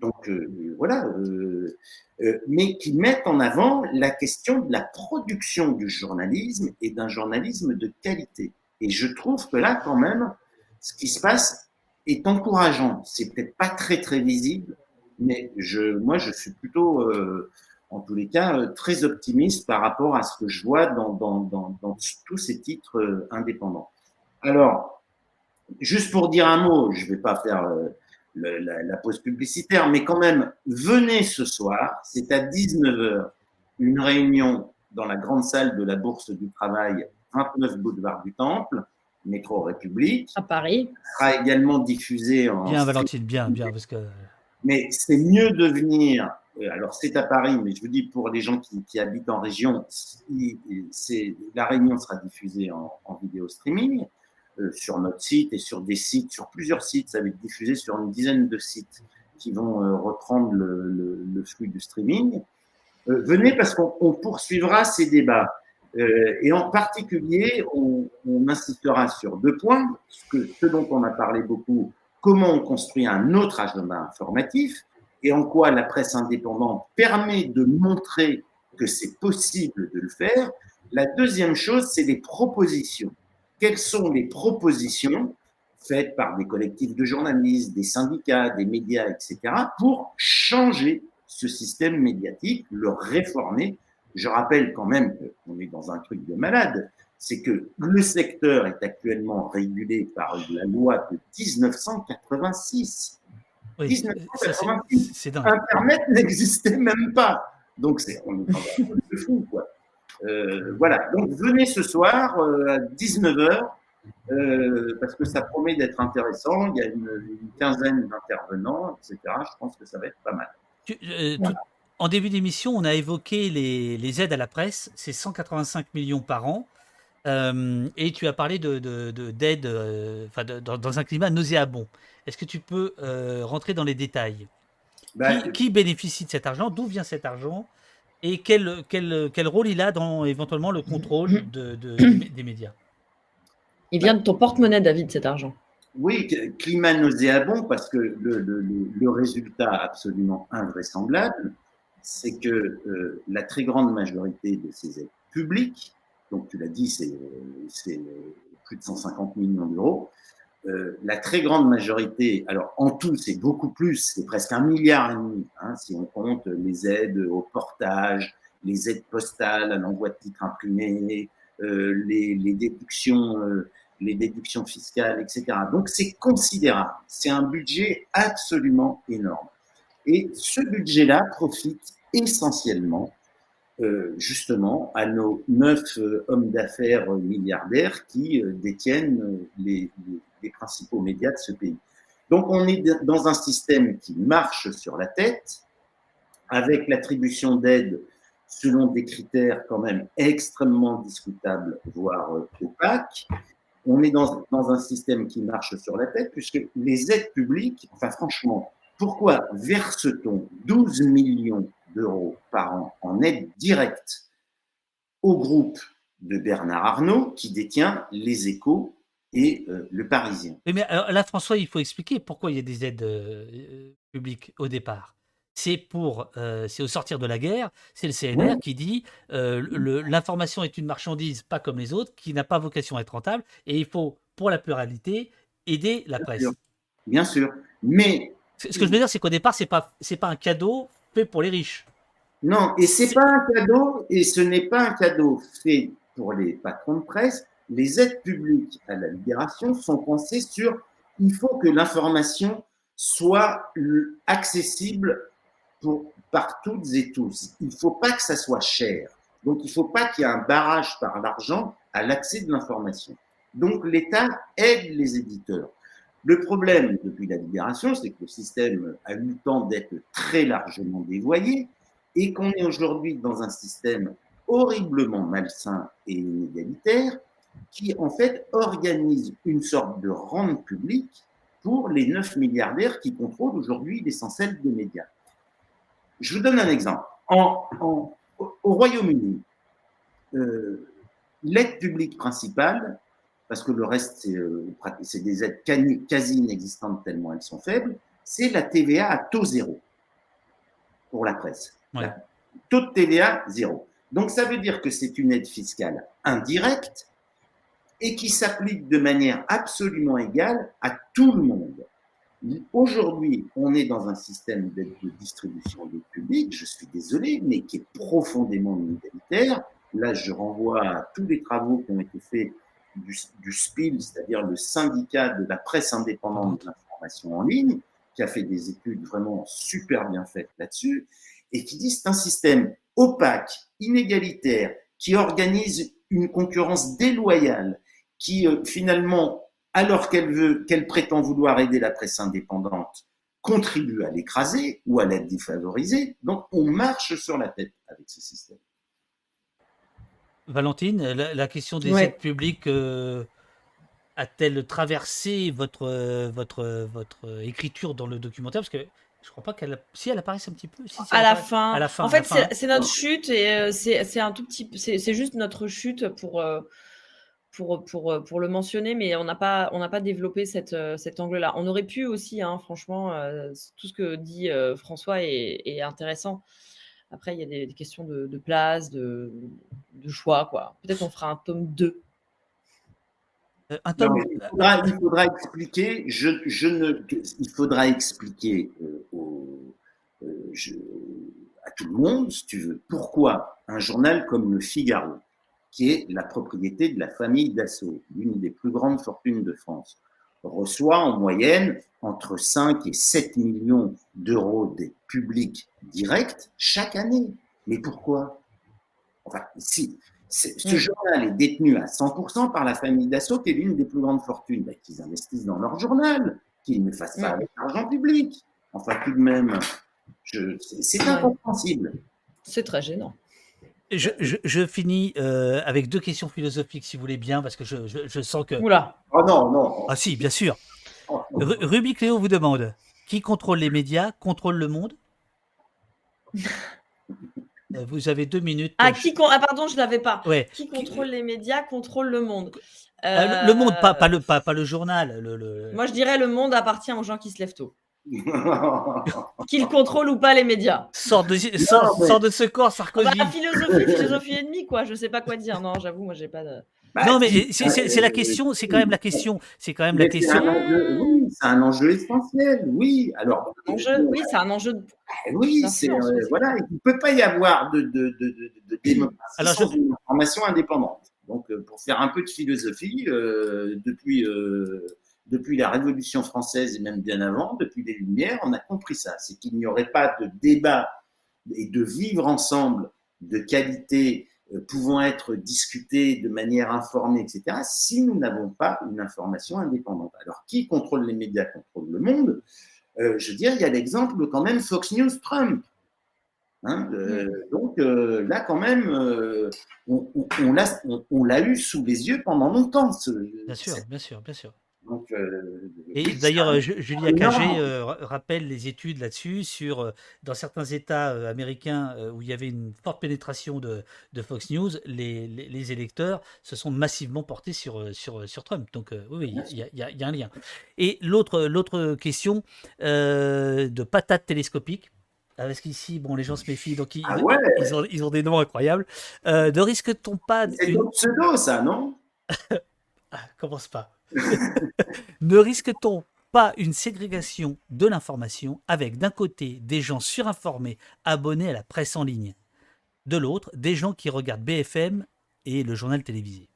Donc euh, voilà, euh, euh, mais qui mettent en avant la question de la production du journalisme et d'un journalisme de qualité. Et je trouve que là, quand même, ce qui se passe est encourageant. C'est peut-être pas très très visible, mais je, moi, je suis plutôt, en tous les cas, très optimiste par rapport à ce que je vois dans, dans, tous ces titres indépendants. Alors, juste pour dire un mot, je vais pas faire le, la, la, pause publicitaire, mais quand même, venez ce soir, c'est à 19h, une réunion dans la grande salle de la Bourse du Travail, 29 boulevard du Temple, métro République. À Paris. Sera également diffusé en. Bien, Valentine, bien, bien, parce que. Mais c'est mieux de venir. Euh, alors, c'est à Paris, mais je vous dis, pour les gens qui, qui habitent en région, c'est, la réunion sera diffusée en, en vidéo streaming. Euh, sur notre site et sur des sites, sur plusieurs sites. Ça va être diffusé sur une dizaine de sites qui vont euh, reprendre le, le, flux du streaming. Euh, venez parce qu'on poursuivra ces débats. et en particulier, on, insistera sur deux points, ce, ce dont on a parlé beaucoup, comment on construit un autre agenda informatif et en quoi la presse indépendante permet de montrer que c'est possible de le faire. La deuxième chose, c'est les propositions quelles sont les propositions faites par des collectifs de journalistes, des syndicats, des médias, etc., pour changer ce système médiatique, le réformer? Je rappelle quand même qu'on est dans un truc de malade, c'est que le secteur est actuellement régulé par la loi de 1986. Oui, 1986. Internet n'existait même pas. Donc, c'est, on est dans un truc de fou, quoi. Euh, voilà, donc venez ce soir euh, à 19h, euh, parce que ça promet d'être intéressant. Il y a une, une quinzaine d'intervenants, etc. Je pense que ça va être pas mal. Tu, voilà. tout, en début d'émission, on a évoqué les, les, aides à la presse, c'est 185 millions par an. Et tu as parlé de, d'aide de, de, dans, dans, un climat nauséabond. Est-ce que tu peux rentrer dans les détails? Bah, qui, qui bénéficie de cet argent? D'où vient cet argent? Et quel, quel, quel, rôle il a dans éventuellement le contrôle de, de, des médias? Il vient de ton porte-monnaie, David, cet argent. Oui, climat nauséabond, parce que le, le, le résultat absolument invraisemblable, c'est que euh, la très grande majorité de ces aides publiques, donc tu l'as dit, c'est plus de 150 millions d'euros, euh, la très grande majorité, alors en tout c'est beaucoup plus, c'est presque un milliard et demi, hein, si on compte les aides au portage, les aides postales à l'envoi de titres imprimés, euh, les, les, déductions, euh, les déductions fiscales, etc. Donc c'est considérable, c'est un budget absolument énorme. Et ce budget-là profite essentiellement justement à nos neuf euh, hommes d'affaires milliardaires qui euh, détiennent les, principaux médias de ce pays. Donc on est dans un système qui marche sur la tête, avec l'attribution d'aides selon des critères quand même extrêmement discutables, voire opaques. On est dans, dans un système qui marche sur la tête, puisque les aides publiques, enfin franchement, pourquoi verse-t-on 12 millions d'euros par an en aide directe au groupe de Bernard Arnault qui détient les échos et euh, le Parisien. Mais alors là, François, il faut expliquer pourquoi il y a des aides euh, publiques au départ. C'est pour, euh, c'est au sortir de la guerre, c'est le CNR oui. qui dit l'information est une marchandise pas comme les autres, qui n'a pas vocation à être rentable, et il faut, pour la pluralité, aider la Bien presse. sûr. Bien sûr. Mais Ce que je veux dire, c'est qu'au départ, c'est pas, c'est pas un cadeau fait pour les riches. Non, et c'est pas un cadeau, et ce n'est pas un cadeau fait pour les patrons de presse. Les aides publiques à la libération sont pensées sur il faut que l'information soit accessible pour, par toutes et tous. Il ne faut pas que ça soit cher. Donc, il ne faut pas qu'il y ait un barrage par l'argent à l'accès de l'information. Donc, l'État aide les éditeurs. Le problème depuis la libération, c'est que le système a eu le temps d'être très largement dévoyé et qu'on est aujourd'hui dans un système horriblement malsain et inégalitaire qui, en fait, organise une sorte de rente publique pour les 9 milliardaires qui contrôlent aujourd'hui l'essentiel des médias. Je vous donne un exemple. Au Royaume-Uni, euh, l'aide publique principale, parce que le reste, c'est euh, des aides quasi inexistantes tellement elles sont faibles, c'est la TVA à taux zéro pour la presse. Taux de TVA zéro. Donc ça veut dire que c'est une aide fiscale indirecte et qui s'applique de manière absolument égale à tout le monde. Aujourd'hui, on est dans un système de distribution d'aide publique, je suis désolé, mais qui est profondément inégalitaire. Là, je renvoie à tous les travaux qui ont été faits du, SPIL, c'est-à-dire le syndicat de la presse indépendante de l'information en ligne, qui a fait des études vraiment super bien faites là-dessus, et qui dit c'est un système opaque, inégalitaire, qui organise une concurrence déloyale, qui euh, finalement, alors qu'elle veut, qu'elle prétend vouloir aider la presse indépendante, contribue à l'écraser ou à la défavoriser. Donc on marche sur la tête avec ce système. Valentine, la, question des aides publiques euh, a-t-elle traversé votre, votre, votre écriture dans le documentaire? Parce que je crois pas qu'elle. Si elle apparaît un petit peu. à, la fin. à la fin. En fait, c'est notre chute et euh, c'est un tout petit. C'est juste notre chute pour. Euh, pour, pour, pour le mentionner, mais on n'a pas, on pas développé cette, cet angle-là. On aurait pu aussi, hein, franchement, tout ce que dit François est, est intéressant. Après, il y a des, questions de, de place, de, de choix. quoi. Peut-être on fera un tome 2 euh, il, faudra, expliquer, je, je, ne, il faudra expliquer euh, euh, à tout le monde, si tu veux, pourquoi un journal comme le Figaro, qui est la propriété de la famille Dassault, l'une des plus grandes fortunes de France, reçoit en moyenne entre 5 et 7 millions d'euros des publics directs chaque année. Mais pourquoi? Enfin, si, ce journal est détenu à 100% par la famille Dassault, qui est l'une des plus grandes fortunes. Ben, qu'ils investissent dans leur journal, qu'ils ne fassent pas avec l'argent public. Enfin, tout de même, c'est incompréhensible. C'est très gênant. Je, finis euh, avec deux questions philosophiques, si vous voulez bien, parce que je, sens que. Oula. Oh non, non. Ah si, bien sûr. Oh, Ruby Cléo vous demande qui contrôle les médias, contrôle le monde? Euh, vous avez deux minutes. Ah, qui ah pardon, je ne l'avais pas. Qui contrôle les médias, contrôle le monde? Euh, le, monde, pas, pas, le, pas, pas le journal. Le, Moi, je dirais le monde appartient aux gens qui se lèvent tôt. Qu'ils contrôlent ou pas les médias. Sort de, sort, de ce corps, Sarkozy. Bah, philosophie, philosophie ennemie, quoi. Je sais pas quoi dire. Non, j'avoue, moi, j'ai pas de. Bah, non, mais c'est la question, c'est quand même la question. C'est quand même la question. oui, c'est un enjeu essentiel, oui. Alors, enjeu, oui, c'est un enjeu. De... oui, c'est euh, voilà, il ne peut pas y avoir de, de, de, de démocratie Alors, sans une information indépendante. Donc, euh, pour faire un peu de philosophie, euh, depuis depuis la Révolution française et même bien avant, depuis les Lumières, on a compris ça. C'est qu'il n'y aurait pas de débat et de vivre ensemble de qualité euh, pouvant être discutés de manière informée, etc., si nous n'avons pas une information indépendante. Alors, qui contrôle les médias contrôle le monde euh, Je veux dire, il y a l'exemple quand même Fox News Trump. Hein, euh, donc là, quand même, on, on l'a eu sous les yeux pendant longtemps. bien sûr, bien sûr, bien sûr. Euh, et d'ailleurs, euh, Julia Cagé euh, rappelle les études là-dessus sur dans certains États américains où il y avait une forte pénétration de, Fox News, les, les, électeurs se sont massivement portés sur, sur, sur Trump. Donc oui, il y, y, a un lien. Et l'autre l'autre question de patate télescopique. Ah, parce qu'ici, bon, les gens se méfient, donc ils, ah ils, ont, ils ont, des noms incroyables. ne risque-t-on pas. C'est une... pseudo, ça, non? Ah, Commence pas. ne risque-t-on pas une ségrégation de l'information avec d'un côté des gens surinformés abonnés à la presse en ligne, de l'autre des gens qui regardent BFM et le journal télévisé?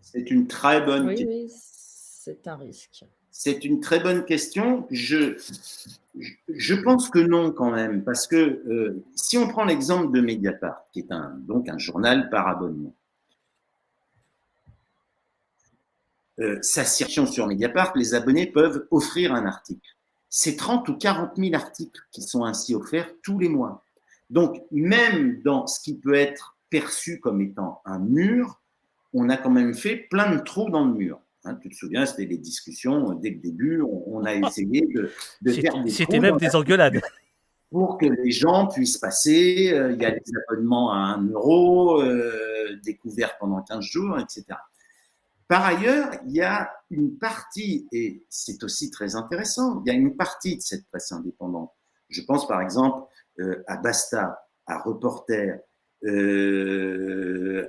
C'est une très bonne question. Oui, c'est un risque. C'est une très bonne question. Je, je pense que non quand même, parce que euh, si on prend l'exemple de Mediapart, qui est un, donc un journal par abonnement, euh, sa sur Mediapart, les abonnés peuvent offrir un article. C'est 30 ou 40 000 articles qui sont ainsi offerts tous les mois. Donc, même dans ce qui peut être perçu comme étant un mur, on a quand même fait plein de trous dans le mur. Hein, tu te souviens, c'était des discussions dès le début. On, a essayé de, de faire des C'était même des engueulades. pour que les gens puissent passer. Euh, il y a des abonnements à 1 euro, euh, découverts pendant 15 jours, etc. Par ailleurs, il y a une partie, et c'est aussi très intéressant, il y a une partie de cette presse indépendante. Je pense par exemple euh, à Basta, à Reporter,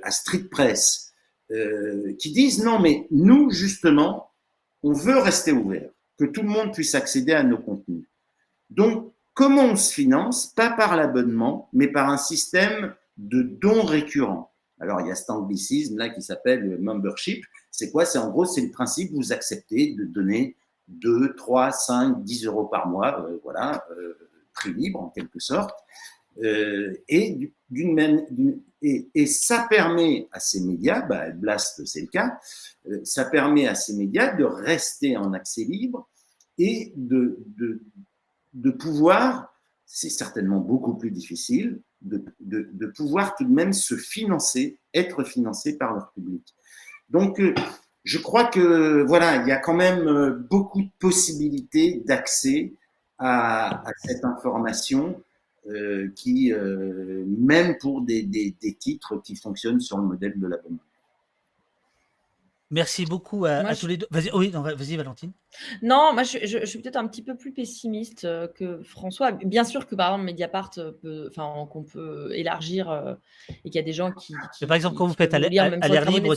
à Street Press, qui disent non, mais nous, justement, on veut rester ouvert, que tout le monde puisse accéder à nos contenus. Donc, Comment on se finance? Pas par l'abonnement, mais par un système de dons récurrents. Alors, il y a cet anglicisme là qui s'appelle membership. C'est quoi? C'est en gros, c'est le principe, vous acceptez de donner 2, 3, 5, 10 euros par mois, euh, voilà, euh, prix libre en quelque sorte. Euh, et, ça permet à ces médias, bah, Blast c'est le cas, ça permet à ces médias de rester en accès libre et de pouvoir, c'est certainement beaucoup plus difficile, de, de, pouvoir tout de même se financer, être financé par leur public. Donc, euh, je crois que voilà, il y a quand même euh, beaucoup de possibilités d'accès à, cette information euh, qui, même pour des, titres qui fonctionnent sur le modèle de l'abonnement. Merci beaucoup à, tous les deux. Vas-y, oui, vas-y, Valentine. Non, moi, je, suis peut-être un petit peu plus pessimiste euh, que François. Bien sûr que, par exemple, Mediapart, euh, enfin, qu'on peut élargir euh, et qu'il y a des gens qui. par exemple, quand vous faites à l'air libre,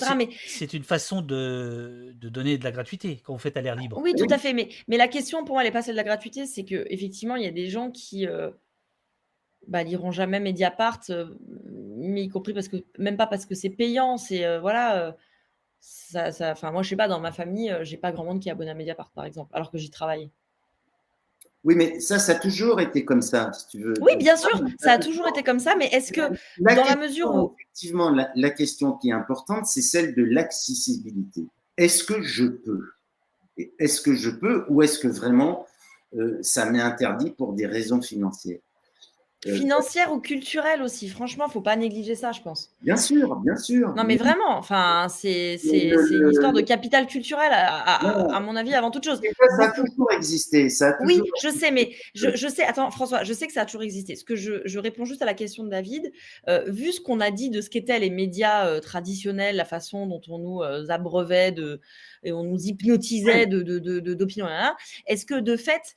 c'est une façon de, donner de la gratuité quand vous faites à l'air libre. Oui, tout à fait. Mais, mais la question pour moi, elle n'est pas celle de la gratuité, c'est qu'effectivement, il y a des gens qui. bah, liront jamais Mediapart, mais y compris parce que même pas parce que c'est payant, c'est voilà, ça, ça, enfin, moi, je sais pas, dans ma famille, euh, j'ai pas grand monde qui est abonné à Mediapart, par exemple, alors que j'y travaille. Oui, mais ça, ça a toujours été comme ça, si tu veux. Oui, bien sûr, ça a toujours été comme ça, mais est-ce que dans la mesure où. Effectivement, la, question qui est importante, c'est celle de l'accessibilité. Est-ce que je peux? Est-ce que je peux ou est-ce que vraiment euh, ça m'est interdit pour des raisons financières? Financière ou culturelle aussi. Franchement, faut pas négliger ça, je pense. Bien sûr, bien sûr. Non, mais vraiment, enfin, c'est une histoire de capital culturel, à, mon avis, avant toute chose. Ça, a toujours existé. Ça Oui, je sais, mais je, sais, attends, François, je sais que ça a toujours existé. Ce que je, réponds juste à la question de David. Euh, vu ce qu'on a dit de ce qu'étaient les médias euh, traditionnels, la façon dont on nous abreuvait de, et on nous hypnotisait d'opinion. De, Est-ce que de fait,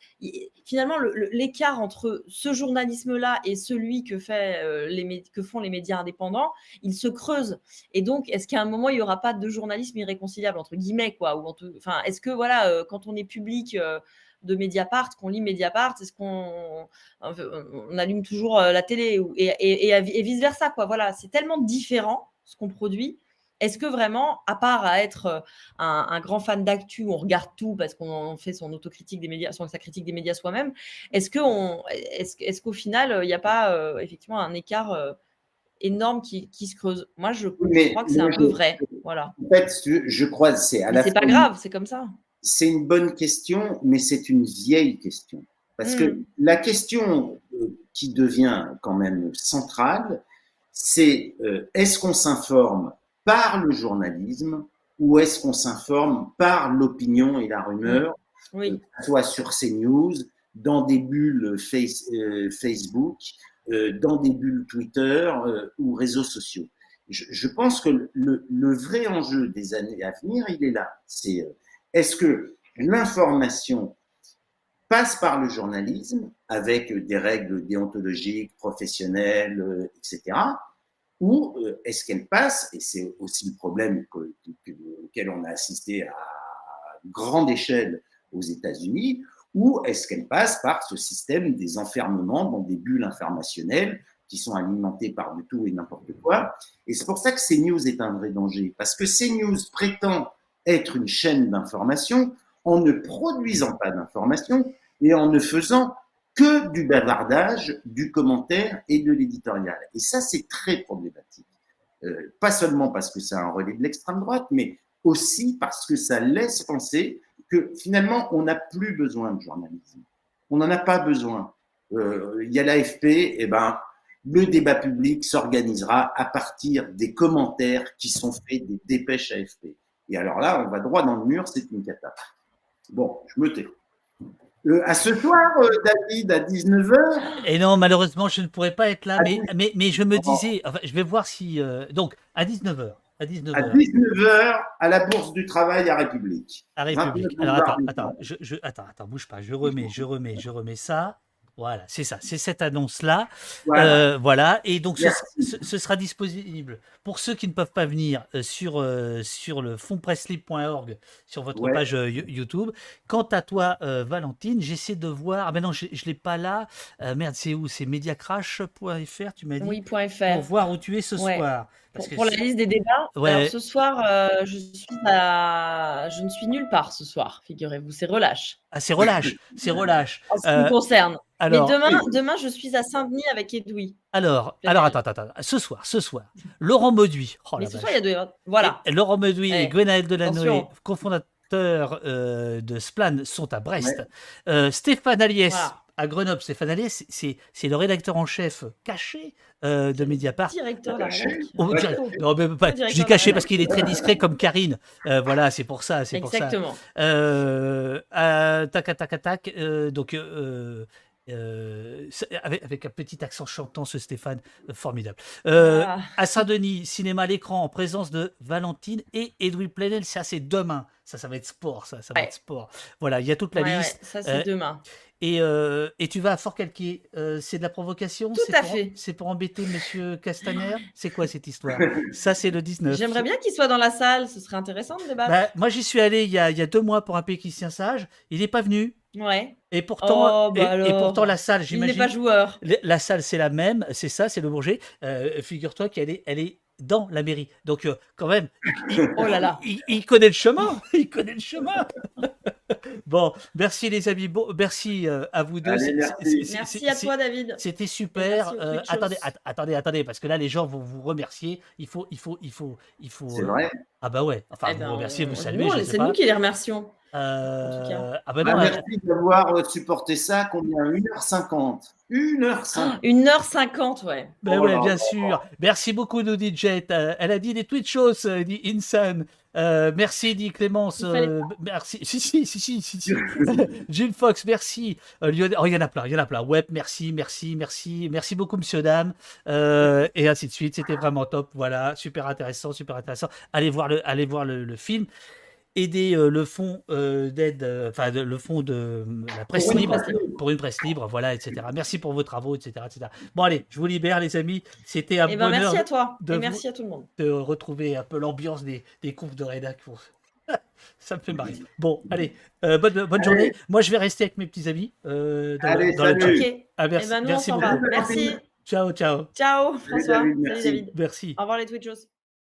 finalement, l'écart entre ce journalisme-là et celui que, fait, euh, les, que font les médias indépendants, il se creuse Et donc, est-ce qu'à un moment, il n'y aura pas de journalisme irréconciliable, entre guillemets, quoi ou enfin, Est-ce que, voilà, euh, quand on est public euh, de Mediapart, qu'on lit Mediapart, est-ce qu'on on allume toujours la télé et, et vice versa quoi Voilà, c'est tellement différent ce qu'on produit est-ce que vraiment, à part à être euh, un, grand fan d'actu, on regarde tout parce qu'on fait son autocritique des médias, son, sa critique des médias soi-même, est-ce qu'au est qu'au final, euh, il n'y a pas euh, effectivement un écart énorme qui, se creuse? Moi, je, crois que c'est un peu vrai. Voilà. En fait, je crois que c'est à la C'est pas grave, c'est comme ça. C'est une bonne question, mais c'est une vieille question. Parce que hmm. la question qui devient quand même centrale, c'est est-ce qu'on s'informe par le journalisme ou est-ce qu'on s'informe par l'opinion et la rumeur, oui. Euh, soit sur CNews, dans des bulles euh, Facebook, euh, dans des bulles Twitter ou réseaux sociaux. Je, pense que le, vrai enjeu des années à venir, il est là. C'est est-ce que l'information passe par le journalisme avec des règles déontologiques, professionnelles, etc ou euh, est-ce qu'elle passe, et c'est aussi le problème auquel on a assisté à grande échelle aux États-Unis, ou est-ce qu'elle passe par ce système des enfermements dans des bulles informationnelles qui sont alimentées par du tout et n'importe quoi? Et c'est pour ça que CNews est un vrai danger, parce que CNews prétend être une chaîne d'information en ne produisant pas d'information et en ne faisant que du bavardage, du commentaire et de l'éditorial. Et ça, c'est très problématique. Euh, pas seulement parce que c'est un relais de l'extrême droite, mais aussi parce que ça laisse penser que finalement, on n'a plus besoin de journalisme. On n'en a pas besoin. Euh, il y a l'AFP, et eh ben, le débat public s'organisera à partir des commentaires qui sont faits des dépêches AFP. Et alors là, on va droit dans le mur, c'est une catastrophe. Bon, je me tais. Euh, à ce soir, euh, David, à 19h Et non, malheureusement, je ne pourrais pas être là, mais, mais, mais je me disais, enfin, je vais voir si. euh, donc, à 19h. À 19h. À 19h, à la Bourse du Travail à République. À République. 29 Alors attends, attends, je- attends, attends, bouge pas. Je remets, je remets, je remets ça. Voilà, c'est ça, c'est cette annonce-là. Voilà. Euh, voilà, et donc ce, Merci. ce- ce sera disponible pour ceux qui ne peuvent pas venir euh, sur, euh, sur le fondpresslib.org, sur votre Ouais. page euh, You- YouTube. Quant à toi, euh, Valentine, j'essaie de voir. Ah ben non, je ne l'ai pas là. Euh, merde, c'est où? C'est mediacrash.fr, tu m'as dit? Oui, point .fr. Pour voir où tu es ce Ouais. soir. Pour, Parce que pour la liste des débats. Ouais. Alors ce soir, euh, je suis à... je ne suis nulle part ce soir, figurez-vous. C'est relâche. Ah, c'est relâche, c'est relâche. En ce qui Euh, me concerne. alors- Mais demain, demain, je suis à Saint-Denis avec Edoui. Alors, alors attends, attends, attends. Ce soir, ce soir, Laurent Mauduit. Oh Mais ce vache. soir, il y a deux. Voilà. Et Laurent Mauduit et Eh, Gwenaël Delanoë, cofondateurs euh, de Splan, sont à Brest. Euh, Stéphane Aliès Voilà. À Grenoble. Stéphane Aliès, c'est- le rédacteur en chef caché euh, de Mediapart. Directeur de la rédac. Oh, dire- non, mais pas- Directeur je dis la caché parce qu'il est très discret comme Karine. Euh, voilà, c'est pour ça. C'est pour ça. Exactement. Euh, euh, tac, tac, tac. euh, donc, euh, avec, avec un petit accent chantant, ce Stéphane, euh, formidable. Euh, Ah. À Saint-Denis, cinéma à l'écran en présence de Valentine et Edoui Plenel. Ça, c'est demain. Ça, ça va être sport. Ça, ça va être sport. Voilà, il y a toute la Ouais, ouais, liste. ça, c'est demain. Et, et tu vas à Fort-Calquier. Euh, c'est de la provocation? Tout à pour- fait. C'est pour embêter Monsieur Castaner? C'est quoi cette histoire? Ça, c'est le 19. J'aimerais bien qu'il soit dans la salle. Ce serait intéressant de débattre. Bah, moi, j'y suis allé il y, a, il y a deux mois pour un péquicien sage. Il n'est pas venu. Ouais. Et pourtant, Oh, bah et- et, alors. pourtant la salle, Il j'imagine. n'est pas joueur. La- La salle, c'est la même. C'est ça, c'est le Bourget. Euh, Figure-toi qu'elle est, elle est dans la mairie. Donc, euh, quand même, il, Oh là là. il- il connaît le chemin. Il connaît le chemin. bon, merci les amis. Bon, merci euh, à vous deux. Allez, merci. à toi, David. C'était super. Euh, attendez, att- attendez, attendez, parce que là, les gens vont vous remercier. Il faut, il faut, il faut, il faut. C'est euh, vrai Ah bah ouais. Enfin, Eh vous ben, remerciez, vous saluez. C'est nous qui les remercions. Euh, tout cas. ah bah Ah, non, Merci d'avoir supporté ça. Combien? 1h50 1h50 1h50, ouais. Ben Oh ouais, là bien sûr. Merci beaucoup, nous dit Jet. Euh, elle a dit des Twitchos, euh, dit Insan. Euh, merci, dit Clémence. Euh, merci. Si, si, si, si, si. si. Gilles Fox, merci. Euh, Lionel- Oh, il y en a plein, il y en a plein. Web, merci, merci, merci. Merci beaucoup, monsieur, dame. Euh, et ainsi de suite. C'était vraiment top. Voilà, super intéressant, super intéressant. Allez voir le, allez voir le, le film. Aider euh, le fonds euh, d'aide, euh, enfin le fonds de la presse Pour libre, presse libre. pour une presse libre, voilà, etc. Merci pour vos travaux, etc., etc. Bon, allez, je vous libère, les amis. C'était un Eh ben, bonheur merci à toi. de Et vous- merci à tout le monde. de retrouver un peu l'ambiance des, des confs de rédac. pour- Ça me fait marrer. Bon, allez, euh, bonne, bonne Allez. journée. Moi, je vais rester avec mes petits amis euh, dans, le- Allez, dans le salut. Ok. Ah, merci, Eh ben, nous, merci beaucoup. va. Merci. Ciao, ciao. Ciao, François. David, Salut, merci. David. Merci. Au revoir, les Twitchos.